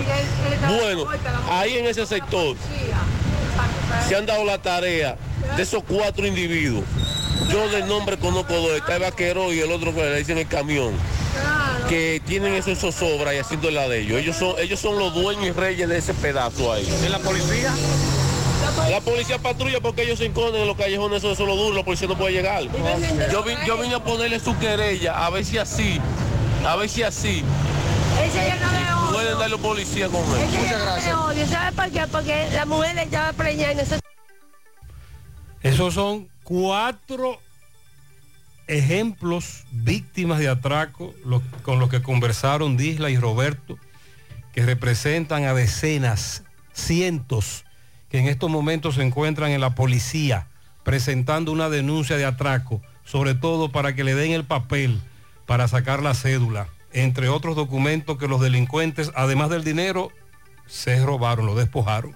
Bueno, ahí en ese sector se han dado la tarea de esos cuatro individuos. Yo del nombre conozco dos, está el vaquero y el otro que le dicen el camión, que tienen eso zozobra y haciendo la de ellos. Ellos son, ellos son los dueños y reyes de ese pedazo ahí. ¿En la policía? La policía patrulla porque ellos se enconden en los callejones, eso, eso es lo duro, la policía no puede llegar. Yo, vi- yo vine a ponerle su querella, a ver si así, a ver si así pueden dar los policías con él. Muchas gracias. Odio, ¿sabe por qué? Porque la mujer le estaba preñada y nosotros... Esos son cuatro ejemplos víctimas de atraco con los que conversaron Disla y Roberto, que representan a decenas, cientos, que en estos momentos se encuentran en la policía presentando una denuncia de atraco, sobre todo para que le den el papel para sacar la cédula, entre otros documentos que los delincuentes, además del dinero, se robaron, lo despojaron.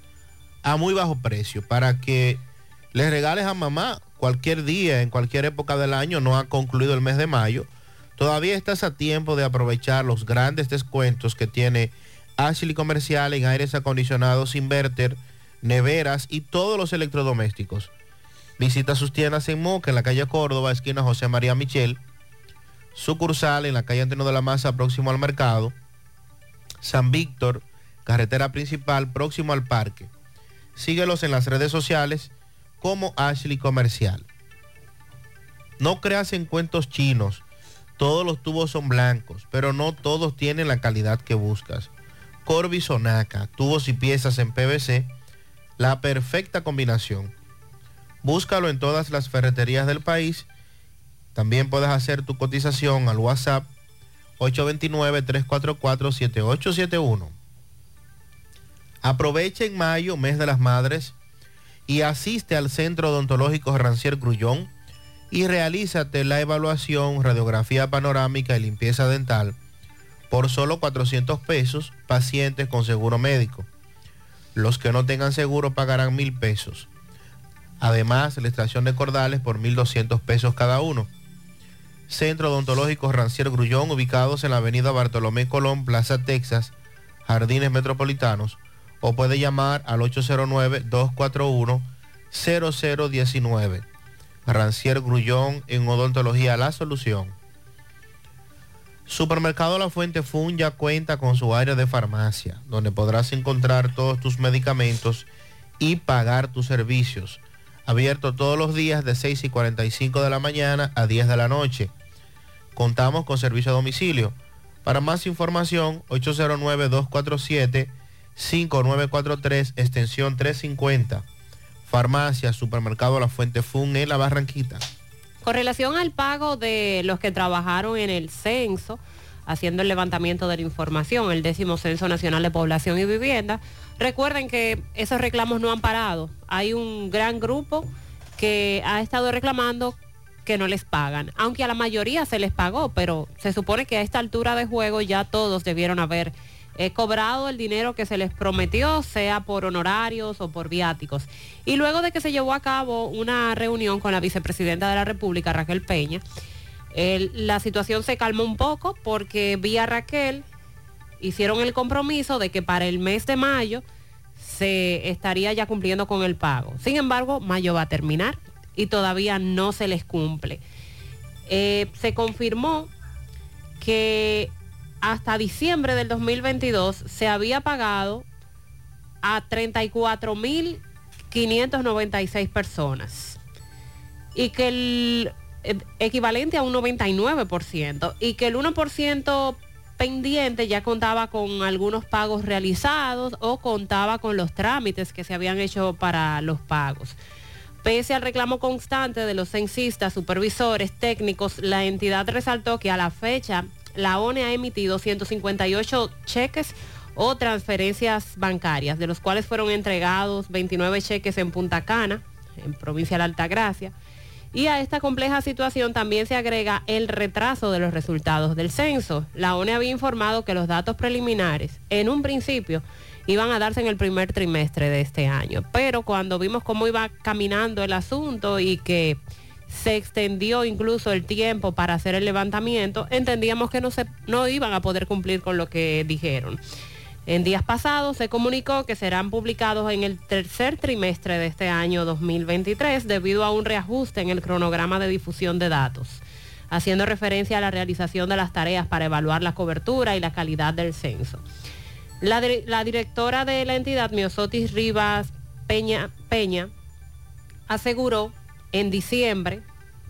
a muy bajo precio para que les regales a mamá cualquier día, en cualquier época del año, no ha concluido el mes de mayo. Todavía estás a tiempo de aprovechar los grandes descuentos que tiene Ashley Comercial en aires acondicionados, inverter, neveras y todos los electrodomésticos. Visita sus tiendas en Moca, en la calle Córdoba, esquina José María Michel, sucursal en la calle Antonio de la Maza, próximo al mercado, San Víctor, carretera principal, próximo al parque. Síguelos en las redes sociales como Ashley Comercial. No creas en cuentos chinos. Todos los tubos son blancos, pero no todos tienen la calidad que buscas. Corby Sonaca, tubos y piezas en PVC, la perfecta combinación. Búscalo en todas las ferreterías del país. También puedes hacer tu cotización al WhatsApp 829-344-7871. Aprovecha en mayo, mes de las madres, y asiste al Centro Odontológico Rancier Grullón y realízate la evaluación, radiografía panorámica y limpieza dental por solo 400 pesos, pacientes con seguro médico. Los que no tengan seguro pagarán mil pesos. Además, la extracción de cordales por 1.200 pesos cada uno. Centro Odontológico Rancier Grullón, ubicados en la avenida Bartolomé Colón, Plaza Texas, Jardines Metropolitanos, o puede llamar al 809-241-0019. Rancier Grullón en Odontología La Solución. Supermercado La Fuente Fun ya cuenta con su área de farmacia, donde podrás encontrar todos tus medicamentos y pagar tus servicios. Abierto todos los días de 6 y 45 de la mañana a 10 de la noche. Contamos con servicio a domicilio. Para más información, 809-247-5943, extensión 350. Farmacia, Supermercado La Fuente Fun en La Barranquita. Con relación al pago de los que trabajaron en el censo, haciendo el levantamiento de la información, el décimo Censo Nacional de Población y Vivienda, recuerden que esos reclamos no han parado. Hay un gran grupo que ha estado reclamando que no les pagan, aunque a la mayoría se les pagó, pero se supone que a esta altura de juego ya todos debieron haber eh, cobrado el dinero que se les prometió, sea por honorarios o por viáticos. Y luego de que se llevó a cabo una reunión con la vicepresidenta de la República, Raquel Peña, la situación se calmó un poco porque vía Raquel hicieron el compromiso de que para el mes de mayo se estaría ya cumpliendo con el pago. Sin embargo, mayo va a terminar y todavía no se les cumple. Eh, se confirmó que hasta diciembre del 2022 se había pagado a 34.596 personas y que el equivalente a un 99% y que el 1% pendiente ya contaba con algunos pagos realizados o contaba con los trámites que se habían hecho para los pagos. Pese al reclamo constante de los censistas, supervisores, técnicos, la entidad resaltó que a la fecha la ONE ha emitido 158 cheques o transferencias bancarias, de los cuales fueron entregados 29 cheques en Punta Cana, en provincia de la Altagracia. Y a esta compleja situación también se agrega el retraso de los resultados del censo. La ONE había informado que los datos preliminares, en un principio, iban a darse en el primer trimestre de este año. Pero cuando vimos cómo iba caminando el asunto y que se extendió incluso el tiempo para hacer el levantamiento, entendíamos que no, se, no iban a poder cumplir con lo que dijeron. En días pasados se comunicó que serán publicados en el tercer trimestre de este año 2023 debido a un reajuste en el cronograma de difusión de datos, haciendo referencia a la realización de las tareas para evaluar la cobertura y la calidad del censo. La, la directora de la entidad, Miosotis Rivas Peña, Peña, aseguró en diciembre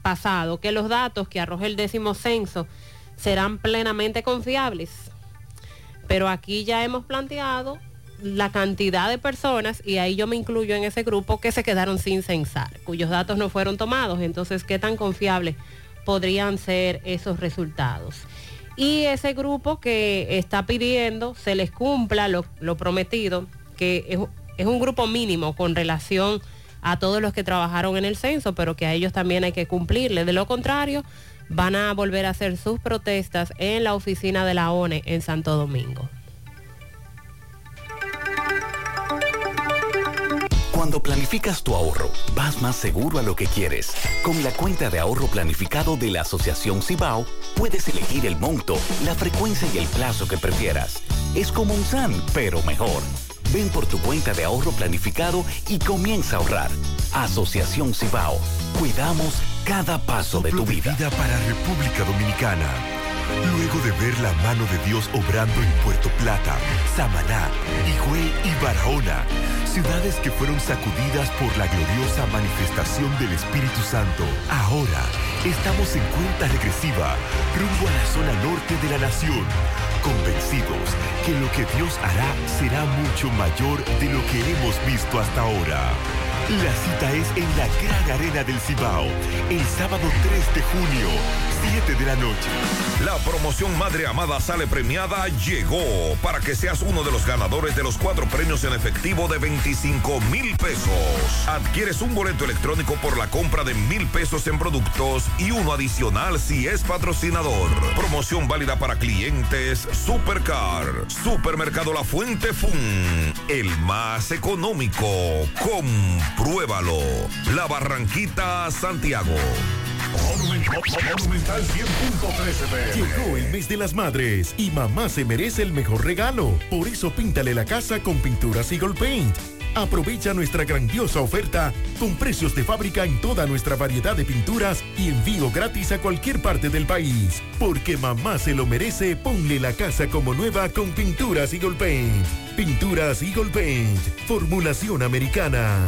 pasado que los datos que arroja el décimo censo serán plenamente confiables. Pero aquí ya hemos planteado la cantidad de personas, y ahí yo me incluyo en ese grupo, que se quedaron sin censar, cuyos datos no fueron tomados. Entonces, ¿qué tan confiables podrían ser esos resultados? Y ese grupo que está pidiendo se les cumpla lo, prometido, que es, es un grupo mínimo con relación a todos los que trabajaron en el censo, pero que a ellos también hay que cumplirle. De lo contrario, van a volver a hacer sus protestas en la oficina de la ONE en Santo Domingo. Cuando planificas tu ahorro, vas más seguro a lo que quieres. Con la cuenta de ahorro planificado de la Asociación Cibao, puedes elegir el monto, la frecuencia y el plazo que prefieras. Es como un SAN, pero mejor Ven por tu cuenta de ahorro planificado y comienza a ahorrar. Asociación Cibao. Cuidamos cada paso de tu vida. para República Dominicana. Luego de ver la mano de Dios obrando en Puerto Plata, Samaná, Higüey y Barahona, ciudades que fueron sacudidas por la gloriosa manifestación del Espíritu Santo, ahora estamos en cuenta regresiva rumbo a la zona norte de la nación, convencidos que lo que Dios hará será mucho mayor de lo que hemos visto hasta ahora. La cita es en la Gran Arena del Cibao, el sábado 3 de junio, 7 de la noche. La promoción Madre Amada Sale Premiada llegó para que seas uno de los ganadores de los cuatro premios en efectivo de 25 mil pesos. Adquieres un boleto electrónico por la compra de mil pesos en productos y uno adicional si es patrocinador. Promoción válida para clientes Supercar, Supermercado La Fuente Fun, el más económico. Compruébalo. La Barranquita, Santiago. Monumental 100.13 Llegó el mes de las madres y mamá se merece el mejor regalo. Por eso píntale la casa con pinturas Eagle Paint. Aprovecha nuestra grandiosa oferta con precios de fábrica en toda nuestra variedad de pinturas y envío gratis a cualquier parte del país. Porque mamá se lo merece, ponle la casa como nueva con pinturas Eagle Paint. Pinturas Eagle Paint, formulación americana.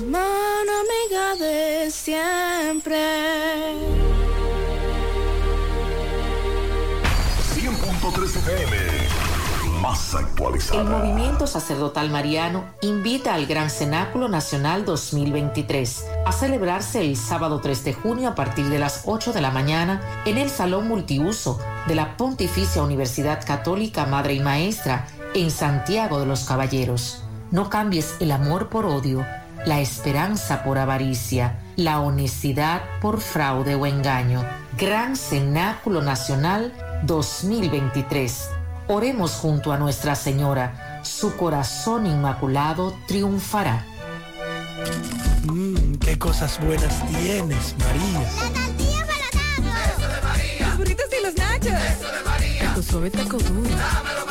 Mano amiga de siempre. 100.3 FM. Más El movimiento sacerdotal mariano invita al Gran Cenáculo Nacional 2023 a celebrarse el sábado 3 de junio a partir de las 8 de la mañana en el Salón Multiuso de la Pontificia Universidad Católica Madre y Maestra en Santiago de los Caballeros. No cambies el amor por odio, la esperanza por avaricia, la honestidad por fraude o engaño. Gran Cenáculo Nacional 2023. Oremos junto a Nuestra Señora. Su corazón inmaculado triunfará. Mmm, qué cosas buenas tienes, María. La tortilla para Eso de María. Los burritos y los nachos. Eso de María. Tu suave taco duro. Dámelo,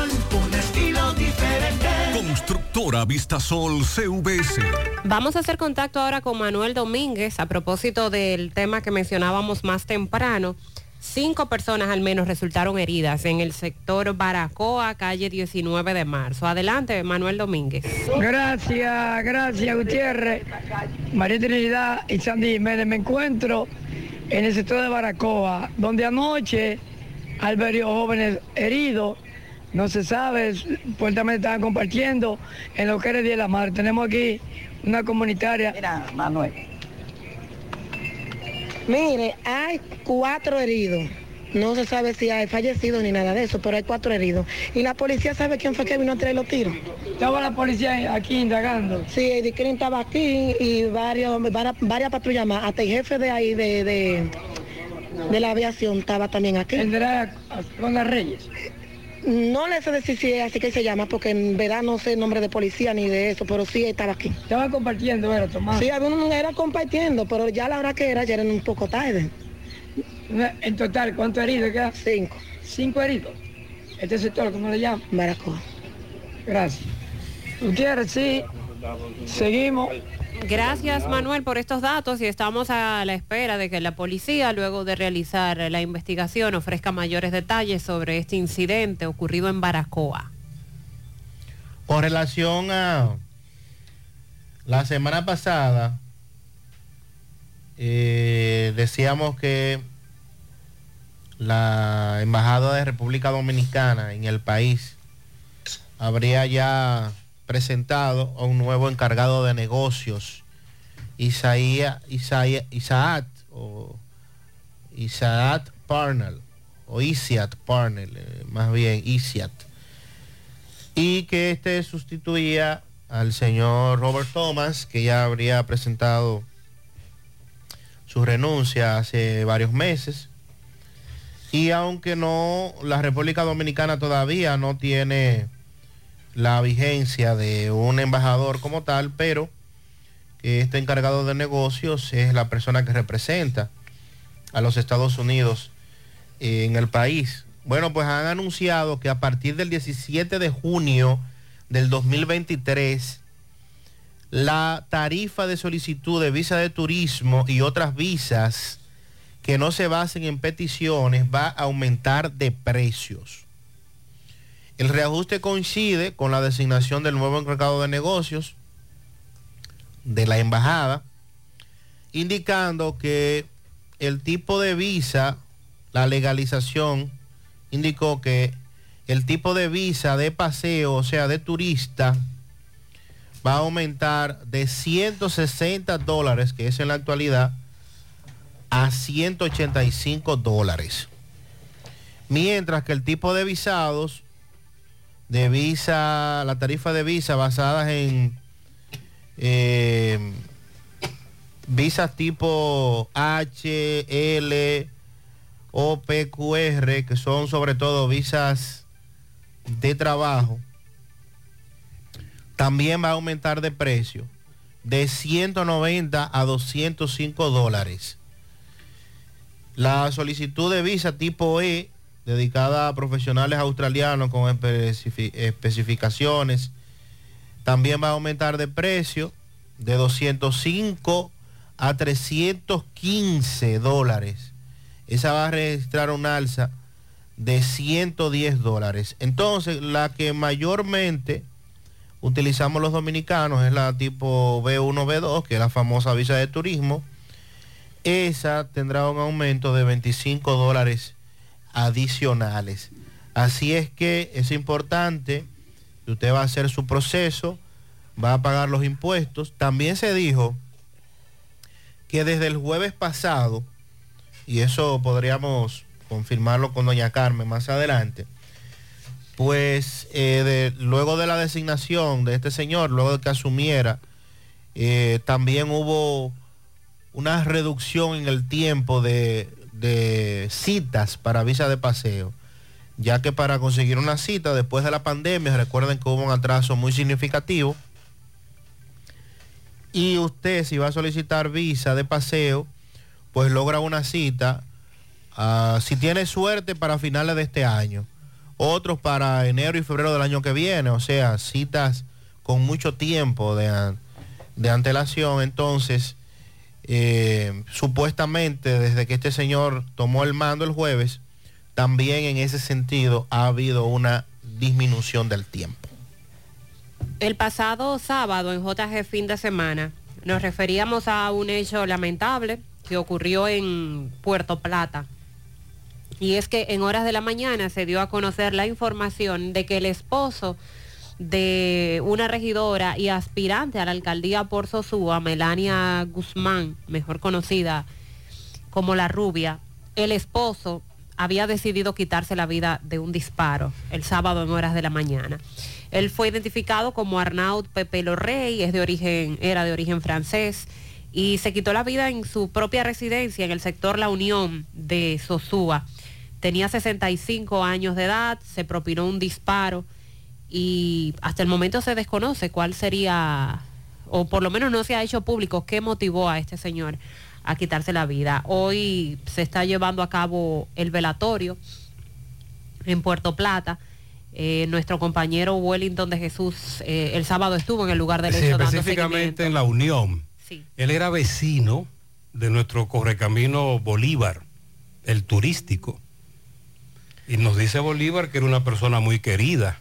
Constructora Vistasol CVS. Vamos a hacer contacto ahora con Manuel Domínguez a propósito del tema que mencionábamos más temprano. Cinco personas al menos resultaron heridas en el sector Baracoa, calle 19 de marzo. Adelante, Manuel Domínguez. Gracias, gracias Gutiérrez, María Trinidad y Sandy Jiménez. Me encuentro en el sector de Baracoa, donde anoche varios jóvenes heridos. No se sabe, supuestamente estaban compartiendo en lo que era el Día de la Madre. Tenemos aquí una comunitaria. Mira, Manuel. Mire, hay cuatro heridos. No se sabe si hay fallecidos ni nada de eso, pero hay cuatro heridos. ¿Y la policía sabe quién fue que vino a traer los tiros? ¿Estaba la policía aquí indagando? Sí, el Crin estaba aquí y varios, varias, varias patrullas más. Hasta el jefe de ahí de, de, de la aviación estaba también aquí. ¿El de la, con las Reyes? No le sé decir si es así que se llama, porque en verdad no sé el nombre de policía ni de eso, pero sí estaba aquí. Estaban compartiendo, era Tomás. Sí, algunos era compartiendo, pero ya la hora que era, ya eran un poco tarde. En total, ¿cuántos heridos quedan? Cinco. ¿Cinco heridos? ¿Este sector cómo le llama? Baracoa. Gracias. Gutiérrez, sí. Seguimos. Gracias Manuel por estos datos y estamos a la espera de que la policía, luego de realizar la investigación, ofrezca mayores detalles sobre este incidente ocurrido en Baracoa. Con relación a la semana pasada, eh, decíamos que la Embajada de República Dominicana en el país habría ya presentado a un nuevo encargado de negocios, Isaías, Isaat, o Isaat Parnell, o Isiat Parnell, eh, más bien Isiat, y que este sustituía al señor Robert Thomas, que ya habría presentado su renuncia hace varios meses. Y aunque no, la República Dominicana todavía no tiene la vigencia de un embajador como tal, pero que este encargado de negocios es la persona que representa a los Estados Unidos en el país. Bueno, pues han anunciado que a partir del 17 de junio del 2023, la tarifa de solicitud de visa de turismo y otras visas que no se basen en peticiones va a aumentar de precios. El reajuste coincide con la designación del nuevo encargado de negocios de la embajada, indicando que el tipo de visa, la legalización, indicó que el tipo de visa de paseo, o sea, de turista, va a aumentar de 160 dólares, que es en la actualidad, a 185 dólares. Mientras que el tipo de visados de visa, la tarifa de visa basadas en eh, visas tipo H, L, O, P, Q, R, que son sobre todo visas de trabajo, también va a aumentar de precio de 190 a 205 dólares. La solicitud de visa tipo E dedicada a profesionales australianos con especificaciones. También va a aumentar de precio de 205 a 315 dólares. Esa va a registrar un alza de 110 dólares. Entonces, la que mayormente utilizamos los dominicanos es la tipo B1, B2, que es la famosa visa de turismo. Esa tendrá un aumento de 25 dólares adicionales. Así es que es importante que usted va a hacer su proceso, va a pagar los impuestos. También se dijo que desde el jueves pasado, y eso podríamos confirmarlo con doña Carmen más adelante, pues eh, luego de la designación de este señor, luego de que asumiera, eh, también hubo una reducción en el tiempo de de citas para visa de paseo, ya que para conseguir una cita después de la pandemia, recuerden que hubo un atraso muy significativo. Y usted si va a solicitar visa de paseo, pues logra una cita, ah, si tiene suerte, para finales de este año. Otros para enero y febrero del año que viene, o sea, citas con mucho tiempo de, de antelación. Entonces, eh, supuestamente desde que este señor tomó el mando el jueves, también en ese sentido ha habido una disminución del tiempo. El pasado sábado en JG fin de semana nos referíamos a un hecho lamentable que ocurrió en Puerto Plata. Y es que en horas de la mañana se dio a conocer la información de que el esposo de una regidora y aspirante a la alcaldía por Sosúa, Melania Guzmán, mejor conocida como la rubia, el esposo había decidido quitarse la vida de un disparo el sábado en horas de la mañana. Él fue identificado como Arnaud Pepe Lorrey, es de origen, era de origen francés y se quitó la vida en su propia residencia en el sector La Unión de Sosúa. Tenía 65 años de edad, se propinó un disparo y hasta el momento se desconoce cuál sería, o por lo menos no se ha hecho público qué motivó a este señor a quitarse la vida. Hoy se está llevando a cabo el velatorio en Puerto Plata. Eh, nuestro compañero Wellington de Jesús eh, el sábado estuvo en el lugar del Sí, hecho dando específicamente en la Unión. Él era vecino de nuestro correcamino Bolívar, el turístico. Y nos dice Bolívar que era una persona muy querida,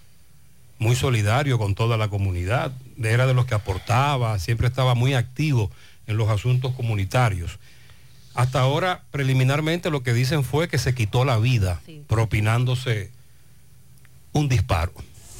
muy solidario con toda la comunidad. Era de los que aportaba, siempre estaba muy activo en los asuntos comunitarios. Hasta ahora, preliminarmente, lo que dicen fue que se quitó la vida, propinándose un disparo.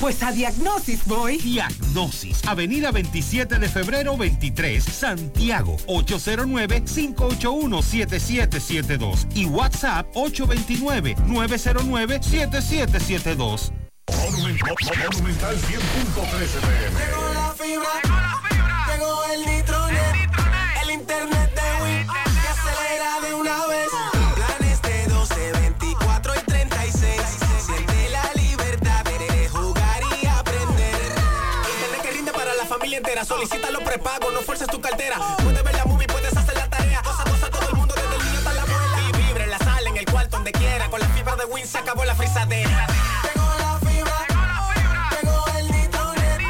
pues a Diagnosis voy. Diagnosis, Avenida 27 de febrero 23, Santiago, 809-581-7772 y WhatsApp 829-909-7772. Monumental 100.13 Llegó la fibra, llegó el nitronet, el internet de que acelera de una vez. Solicita los prepagos, no fuerces tu cartera. Puedes ver la movie, puedes hacer la tarea. Cosa, cosa, todo el mundo, desde el niño hasta la abuela. Y vibra en la sala, en el cuarto, donde quiera. Con la fibra de Win se acabó la frisadera. Llegó la fibra, llegó el nitronet,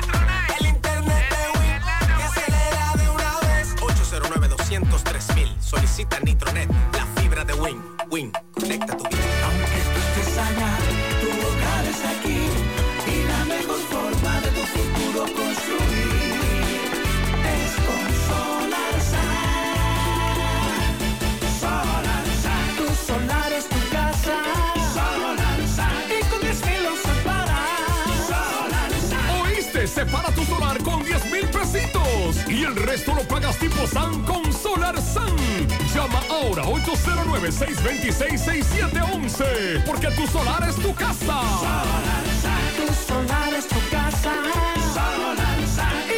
el internet de Win que acelera de una vez. 809 203 Solicita Nitronet, la fibra de Win. Win, conecta el resto lo pagas tipo SAN con Solar SAN. Llama ahora 809-626-6711 porque tu solar es tu casa. Tu solar es tu casa. Solar Y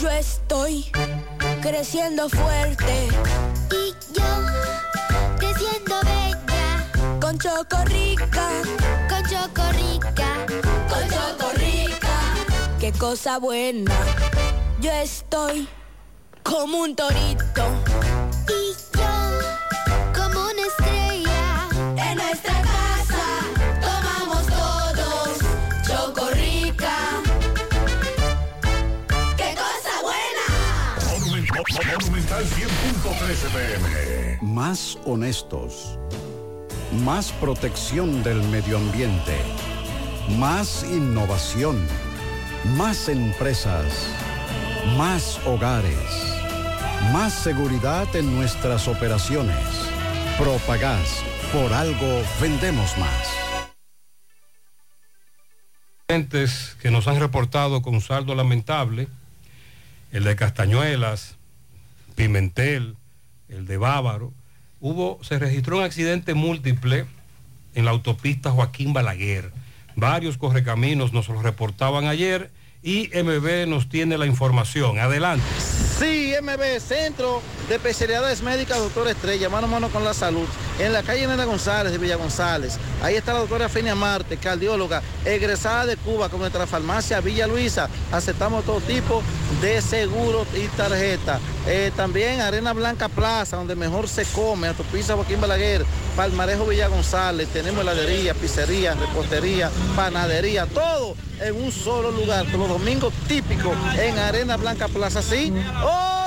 Yo estoy creciendo fuerte. Y yo creciendo bella. Con Chocorrica. Con Chocorrica. Con Chocorrica. Qué cosa buena. Yo estoy como un torito. Y yo Monumental 100.13 pm. Más honestos. Más protección del medio ambiente. Más innovación. Más empresas. Más hogares. Más seguridad en nuestras operaciones. Propagás. Por algo vendemos más. Que nos han reportado con saldo lamentable, el de Castañuelas, Pimentel, el de Bávaro, hubo, se registró un accidente múltiple en la autopista Joaquín Balaguer. Varios correcaminos nos lo reportaban ayer y MB nos tiene la información. Adelante. Sí, MB, Centro de Especialidades Médicas, doctor Estrella, mano a mano con la salud, en la calle Nena González de Villa González. Ahí está la doctora Fenia Marte, cardióloga, egresada de Cuba con nuestra farmacia Villa Luisa. Aceptamos todo tipo de seguros y tarjeta. Eh, también Arena Blanca Plaza, donde mejor se come, autopista Joaquín Balaguer, Palmarejo Villa González, tenemos heladería, pizzería, repostería, panadería, todo en un solo lugar, los domingos típicos en Arena Blanca Plaza, sí.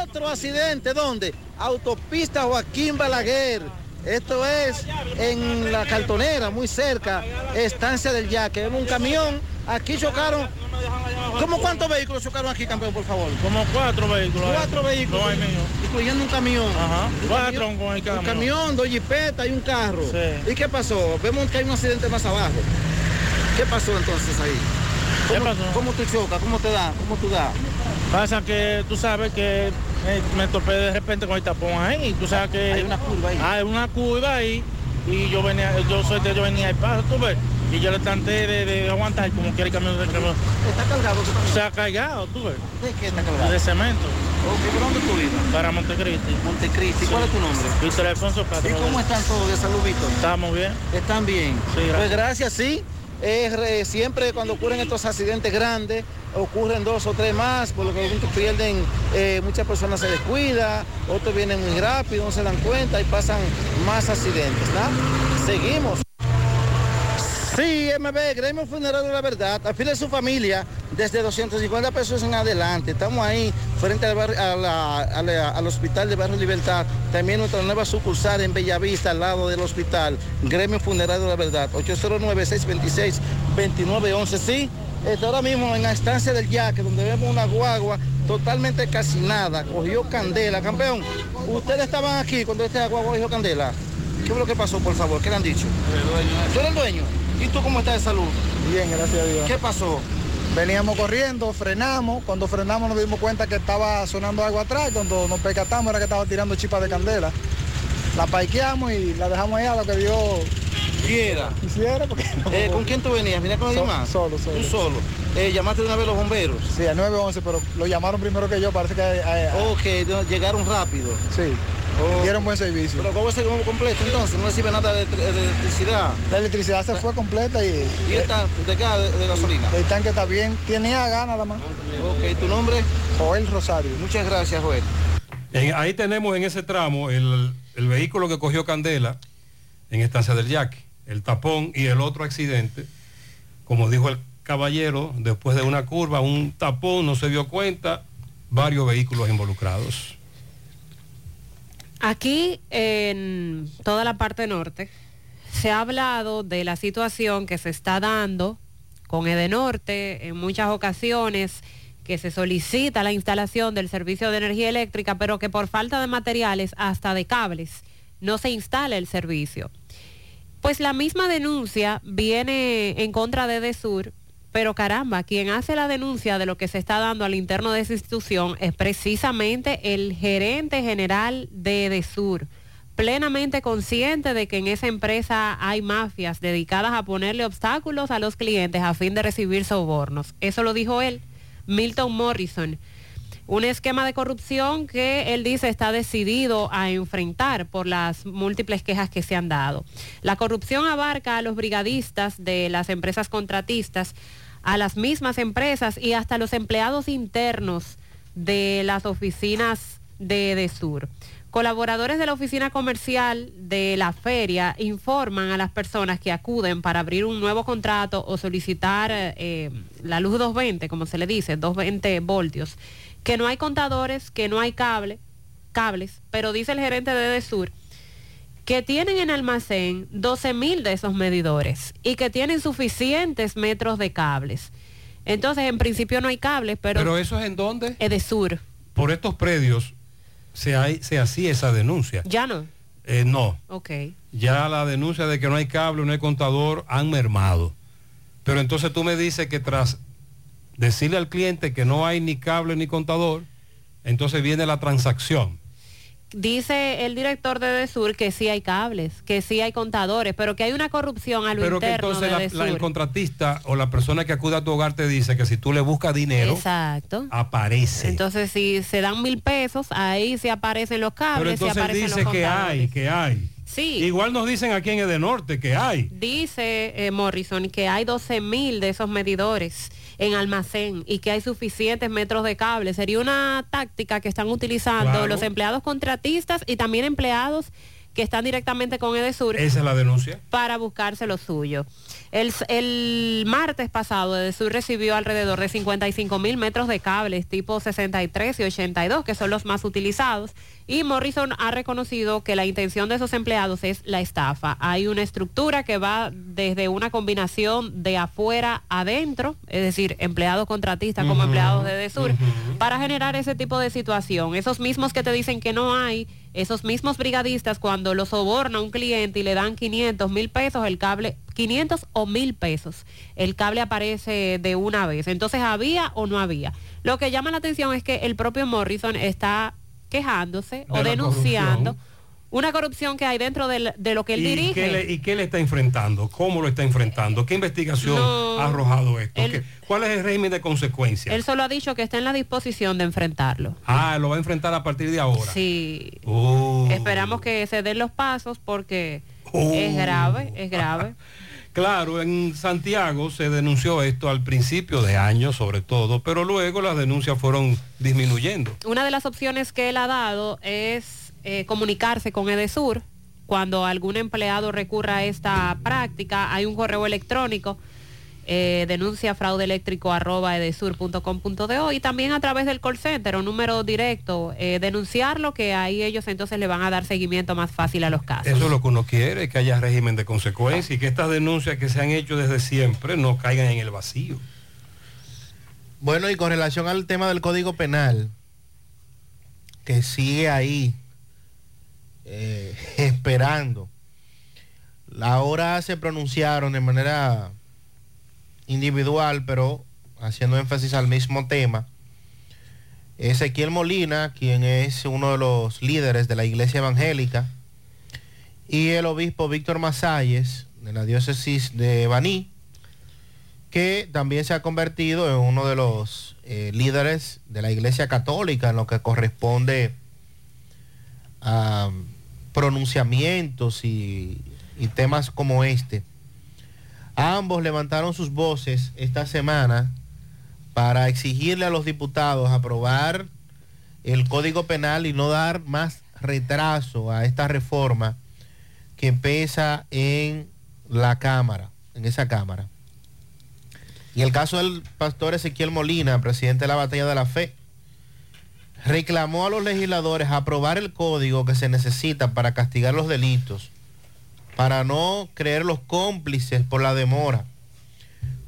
Otro accidente, ¿dónde? Autopista Joaquín Balaguer. Esto es en la cartonera, muy cerca, estancia del Yaque. Un camión, aquí chocaron. ¿Cómo cuántos vehículos chocaron aquí, campeón, por favor? Como cuatro vehículos. Cuatro vehículos. Incluyendo un camión. Ajá. Un Cuatro camión, con el camión. Un camión, dos jipetas y un carro. Sí. ¿Y qué pasó? Vemos que hay un accidente más abajo. ¿Qué pasó entonces ahí? ¿Qué ¿Cómo, pasó? ¿Cómo tú chocas? ¿Cómo te da? ¿Cómo tú das? Pasa que tú sabes que eh, me topé de repente con el tapón ahí y tú sabes que... Hay una curva ahí. Hay una curva ahí y yo venía, yo soy de, yo venía al paso, tú ves, y yo le traté de, de aguantar como quiere el camión de camión. ¿Está cargado? Se ha cargado, tú ves. ¿De qué está cargado? De cemento. Ok, ¿por dónde tú vives? Para Montecristi. Montecristi. ¿Cuál es tu nombre? Víctor Alfonso Castro. ¿Y cómo están todos de salud, Víctor? Estamos bien. ¿Están bien? Sí, gracias. Pues gracias, sí. Es re- siempre cuando ocurren estos accidentes grandes, ocurren dos o tres más, por lo que muchos pierden, eh, muchas personas se descuidan, otros vienen muy rápido, no se dan cuenta y pasan más accidentes, ¿no? Seguimos. Sí, MB, Gremio Funerario de la Verdad, afile a su familia desde 250 pesos en adelante. Estamos ahí frente al, barrio- a la- a la- al Hospital de Barrio Libertad, también nuestra nueva sucursal en Bellavista, al lado del hospital. Gremio Funerario de la Verdad, 809-626-2911. Sí, está ahora mismo en la estancia del Yaque, donde vemos una guagua totalmente calcinada, cogió candela. Campeón, ¿ustedes estaban aquí cuando esta guagua cogió candela? ¿Qué fue lo que pasó, por favor? ¿Qué le han dicho? ¿Tú eres el dueño? ¿Y tú cómo estás de salud? Bien, gracias a Dios. ¿Qué pasó? Veníamos corriendo, frenamos. Cuando frenamos nos dimos cuenta que estaba sonando algo atrás. Cuando nos percatamos era que estaba tirando chispas de candela. La parqueamos y la dejamos ahí a lo que Dios Quiera. quisiera. Porque Eh, ¿Con quién tú venías? ¿Venía con alguien So- más? Solo, solo. ¿Tú solo? Eh, ¿Llamaste de una vez a los bomberos? Sí, a 911, pero lo llamaron primero que yo. Parece que eh, Ok, llegaron rápido. sí, dieron buen servicio. Pero ¿cómo se completo entonces? ¿No recibe nada de, de electricidad? La electricidad se fue completa y ¿Y esta de qué? De, de gasolina? el tanque está bien. Tenía gas nada más. Ok, ¿tu nombre? Joel Rosario. Muchas gracias, Joel. En- ahí tenemos en ese tramo el, el vehículo que cogió Candela en Estancia del Yaque, el tapón y el otro accidente. Como dijo el caballero, después de una curva, un tapón, no se dio cuenta, varios vehículos involucrados. Aquí en toda la parte norte se ha hablado de la situación que se está dando con Edenorte en muchas ocasiones que se solicita la instalación del servicio de energía eléctrica, pero que por falta de materiales, hasta de cables, no se instala el servicio. Pues la misma denuncia viene en contra de Edesur, pero caramba, quien hace la denuncia de lo que se está dando al interno de esa institución es precisamente el gerente general de Edesur, plenamente consciente de que en esa empresa hay mafias dedicadas a ponerle obstáculos a los clientes a fin de recibir sobornos. Eso lo dijo él, Milton Morrison. Un esquema de corrupción que él dice está decidido a enfrentar por las múltiples quejas que se han dado. La corrupción abarca a los brigadistas de las empresas contratistas, a las mismas empresas y hasta los empleados internos de las oficinas de Edesur. Colaboradores de la oficina comercial de la feria informan a las personas que acuden para abrir un nuevo contrato o solicitar eh, la luz 220, como se le dice, 220 voltios, que no hay contadores, que no hay cable, cables, pero dice el gerente de Edesur que tienen en almacén 12 mil de esos medidores y que tienen suficientes metros de cables. Entonces, en principio no hay cables, pero... ¿Pero eso es en dónde? Edesur. Por estos predios se, hay, se hacía esa denuncia. Ya no. Eh, no. Ok. Ya la denuncia de que no hay cable, no hay contador, han mermado. Pero entonces tú me dices que tras decirle al cliente que no hay ni cable ni contador, entonces viene la transacción. Dice el director de Edesur que sí hay cables, que sí hay contadores, pero que hay una corrupción a lo Pero que interno entonces de la- el contratista o la persona que acude a tu hogar te dice que si tú le buscas dinero, Exacto. aparece. Entonces, si se dan mil pesos, ahí sí aparecen los Pero cables, sí entonces aparecen dice los que hay, que hay. Sí. Igual nos dicen aquí en Edenorte que hay. Dice eh, Morrison que hay 12 mil de esos medidores en almacén y que hay suficientes metros de cable. Sería una táctica que están utilizando Claro. los empleados contratistas y también empleados que están directamente con Edesur Esa es la denuncia. para buscarse lo suyo. El, el martes pasado, Edesur recibió alrededor de 55 mil metros de cables tipo 63 y 82, que son los más utilizados, y Morrison ha reconocido que la intención de esos empleados es la estafa. Hay una estructura que va desde una combinación de afuera adentro, es decir, empleados contratistas como empleados de Edesur, para generar ese tipo de situación. Esos mismos que te dicen que no hay, esos mismos brigadistas cuando lo soborna un cliente y le dan 500 mil pesos, el cable, 500 o mil pesos, el cable aparece de una vez. Entonces, ¿había o no había? Lo que llama la atención es que el propio Morrison está quejándose o De denunciando una corrupción que hay dentro del- de lo que él ¿Y dirige. qué, le, ¿Y qué le está enfrentando? ¿Cómo lo está enfrentando? ¿Qué investigación No. ha arrojado esto? Él- ¿Qué- ¿Cuál es el régimen de consecuencias? Él solo ha dicho que está en la disposición de enfrentarlo. Ah, lo va a enfrentar a partir de ahora. Sí. Oh. Esperamos que se den los pasos porque Oh. es grave, es grave. [LAUGHS] Claro, en Santiago se denunció esto al principio de año sobre todo, pero luego las denuncias fueron disminuyendo. Una de las opciones que él ha dado es eh, comunicarse con Edesur. Cuando algún empleado recurra a esta práctica, hay un correo electrónico, eh, denuncia fraude eléctrico arroba edesur.com.do y también a través del call center o número directo, eh, denunciarlo, que ahí ellos entonces le van a dar seguimiento más fácil a los casos. Eso es lo que uno quiere, que haya régimen de consecuencia y que estas denuncias que se han hecho desde siempre no caigan en el vacío. Bueno, y con relación al tema del Código Penal, que sigue ahí eh, [LAUGHS] esperando, ahora se pronunciaron de manera individual, pero haciendo énfasis al mismo tema. Ezequiel Molina, quien es uno de los líderes de la Iglesia Evangélica, y el obispo Víctor Masalles, de la diócesis de Baní, que también se ha convertido en uno de los eh, líderes de la Iglesia Católica en lo que corresponde a pronunciamientos y, y temas como este. Ambos levantaron sus voces esta semana para exigirle a los diputados aprobar el Código Penal y no dar más retraso a esta reforma que pesa en la Cámara, en esa Cámara. Y el caso del pastor Ezequiel Molina, presidente de la Batalla de la Fe, reclamó a los legisladores aprobar el código que se necesita para castigar los delitos, para no creer los cómplices por la demora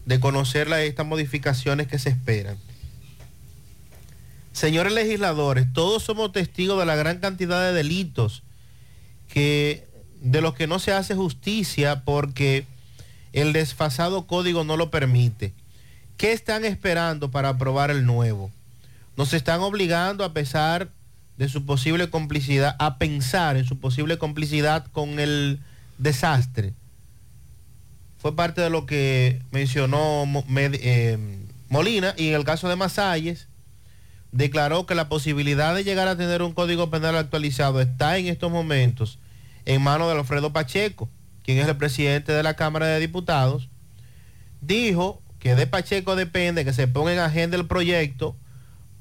de conocer estas modificaciones que se esperan. Señores legisladores, todos somos testigos de la gran cantidad de delitos que de los que no se hace justicia porque el desfasado código no lo permite. ¿Qué están esperando para aprobar el nuevo? Nos están obligando a pesar de su posible complicidad, a pensar en su posible complicidad con el desastre. Fue parte de lo que mencionó eh, Molina y en el caso de Masalles declaró que la posibilidad de llegar a tener un código penal actualizado está en estos momentos en manos de Alfredo Pacheco, quien es el presidente de la Cámara de Diputados. Dijo que de Pacheco depende que se ponga en agenda el proyecto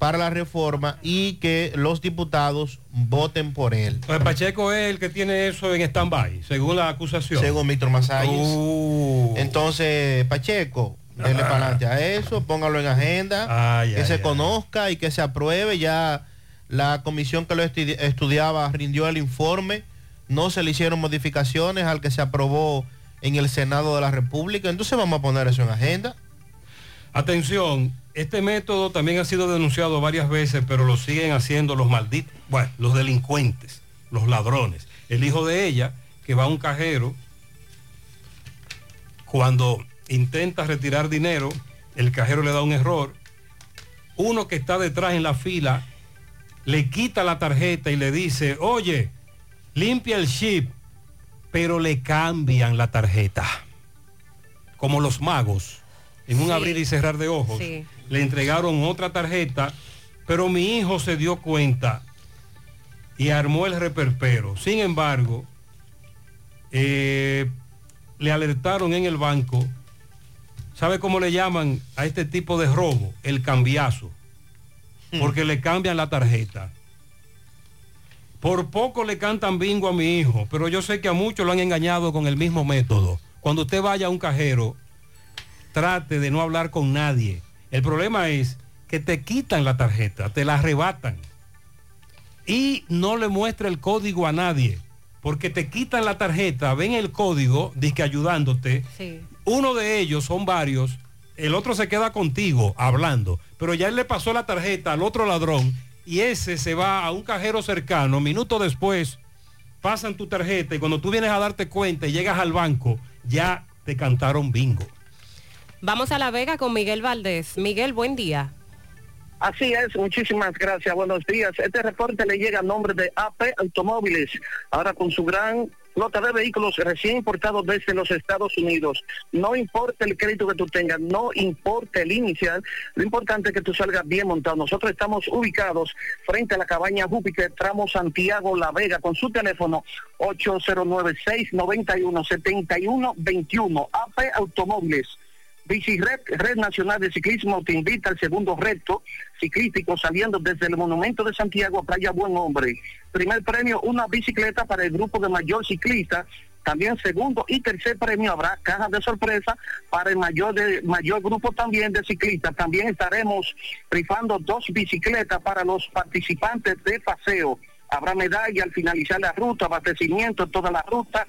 para la reforma y que los diputados voten por él. Pues Pacheco es el que tiene eso en stand-by, según la acusación. Según Víctor Masalles. Uh. Entonces, Pacheco, denle Ah. para adelante a eso, póngalo en agenda, Ay, que ay, se ay. conozca y que se apruebe. Ya la comisión que lo estudi- estudiaba rindió el informe, no se le hicieron modificaciones al que se aprobó en el Senado de la República. Entonces vamos a poner eso en agenda. Atención, este método también ha sido denunciado varias veces, pero lo siguen haciendo los malditos, bueno, los delincuentes, los ladrones. El hijo de ella, que va a un cajero, cuando intenta retirar dinero, el cajero le da un error. Uno que está detrás en la fila le quita la tarjeta y le dice, oye, limpia el chip, pero le cambian la tarjeta. Como los magos, en un Sí. abrir y cerrar de ojos. Sí. Le entregaron otra tarjeta, pero mi hijo se dio cuenta y armó el reperpero. Sin embargo, eh, le alertaron en el banco, ¿sabe cómo le llaman a este tipo de robo? El cambiazo, porque le cambian la tarjeta. Por poco le cantan bingo a mi hijo, pero yo sé que a muchos lo han engañado con el mismo método. Cuando usted vaya a un cajero, trate de no hablar con nadie. El problema es que te quitan la tarjeta, te la arrebatan y no le muestra el código a nadie, porque te quitan la tarjeta, ven el código, dice ayudándote. Sí. Uno de ellos son varios, el otro se queda contigo hablando, pero ya él le pasó la tarjeta al otro ladrón y ese se va a un cajero cercano, minutos después pasan tu tarjeta y cuando tú vienes a darte cuenta y llegas al banco, ya te cantaron bingo. Vamos a La Vega con Miguel Valdés. Miguel, buen día. Así es, muchísimas gracias, buenos días. Este reporte le llega a nombre de AP Automóviles, ahora con su gran flota de vehículos recién importados desde los Estados Unidos. No importa el crédito que tú tengas, no importa el inicial, lo importante es que tú salgas bien montado. Nosotros estamos ubicados frente a la cabaña Júpiter, tramo Santiago La Vega, con su teléfono 809-691-7121, AP Automóviles. Bicired, Red Nacional de Ciclismo, te invita al segundo reto ciclístico saliendo desde el Monumento de Santiago a Playa Buen Hombre. Primer premio, una bicicleta para el grupo de mayor ciclista. También segundo y tercer premio habrá cajas de sorpresa para el mayor de mayor grupo también de ciclistas. También estaremos rifando dos bicicletas para los participantes de paseo. Habrá medalla al finalizar la ruta, abastecimiento toda la ruta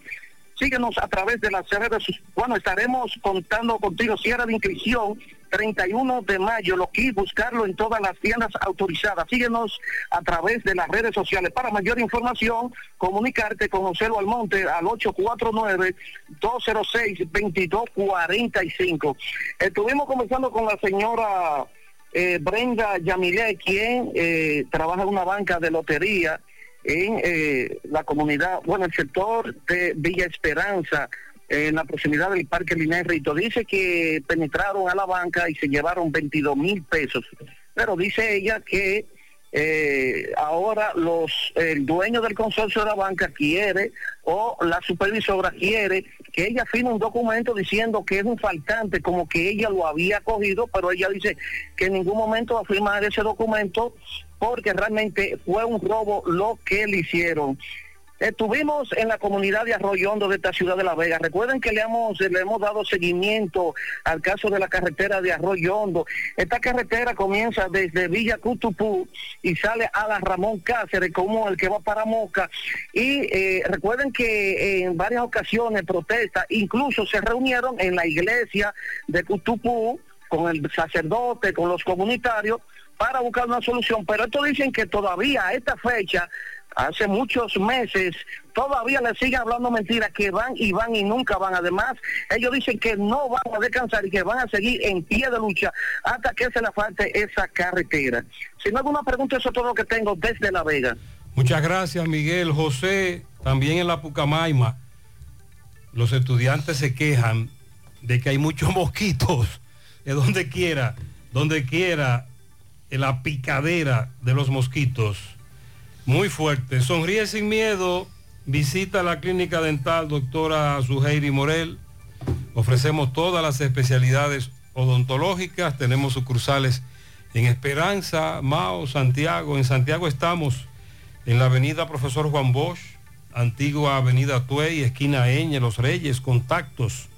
Síguenos a través de las redes. Bueno, estaremos contando contigo cierre de inscripción 31 de mayo. Lo que buscarlo en todas las tiendas autorizadas. Síguenos a través de las redes sociales. Para mayor información, comunicarte con José Almonte al 849-206-2245. Estuvimos conversando con la señora eh, Brenda Yamilé, quien eh, trabaja en una banca de lotería en eh, la comunidad, bueno, el sector de Villa Esperanza, en la proximidad del Parque Linerrito. Dice que penetraron a la banca y se llevaron 22 mil pesos. Pero dice ella que eh, ahora los el dueño del consorcio de la banca quiere o la supervisora quiere que ella firme un documento diciendo que es un faltante, como que ella lo había cogido, pero ella dice que en ningún momento va a firmar ese documento porque realmente fue un robo lo que le hicieron. Estuvimos en la comunidad de Arroyo Hondo de esta ciudad de La Vega. Recuerden que le hemos, le hemos dado seguimiento al caso de la carretera de Arroyo Hondo. Esta carretera comienza desde Villa Cutupú y sale a la Ramón Cáceres como el que va para Moca. Y eh, recuerden que en varias ocasiones protestas, incluso se reunieron en la iglesia de Cutupú con el sacerdote, con los comunitarios, para buscar una solución. Pero estos dicen que todavía a esta fecha hace muchos meses, todavía le siguen hablando mentiras que van y van y nunca van. Además, ellos dicen que no van a descansar y que van a seguir en pie de lucha hasta que se le falte esa carretera. Si no hay alguna pregunta, eso es todo lo que tengo desde La Vega. Muchas gracias, Miguel. José, también en la Pucamaima, los estudiantes se quejan de que hay muchos [LAUGHS] mosquitos de donde quiera, donde quiera, la picadera de los mosquitos. Muy fuerte. Sonríe sin miedo. Visita la clínica dental doctora Suheiri Morel. Ofrecemos todas las especialidades odontológicas. Tenemos sucursales en Esperanza, Mao, Santiago. En Santiago estamos en la avenida Profesor Juan Bosch, antigua avenida Tuey, esquina Eñe, Los Reyes, contactos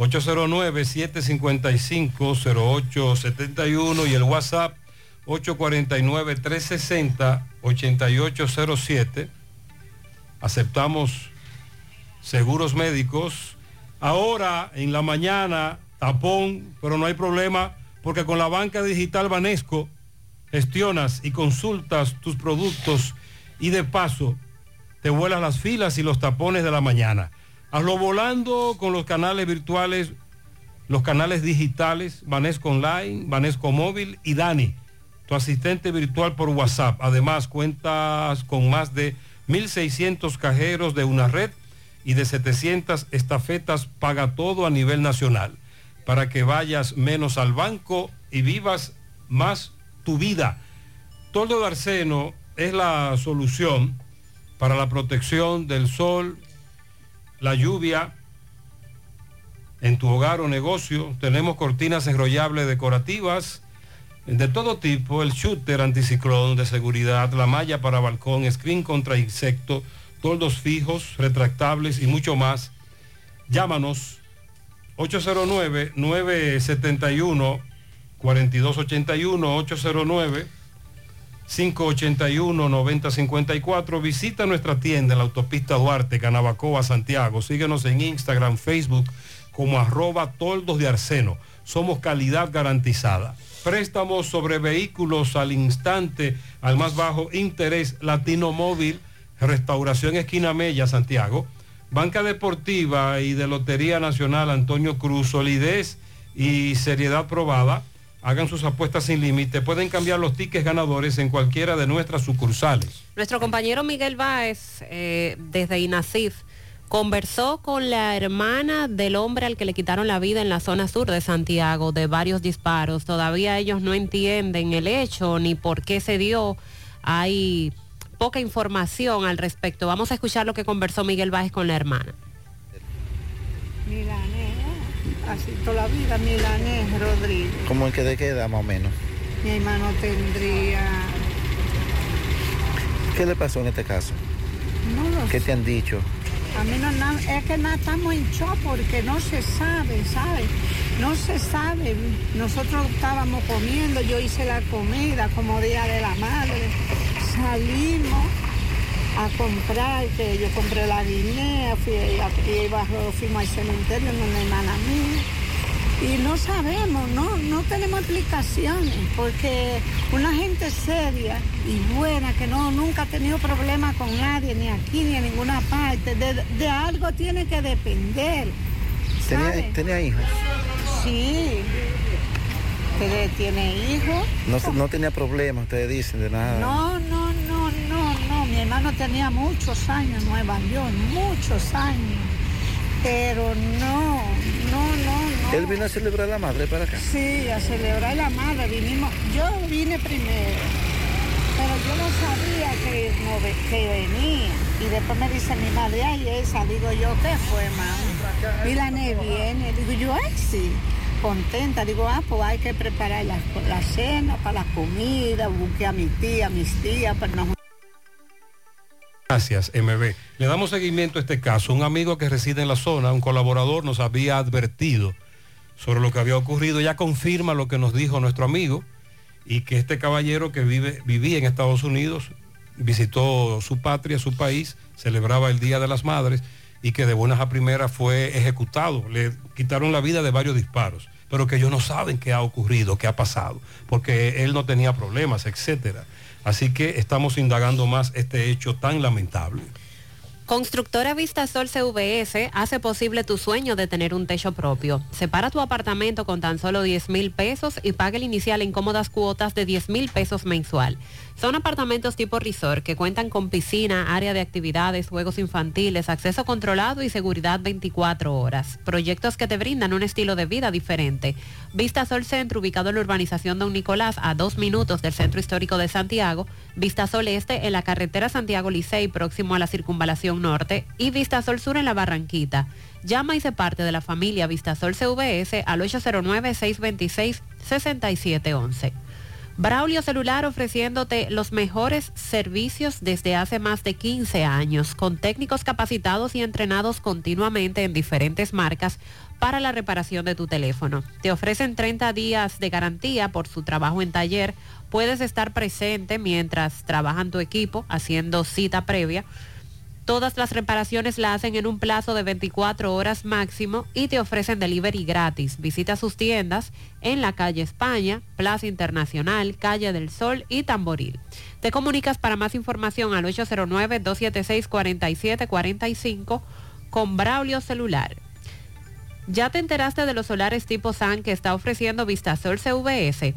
809-755-0871 y el WhatsApp 849-360-8807. Aceptamos seguros médicos. Ahora en la mañana, tapón, pero no hay problema porque con la banca digital Banesco gestionas y consultas tus productos y de paso te vuelas las filas y los tapones de la mañana. Hazlo volando con los canales virtuales, los canales digitales, Banesco Online, Banesco Móvil y Dani, tu asistente virtual por WhatsApp. Además, cuentas con más de 1.600 cajeros de una red y de 700 estafetas paga todo a nivel nacional, para que vayas menos al banco y vivas más tu vida. Toldo de es la solución para la protección del sol, la lluvia en tu hogar o negocio. Tenemos cortinas enrollables decorativas de todo tipo, el shooter anticiclón de seguridad, la malla para balcón, screen contra insecto, toldos fijos, retractables y mucho más. Llámanos 809-971-4281, 809 581-9054. Visita nuestra tienda en la autopista Duarte, Canabacoa, Santiago. Síguenos en Instagram, Facebook como arroba toldos de arseno. Somos calidad garantizada. Préstamos sobre vehículos al instante, al más bajo interés, Latino Móvil, Restauración Esquina Mella, Santiago. Banca Deportiva y de Lotería Nacional Antonio Cruz, solidez y seriedad probada Hagan sus apuestas sin límite. Pueden cambiar los tickets ganadores en cualquiera de nuestras sucursales. Nuestro compañero Miguel Báez, eh, desde INACIF, conversó con la hermana del hombre al que le quitaron la vida en la zona sur de Santiago de varios disparos. Todavía ellos no entienden el hecho ni por qué se dio. Hay poca información al respecto. Vamos a escuchar lo que conversó Miguel Báez con la hermana. así toda la vida, Milanés Rodríguez. ¿Cómo es que de qué edad más o menos? Mi hermano tendría... ¿Qué le pasó en este caso? No lo ¿Qué sé. te han dicho? A mí no, es que no estamos en shock porque no se sabe, ¿sabes? No se sabe. Nosotros estábamos comiendo, yo hice la comida como Día de la Madre. Salimos a comprar, que yo compré la guinea, fui a, y bajo, fuimos al cementerio con una hermana mía. Y no sabemos, no, no tenemos explicaciones, porque una gente seria y buena, que no, nunca ha tenido problemas con nadie, ni aquí ni en ninguna parte, de, de algo tiene que depender. ¿Tenía, tenía hijos? Sí, tiene hijos. No, no tenía problemas, ustedes dicen, de nada. No, no, no, no, no. Mi hermano tenía muchos años en Nueva York, muchos años. Pero no, no, no, no. Él vino a celebrar la madre para acá. Sí, a celebrar la madre vinimos. Yo vine primero, pero yo no sabía que, no, que venía. Y después me dice mi madre, ay, esa. Digo yo, ¿qué fue, mamá? Milané viene. Digo yo, ay, sí. Contenta. Digo, ah, pues hay que preparar la, la cena, para la comida. Busqué a mi tía, a mis tías, para nos Gracias, MB. Le damos seguimiento a este caso. Un amigo que reside en la zona, un colaborador, nos había advertido sobre lo que había ocurrido. Ya confirma lo que nos dijo nuestro amigo y que este caballero que vive, vivía en Estados Unidos, visitó su patria, su país, celebraba el Día de las Madres y que de buenas a primeras fue ejecutado. Le quitaron la vida de varios disparos, pero que ellos no saben qué ha ocurrido, qué ha pasado, porque él no tenía problemas, etcétera. Así que estamos indagando más este hecho tan lamentable. Constructora Vistasol CVS hace posible tu sueño de tener un techo propio. Separa tu apartamento con tan solo 10 mil pesos y paga el inicial en cómodas cuotas de 10 mil pesos mensual. Son apartamentos tipo resort que cuentan con piscina, área de actividades, juegos infantiles, acceso controlado y seguridad 24 horas. Proyectos que te brindan un estilo de vida diferente. Vista Sol Centro, ubicado en la urbanización Don Nicolás, a dos minutos del Centro Histórico de Santiago. Vista Sol Este, en la carretera Santiago Licey, próximo a la Circunvalación Norte. Y Vista Sol Sur, en la Barranquita. Llama y se parte de la familia Vistasol CVS al 809-626-6711. Braulio Celular ofreciéndote los mejores servicios desde hace más de 15 años, con técnicos capacitados y entrenados continuamente en diferentes marcas para la reparación de tu teléfono. Te ofrecen 30 días de garantía por su trabajo en taller. Puedes estar presente mientras trabajan tu equipo haciendo cita previa. Todas las reparaciones la hacen en un plazo de 24 horas máximo y te ofrecen delivery gratis. Visita sus tiendas en la calle España, Plaza Internacional, Calle del Sol y Tamboril. Te comunicas para más información al 809-276-4745 con Braulio Celular. ¿Ya te enteraste de los solares tipo SAN que está ofreciendo Vistasol CVS?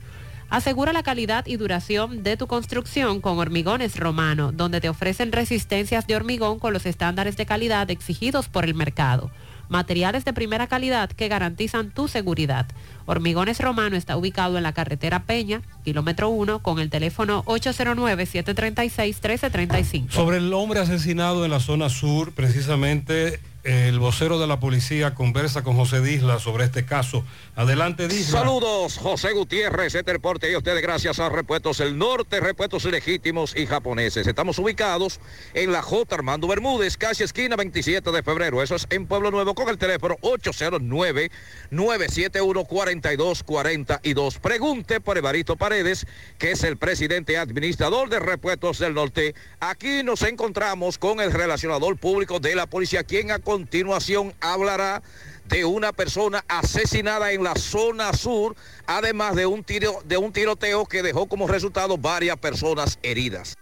Asegura la calidad y duración de tu construcción con Hormigones Romano, donde te ofrecen resistencias de hormigón con los estándares de calidad exigidos por el mercado. Materiales de primera calidad que garantizan tu seguridad. Hormigones Romano está ubicado en la carretera Peña, kilómetro 1, con el teléfono 809-736-1335. Sobre el hombre asesinado en la zona sur, precisamente el vocero de la policía conversa con José Disla sobre este caso. Adelante, Disla. Saludos, José Gutiérrez, reporte y ustedes gracias a Repuestos El Norte, Repuestos Legítimos y Japoneses. Estamos ubicados en la J. Armando Bermúdez, casi esquina 27 de febrero. Eso es en Pueblo Nuevo con el teléfono 809-971-4242. Pregunte por Evaristo Paredes, que es el presidente administrador de Repuestos del Norte. Aquí nos encontramos con el relacionador público de la policía, quien a continuación hablará de una persona asesinada en la zona sur, además de un, tiro, de un tiroteo que dejó como resultado varias personas heridas.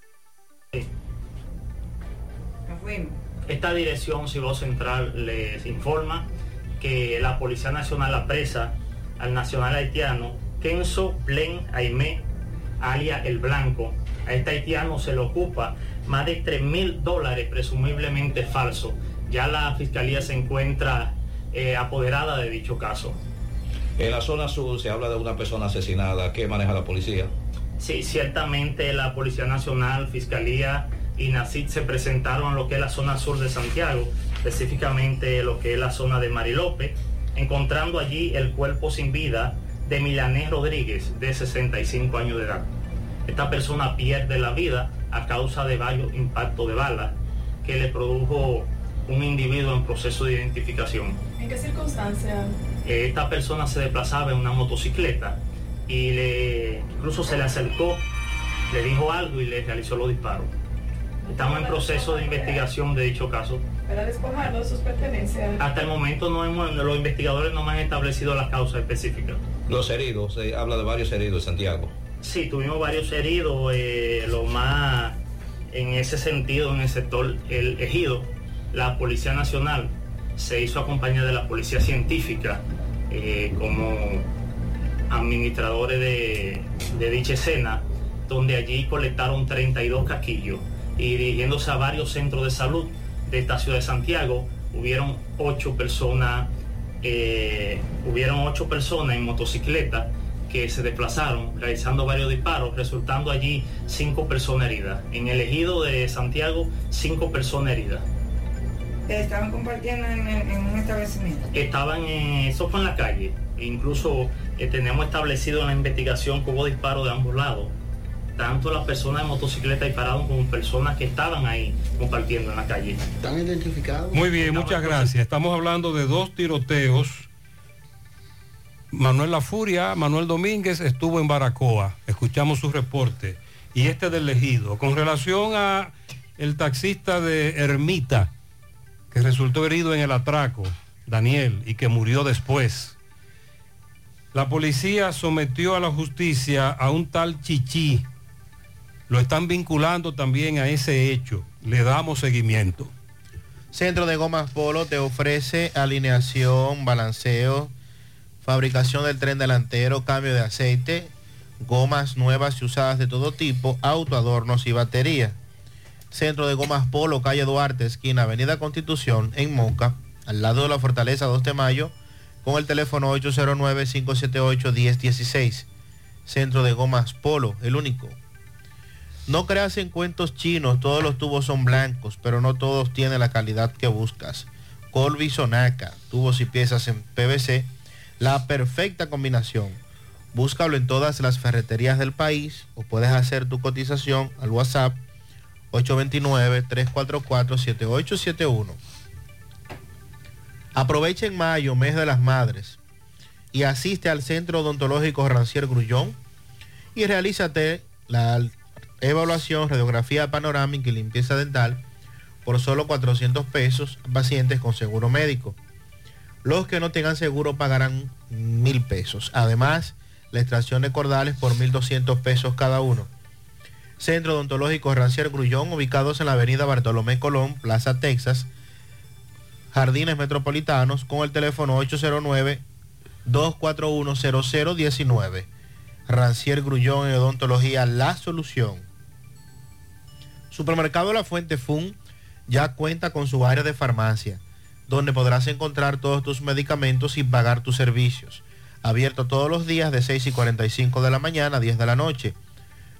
Esta dirección Civil Central les informa que la Policía Nacional apresa al nacional haitiano Kenzo Blen Aimé, alia El Blanco. A este haitiano se le ocupa más de 3 mil dólares presumiblemente falsos. Ya la fiscalía se encuentra eh, apoderada de dicho caso. En la zona sur se habla de una persona asesinada. ¿Qué maneja la policía? Sí, ciertamente la Policía Nacional, Fiscalía y NACID se presentaron en lo que es la zona sur de Santiago, específicamente lo que es la zona de Marilope, encontrando allí el cuerpo sin vida de Milanés Rodríguez, de 65 años de edad. Esta persona pierde la vida a causa de varios impactos de bala que le produjo un individuo en proceso de identificación. ¿En qué circunstancias? Eh, Esta persona se desplazaba en una motocicleta y le, incluso se le acercó, le dijo algo y le realizó los disparos. Estamos en proceso de investigación de dicho caso. Para despojarlo de sus pertenencias. Hasta el momento no hemos, los investigadores no me han establecido las causas específicas. Los heridos, se habla de varios heridos en Santiago. Sí, tuvimos varios heridos, eh, lo más en ese sentido en el sector el ejido, la Policía Nacional se hizo acompañar de la Policía Científica eh, como administradores de, de dicha escena, donde allí colectaron 32 casquillos y dirigiéndose a varios centros de salud de esta ciudad de Santiago, hubieron ocho personas, eh, hubieron ocho personas en motocicleta que se desplazaron realizando varios disparos, resultando allí cinco personas heridas. En el ejido de Santiago, cinco personas heridas. Estaban compartiendo en, un establecimiento. Estaban en, eso fue en la calle. Incluso eh, tenemos establecido en la investigación que hubo disparos de ambos lados. tanto las personas de motocicleta y parado como personas que estaban ahí compartiendo en la calle. ¿Están identificados? Muy bien, muchas gracias. Estamos hablando de dos tiroteos. Manuel La Furia, Manuel Domínguez estuvo en Baracoa. Escuchamos su reporte. Y este del Ejido. Con relación a el taxista de Ermita, que resultó herido en el atraco, Daniel, y que murió después. La policía sometió a la justicia a un tal Chichi. Lo están vinculando también a ese hecho. Le damos seguimiento. Centro de Gomas Polo te ofrece alineación, balanceo, fabricación del tren delantero, cambio de aceite, gomas nuevas y usadas de todo tipo, auto, adornos y batería. Centro de Gomas Polo, calle Duarte, esquina Avenida Constitución, en Moca, al lado de la Fortaleza 2 de Mayo, con el teléfono 809-578-1016. Centro de Gomas Polo, el único. No creas en cuentos chinos, todos los tubos son blancos, pero no todos tienen la calidad que buscas. Colby Sonaca, tubos y piezas en PVC, la perfecta combinación. Búscalo en todas las ferreterías del país o puedes hacer tu cotización al WhatsApp 829-344-7871. Aprovecha en mayo, mes de las madres, y asiste al Centro Odontológico Rancier Grullón y realízate la evaluación, radiografía panorámica y limpieza dental por solo 400 pesos pacientes con seguro médico. Los que no tengan seguro pagarán mil pesos. Además, la extracción de cordales por 1.200 pesos cada uno. Centro Odontológico Rancier Grullón, ubicados en la avenida Bartolomé Colón, Plaza Texas, Jardines Metropolitanos, con el teléfono 809-241-0019. Rancier Grullón en Odontología, la solución. Supermercado La Fuente Fun ya cuenta con su área de farmacia, donde podrás encontrar todos tus medicamentos y pagar tus servicios. Abierto todos los días de 6 y 45 de la mañana a 10 de la noche.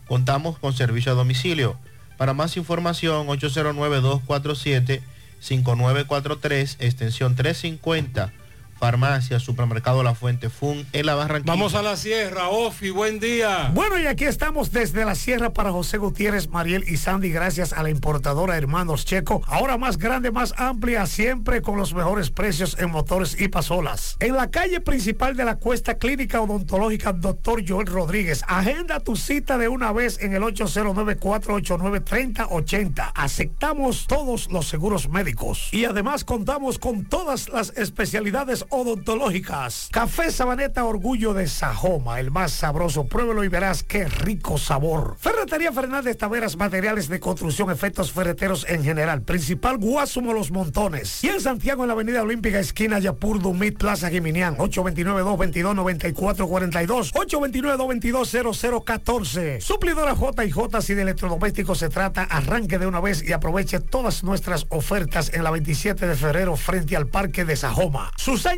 Contamos con servicio a domicilio. Para más información, 809-247-5943, extensión 350, farmacia, supermercado La Fuente Fun, en la Barranquilla. Vamos a la sierra, Ofi, buen día. Bueno, y aquí estamos desde la sierra para José Gutiérrez, Mariel y Sandy, gracias a la importadora Hermanos Checo. Ahora más grande, más amplia, siempre con los mejores precios en motores y pasolas. En la calle principal de la Cuesta Clínica Odontológica, doctor Joel Rodríguez. Agenda tu cita de una vez en el 809-489-3080. Aceptamos todos los seguros médicos. Y además contamos con todas las especialidades odontológicas. Café Sabaneta Orgullo de Sajoma, el más sabroso. Pruébelo y verás qué rico sabor. Ferretería Fernández Taveras, materiales de construcción, efectos ferreteros en general. Principal Guasumo Los Montones. Y en Santiago, en la Avenida Olímpica, esquina Yapur Dumit, Plaza Giminián. 829-222-9442. 829-222-0014. Suplidora J y J, si de electrodomésticos se trata, arranque de una vez y aproveche todas nuestras ofertas en la 27 de febrero frente al Parque de Sajoma.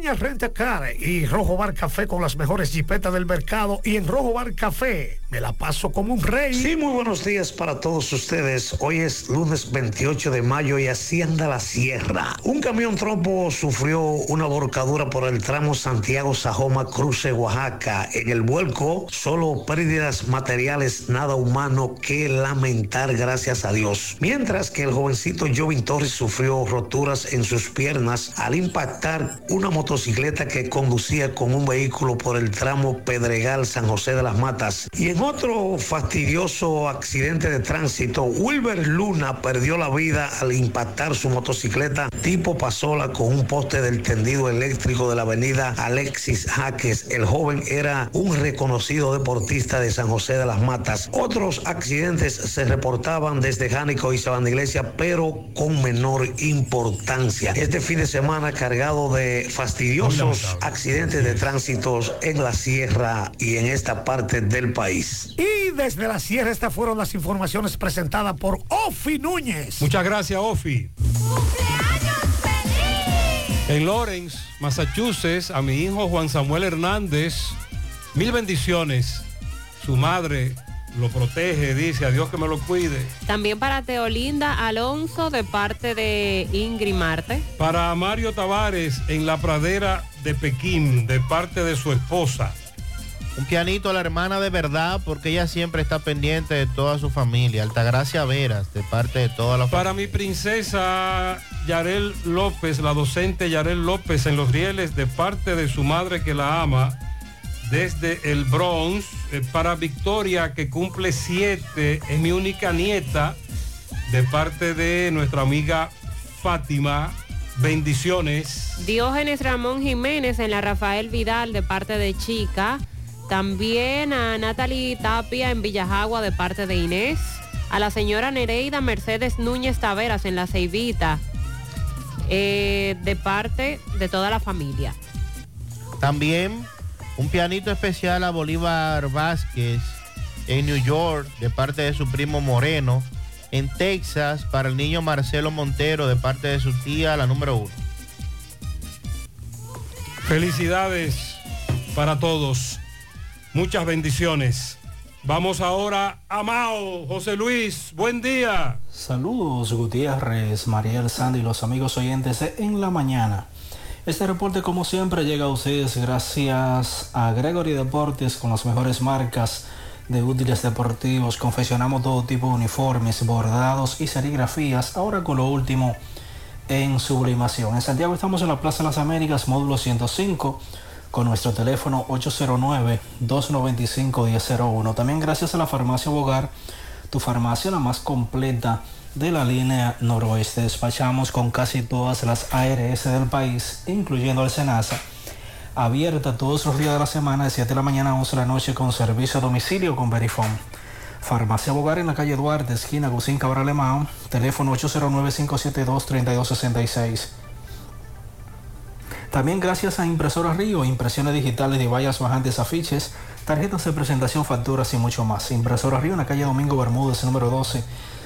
Renta Car y Rojo Bar Café con las mejores jipetas del mercado y en Rojo Bar Café me la paso como un rey. Sí, muy buenos días para todos ustedes. Hoy es lunes 28 de mayo y así anda la sierra. Un camión trompo sufrió una volcadura por el tramo Santiago-Sajoma Cruce, Oaxaca. En el vuelco, solo pérdidas materiales, nada humano que lamentar, gracias a Dios. Mientras que el jovencito Jovin Torres sufrió roturas en sus piernas al impactar una motocicleta que conducía con un vehículo por el tramo Pedregal San José de las Matas. Y en otro fastidioso accidente de tránsito, Wilber Luna perdió la vida al impactar su motocicleta tipo pasola con un poste del tendido eléctrico de la avenida Alexis Jaques. El joven era un reconocido deportista de San José de las Matas. Otros accidentes se reportaban desde Jánico y Sabana Iglesia, pero con menor importancia. Este fin de semana cargado de fastidiosos accidentes de tránsito en la sierra y en esta parte del país. Y desde la sierra estas fueron las informaciones presentadas por Ofi Núñez. Muchas gracias, Ofi. En Lawrence, Massachusetts, a mi hijo Juan Samuel Hernández, mil bendiciones. Su madre lo protege, dice, a Dios que me lo cuide. También para Teolinda Alonso de parte de Ingrid Marte. Para Mario Tavares en la pradera de Pekín, de parte de su esposa. Un pianito a la hermana de verdad, porque ella siempre está pendiente de toda su familia. Altagracia Veras, de parte de toda la familia. Para mi princesa Yarel López, la docente Yarel López en Los Rieles, de parte de su madre que la ama, desde el Bronx. Eh, para Victoria, que cumple siete, es mi única nieta, de parte de nuestra amiga Fátima. Bendiciones. Diógenes Ramón Jiménez en la Rafael Vidal de parte de Chica. También a Natalie Tapia en Villajagua de parte de Inés. A la señora Nereida Mercedes Núñez Taveras en La Ceibita. eh, de parte de toda la familia. También un pianito especial a Bolívar Vázquez en New York, de parte de su primo Moreno. En Texas, para el niño Marcelo Montero, de parte de su tía, la número uno. Felicidades para todos. Muchas bendiciones. Vamos ahora a Mao. José Luis, buen día. Saludos Gutiérrez, Mariel Sandy y los amigos oyentes de En la Mañana. Este reporte como siempre llega a ustedes gracias a Gregory Deportes con las mejores marcas de útiles deportivos. Confeccionamos todo tipo de uniformes, bordados y serigrafías. Ahora con lo último en sublimación. En Santiago estamos en la Plaza de las Américas, módulo 105 con nuestro teléfono 809-295-1001. También gracias a la farmacia Bogar, tu farmacia la más completa de la línea noroeste. Despachamos con casi todas las ARS del país, incluyendo el Senasa. Abierta todos los días de la semana de 7 de la mañana a 11 de la noche con servicio a domicilio con Verifone. Farmacia Bogar en la calle Duarte, esquina Gusín Cabral Alemán, teléfono 809-572-3266. También gracias a Impresora Río, impresiones digitales de vallas bajantes, afiches, tarjetas de presentación, facturas y mucho más. Impresora Río en la calle Domingo Bermúdez, número 12,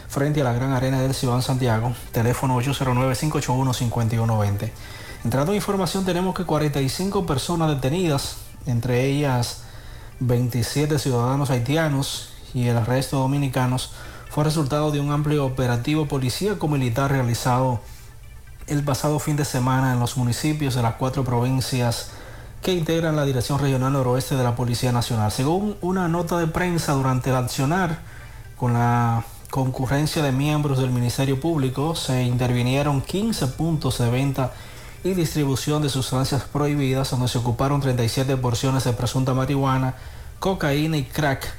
frente a la Gran Arena del Ciudad Santiago, teléfono 809-581-5120. Entrando en información tenemos que 45 personas detenidas, entre ellas 27 ciudadanos haitianos y el resto dominicanos, fue resultado de un amplio operativo policíaco militar realizado el pasado fin de semana en los municipios de las cuatro provincias que integran la Dirección Regional Noroeste de la Policía Nacional. Según una nota de prensa durante el accionar, con la concurrencia de miembros del Ministerio Público, se intervinieron 15 puntos de venta y distribución de sustancias prohibidas, donde se ocuparon 37 porciones de presunta marihuana, cocaína y crack.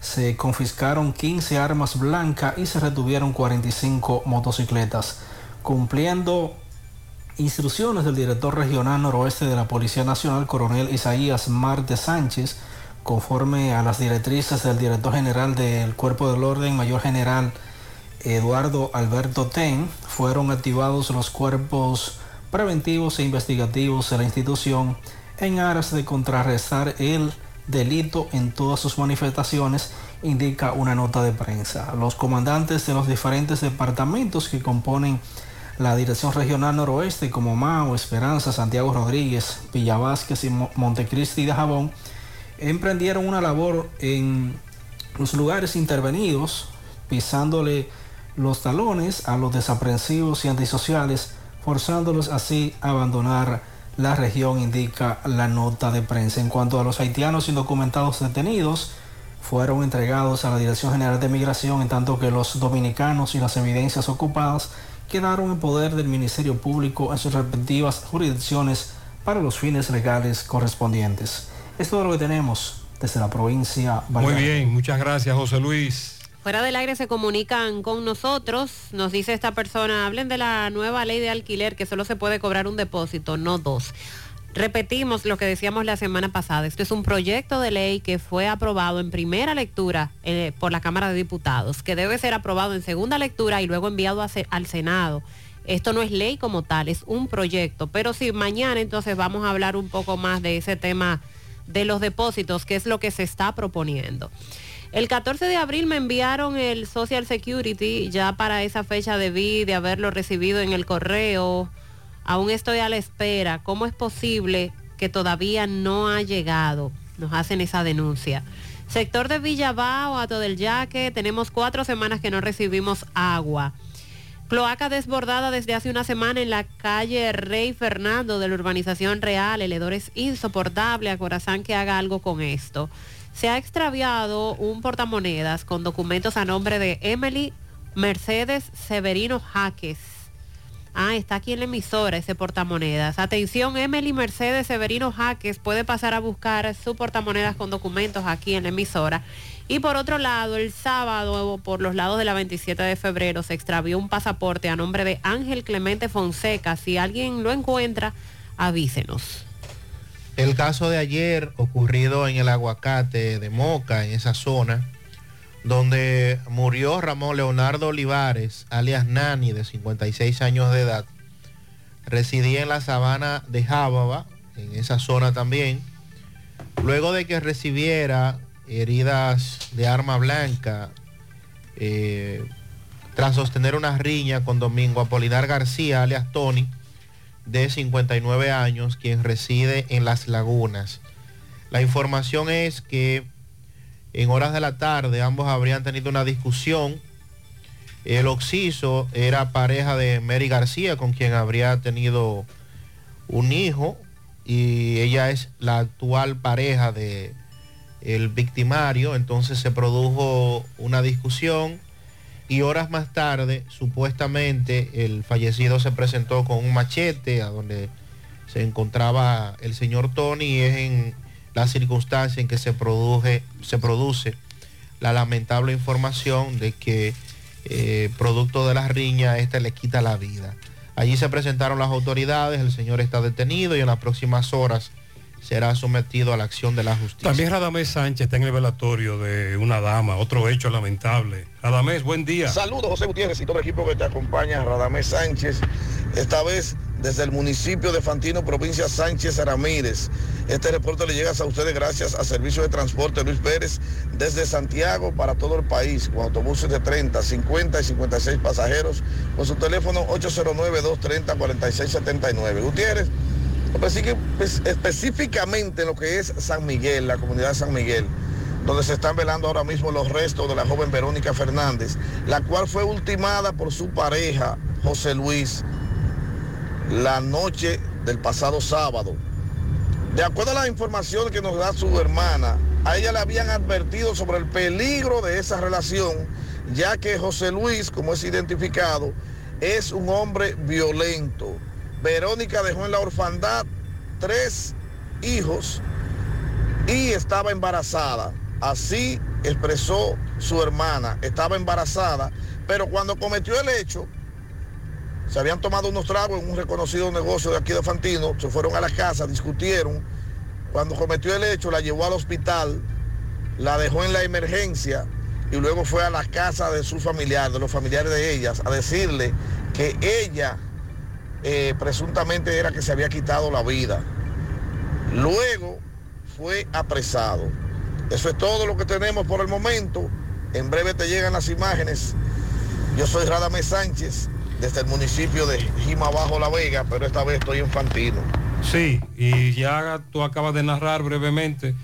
Se confiscaron 15 armas blancas y se retuvieron 45 motocicletas cumpliendo instrucciones del director regional noroeste de la Policía Nacional, coronel Isaías Marte Sánchez, conforme a las directrices del director general del Cuerpo del Orden, mayor general Eduardo Alberto Ten, fueron activados los cuerpos preventivos e investigativos de la institución en aras de contrarrestar el delito en todas sus manifestaciones, indica una nota de prensa. Los comandantes de los diferentes departamentos que componen la Dirección Regional Noroeste, como Mao, Esperanza, Santiago Rodríguez, Villa Vázquez y Montecristi de Jabón, emprendieron una labor en los lugares intervenidos, pisándole los talones a los desaprensivos y antisociales, forzándolos así a abandonar la región, indica la nota de prensa. En cuanto a los haitianos indocumentados detenidos, fueron entregados a la Dirección General de Migración, en tanto que los dominicanos y las evidencias ocupadas quedaron en poder del Ministerio Público en sus respectivas jurisdicciones para los fines legales correspondientes. Es todo lo que tenemos desde la provincia. Muy bien, muchas gracias José Luis. Fuera del aire se comunican con nosotros, nos dice esta persona, hablen de la nueva ley de alquiler que solo se puede cobrar un depósito, no dos. Repetimos lo que decíamos la semana pasada. Esto es un proyecto de ley que fue aprobado en primera lectura eh, por la Cámara de Diputados, que debe ser aprobado en segunda lectura y luego enviado al Senado. Esto no es ley como tal, es un proyecto. Pero sí, mañana entonces vamos a hablar un poco más de ese tema de los depósitos, que es lo que se está proponiendo. El 14 de abril me enviaron el Social Security, ya para esa fecha debí de haberlo recibido en el correo aún estoy a la espera. ¿Cómo es posible que todavía no ha llegado? Nos hacen esa denuncia. Sector de Villabao, Ato del Yaque, tenemos cuatro semanas que no recibimos agua. Cloaca desbordada desde hace una semana en la calle Rey Fernando de la urbanización Real. El hedor es insoportable. A Corazán que haga algo con esto. Se ha extraviado un portamonedas con documentos a nombre de Emily Mercedes Severino Jaques. Ah, está aquí en la emisora ese portamonedas. Atención, Emily Mercedes Severino Jaques puede pasar a buscar su portamonedas con documentos aquí en la emisora. Y por otro lado, el sábado, por los lados de la 27 de febrero, se extravió un pasaporte a nombre de Ángel Clemente Fonseca. Si alguien lo encuentra, avísenos. El caso de ayer ocurrido en el aguacate de Moca, en esa zona, donde murió Ramón Leonardo Olivares, alias Nani, de 56 años de edad, residía en la sabana de Jábaba, en esa zona también, luego de que recibiera heridas de arma blanca, eh, tras sostener una riña con Domingo Apolinar García, alias Tony, de 59 años, quien reside en Las Lagunas. La información es que en horas de la tarde ambos habrían tenido una discusión. El occiso era pareja de Mary García, con quien habría tenido un hijo, y ella es la actual pareja de el victimario. Entonces se produjo una discusión y horas más tarde, supuestamente, el fallecido se presentó con un machete a donde se encontraba el señor Tony y es en la circunstancia en que se produce, se produce la lamentable información de que eh, producto de las riñas, este le quita la vida. Allí se presentaron las autoridades, el señor está detenido y en las próximas horas será sometido a la acción de la justicia. También Radamés Sánchez está en el velatorio de una dama, otro hecho lamentable. Radamés, buen día. Saludos José Gutiérrez y todo el equipo que te acompaña, Radamés Sánchez, esta vez desde el municipio de Fantino, provincia Sánchez Ramírez. Este reporte le llega a ustedes gracias a Servicio de Transporte Luis Pérez desde Santiago para todo el país, con autobuses de 30, 50 y 56 pasajeros, con su teléfono 809-230-4679. Gutiérrez, pues, específicamente lo que es San Miguel, la comunidad de San Miguel, donde se están velando ahora mismo los restos de la joven Verónica Fernández, la cual fue ultimada por su pareja, José Luis, la noche del pasado sábado. De acuerdo a la información que nos da su hermana, a ella le habían advertido sobre el peligro de esa relación, ya que José Luis, como es identificado, es un hombre violento. Verónica dejó en la orfandad tres hijos y estaba embarazada. Así expresó su hermana. Estaba embarazada, pero cuando cometió el hecho, se habían tomado unos tragos en un reconocido negocio de aquí de Fantino, se fueron a la casa, discutieron. Cuando cometió el hecho, la llevó al hospital, la dejó en la emergencia y luego fue a la casa de sus familiares, de los familiares de ellas, a decirle que ella eh, presuntamente era que se había quitado la vida. Luego fue apresado. Eso es todo lo que tenemos por el momento. En breve te llegan las imágenes. Yo soy Radamés Sánchez, desde el municipio de Jima Bajo La Vega, pero esta vez estoy en Fantino. Sí, y ya tú acabas de narrar brevemente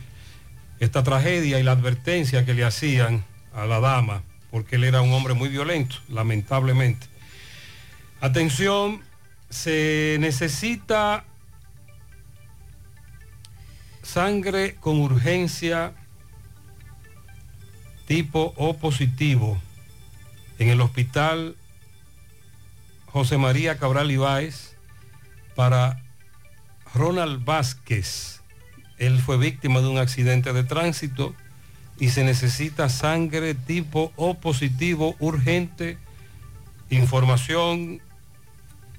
esta tragedia y la advertencia que le hacían a la dama, porque él era un hombre muy violento, lamentablemente. Atención, se necesita sangre con urgencia tipo O positivo en el hospital José María Cabral Ibáez para Ronald Vázquez. Él fue víctima de un accidente de tránsito y se necesita sangre tipo O positivo urgente. Información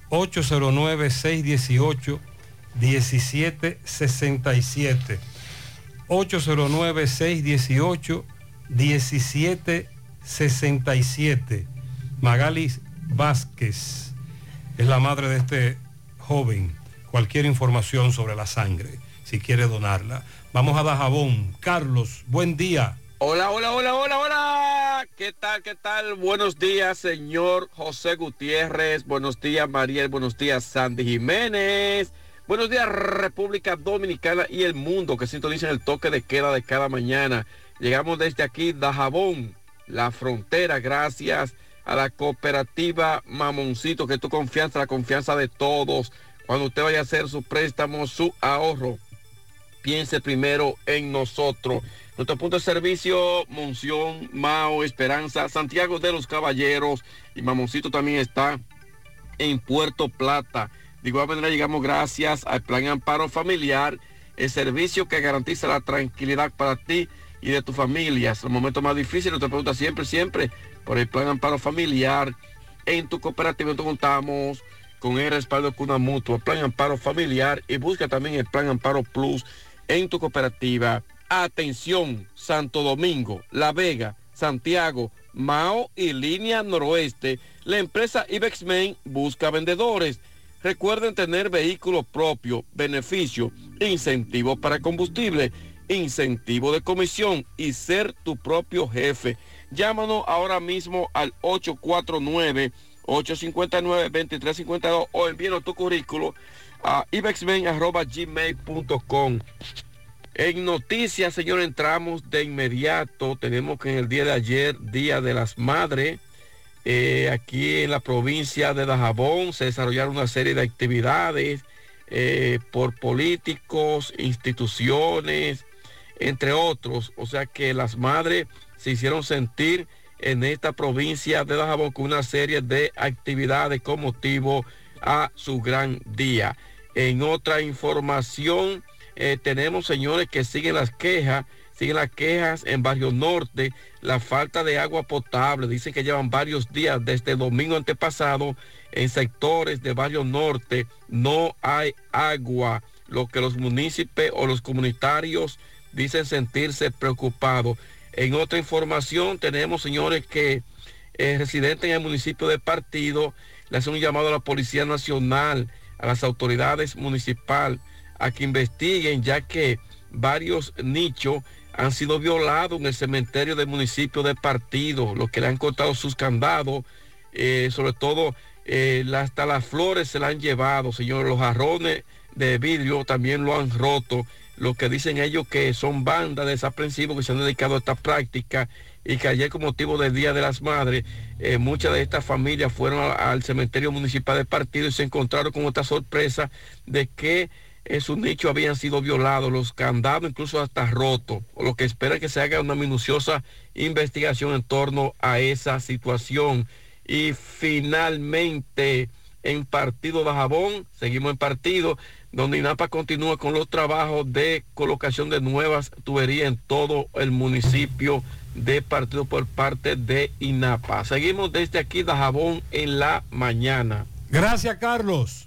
809-618-1767. 809-618-1767. Magalis Vázquez es la madre de este joven. Cualquier información sobre la sangre, si quiere donarla. Vamos a Dajabón. Carlos, buen día. Hola, hola, hola, hola, hola. ¿Qué tal, qué tal? Buenos días, señor José Gutiérrez. Buenos días, Mariel. Buenos días, Sandy Jiménez. Buenos días, República Dominicana y el mundo que sintonizan el toque de queda de cada mañana. Llegamos desde aquí, Dajabón, la frontera, gracias a la cooperativa Mamoncito, que tu confianza, la confianza de todos. Cuando usted vaya a hacer su préstamo, su ahorro, piense primero en nosotros. Nuestro punto de servicio, Monción, Mao, Esperanza, Santiago de los Caballeros y Mamoncito también está en Puerto Plata. De igual manera llegamos gracias al Plan Amparo Familiar, el servicio que garantiza la tranquilidad para ti y de tu familia. Es el momento más difícil, te pregunta siempre, siempre por el Plan Amparo Familiar. En tu cooperativa nosotros contamos con el respaldo de una mutua, Plan Amparo Familiar y busca también el Plan Amparo Plus en tu cooperativa. Atención, Santo Domingo, La Vega, Santiago, Mao y Línea Noroeste. La empresa Ibexmen busca vendedores. Recuerden tener vehículo propio, beneficio, incentivo para combustible, incentivo de comisión y ser tu propio jefe. Llámanos ahora mismo al 849-859-2352 o envíenos tu currículo a ibexmen.gmail.com. En noticias, señor, entramos de inmediato. Tenemos que en el día de ayer, Día de las Madres, eh, aquí en la provincia de Dajabón se desarrollaron una serie de actividades eh, por políticos, instituciones, entre otros. O sea que las madres se hicieron sentir en esta provincia de Dajabón con una serie de actividades con motivo a su gran día. En otra información, eh, tenemos señores que siguen las quejas, siguen las quejas en Barrio Norte, la falta de agua potable. Dicen que llevan varios días desde el domingo antepasado en sectores de Barrio Norte no hay agua, lo que los municipios o los comunitarios dicen sentirse preocupados. En otra información tenemos señores que residentes en el municipio de Partido le hacen un llamado a la Policía Nacional, a las autoridades municipales a que investiguen ya que varios nichos han sido violados en el cementerio del municipio de Partido, los que le han cortado sus candados, eh, sobre todo eh, hasta las flores se la han llevado, señores, los jarrones de vidrio también lo han roto, lo que dicen ellos que son bandas desaprensivos que se han dedicado a esta práctica y que ayer con motivo del Día de las Madres, eh, muchas de estas familias fueron a- al cementerio municipal de Partido y se encontraron con esta sorpresa de que eh, sus nichos habían sido violados, los candados incluso hasta rotos, lo que espera es que se haga una minuciosa investigación en torno a esa situación. Y finalmente, en Partido de Jabón, seguimos en Partido, donde INAPA continúa con los trabajos de colocación de nuevas tuberías en todo el municipio de Partido por parte de INAPA. Seguimos desde aquí de Jabón en la mañana. Gracias, Carlos.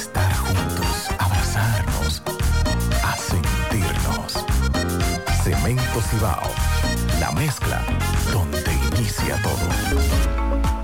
estar juntos, abrazarnos, a sentirnos. Cemento Cibao, la mezcla donde inicia todo.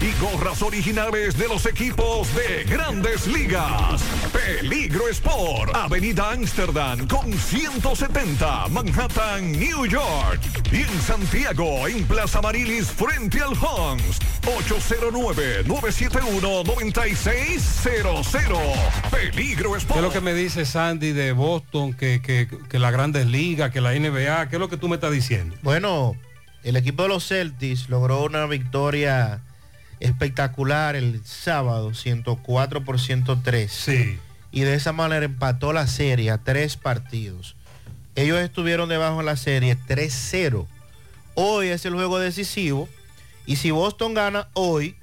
y gorras originales de los equipos de grandes ligas. Peligro Sport, Avenida Amsterdam con 170, Manhattan, New York. Y en Santiago, en Plaza Marilis, frente al Hans, 809-971-9600. Peligro Sport. ¿Qué es lo que me dice Sandy de Boston, que, que, que la Grandes Ligas, que la NBA? ¿Qué es lo que tú me estás diciendo? Bueno, el equipo de los Celtics logró una victoria espectacular el sábado, 104 por 103. Sí. Y de esa manera empató la serie a tres partidos. Ellos estuvieron debajo de la serie 3-0. Hoy es el juego decisivo. Y si Boston gana hoy,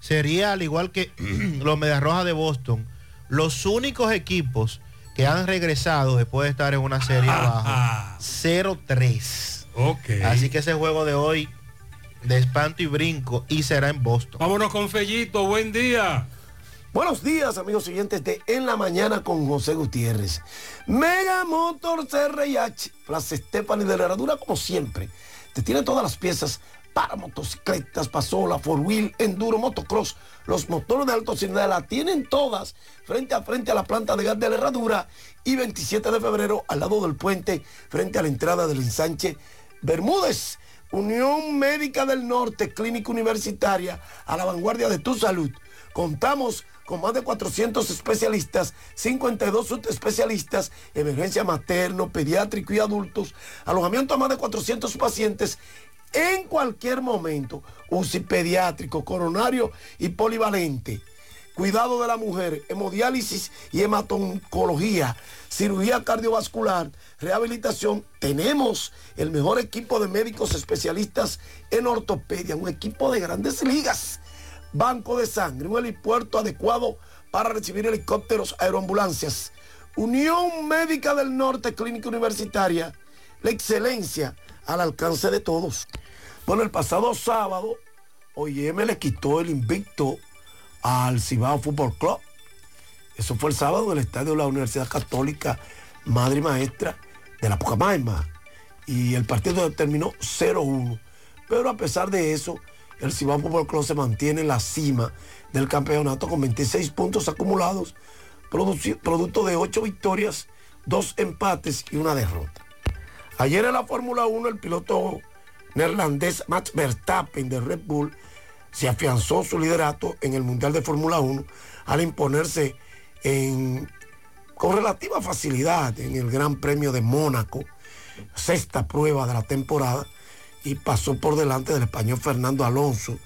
sería al igual que [CLEARS THROAT] los Medias Rojas de Boston, los únicos equipos que han regresado después de estar en una serie abajo 0-3. Así que ese juego de hoy de espanto y brinco y será en Boston. Vámonos con Fellito, buen día. Buenos días, amigos siguientes de En la Mañana con José Gutiérrez. Mega Motors CRIH, Plaza Stephanie de la Herradura, como siempre. Te tiene todas las piezas para motocicletas, pasola, four wheel, enduro, motocross. Los motores de alto cilindraje la tienen todas frente a frente a la planta de gas de la Herradura y 27 de febrero al lado del puente frente a la entrada del ensanche Bermúdez. Unión Médica del Norte, Clínica Universitaria, a la vanguardia de tu salud. Contamos con más de 400 especialistas, 52 subespecialistas, emergencia materno, pediátrico y adultos, alojamiento a más de 400 pacientes en cualquier momento, UCI pediátrico, coronario y polivalente. Cuidado de la mujer, hemodiálisis y hematoncología, cirugía cardiovascular, rehabilitación. Tenemos el mejor equipo de médicos especialistas en ortopedia, un equipo de grandes ligas. Banco de sangre, un helipuerto adecuado para recibir helicópteros, aeroambulancias. Unión Médica del Norte, Clínica Universitaria, la excelencia al alcance de todos. Bueno, el pasado sábado, OIM le quitó el invicto al Cibao Fútbol Club. Eso fue el sábado en el estadio de la Universidad Católica Madre y Maestra de la Pucamaima. Y el partido terminó 0-1. Pero a pesar de eso, el Cibao Fútbol Club se mantiene en la cima del campeonato con 26 puntos acumulados, producto de 8 victorias, 2 empates y una derrota. Ayer en la Fórmula 1 el piloto neerlandés Max Verstappen de Red Bull se afianzó su liderato en el Mundial de Fórmula 1 al imponerse en, con relativa facilidad en el Gran Premio de Mónaco, sexta prueba de la temporada, y pasó por delante del español Fernando Alonso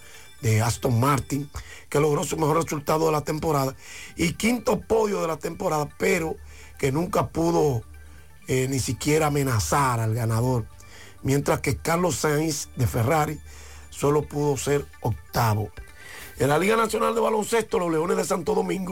de Aston Martin, que logró su mejor resultado de la temporada y quinto podio de la temporada, pero que nunca pudo eh, ni siquiera amenazar al ganador. Mientras que Carlos Sainz de Ferrari solo pudo ser octavo. En la Liga Nacional de Baloncesto, los Leones de Santo Domingo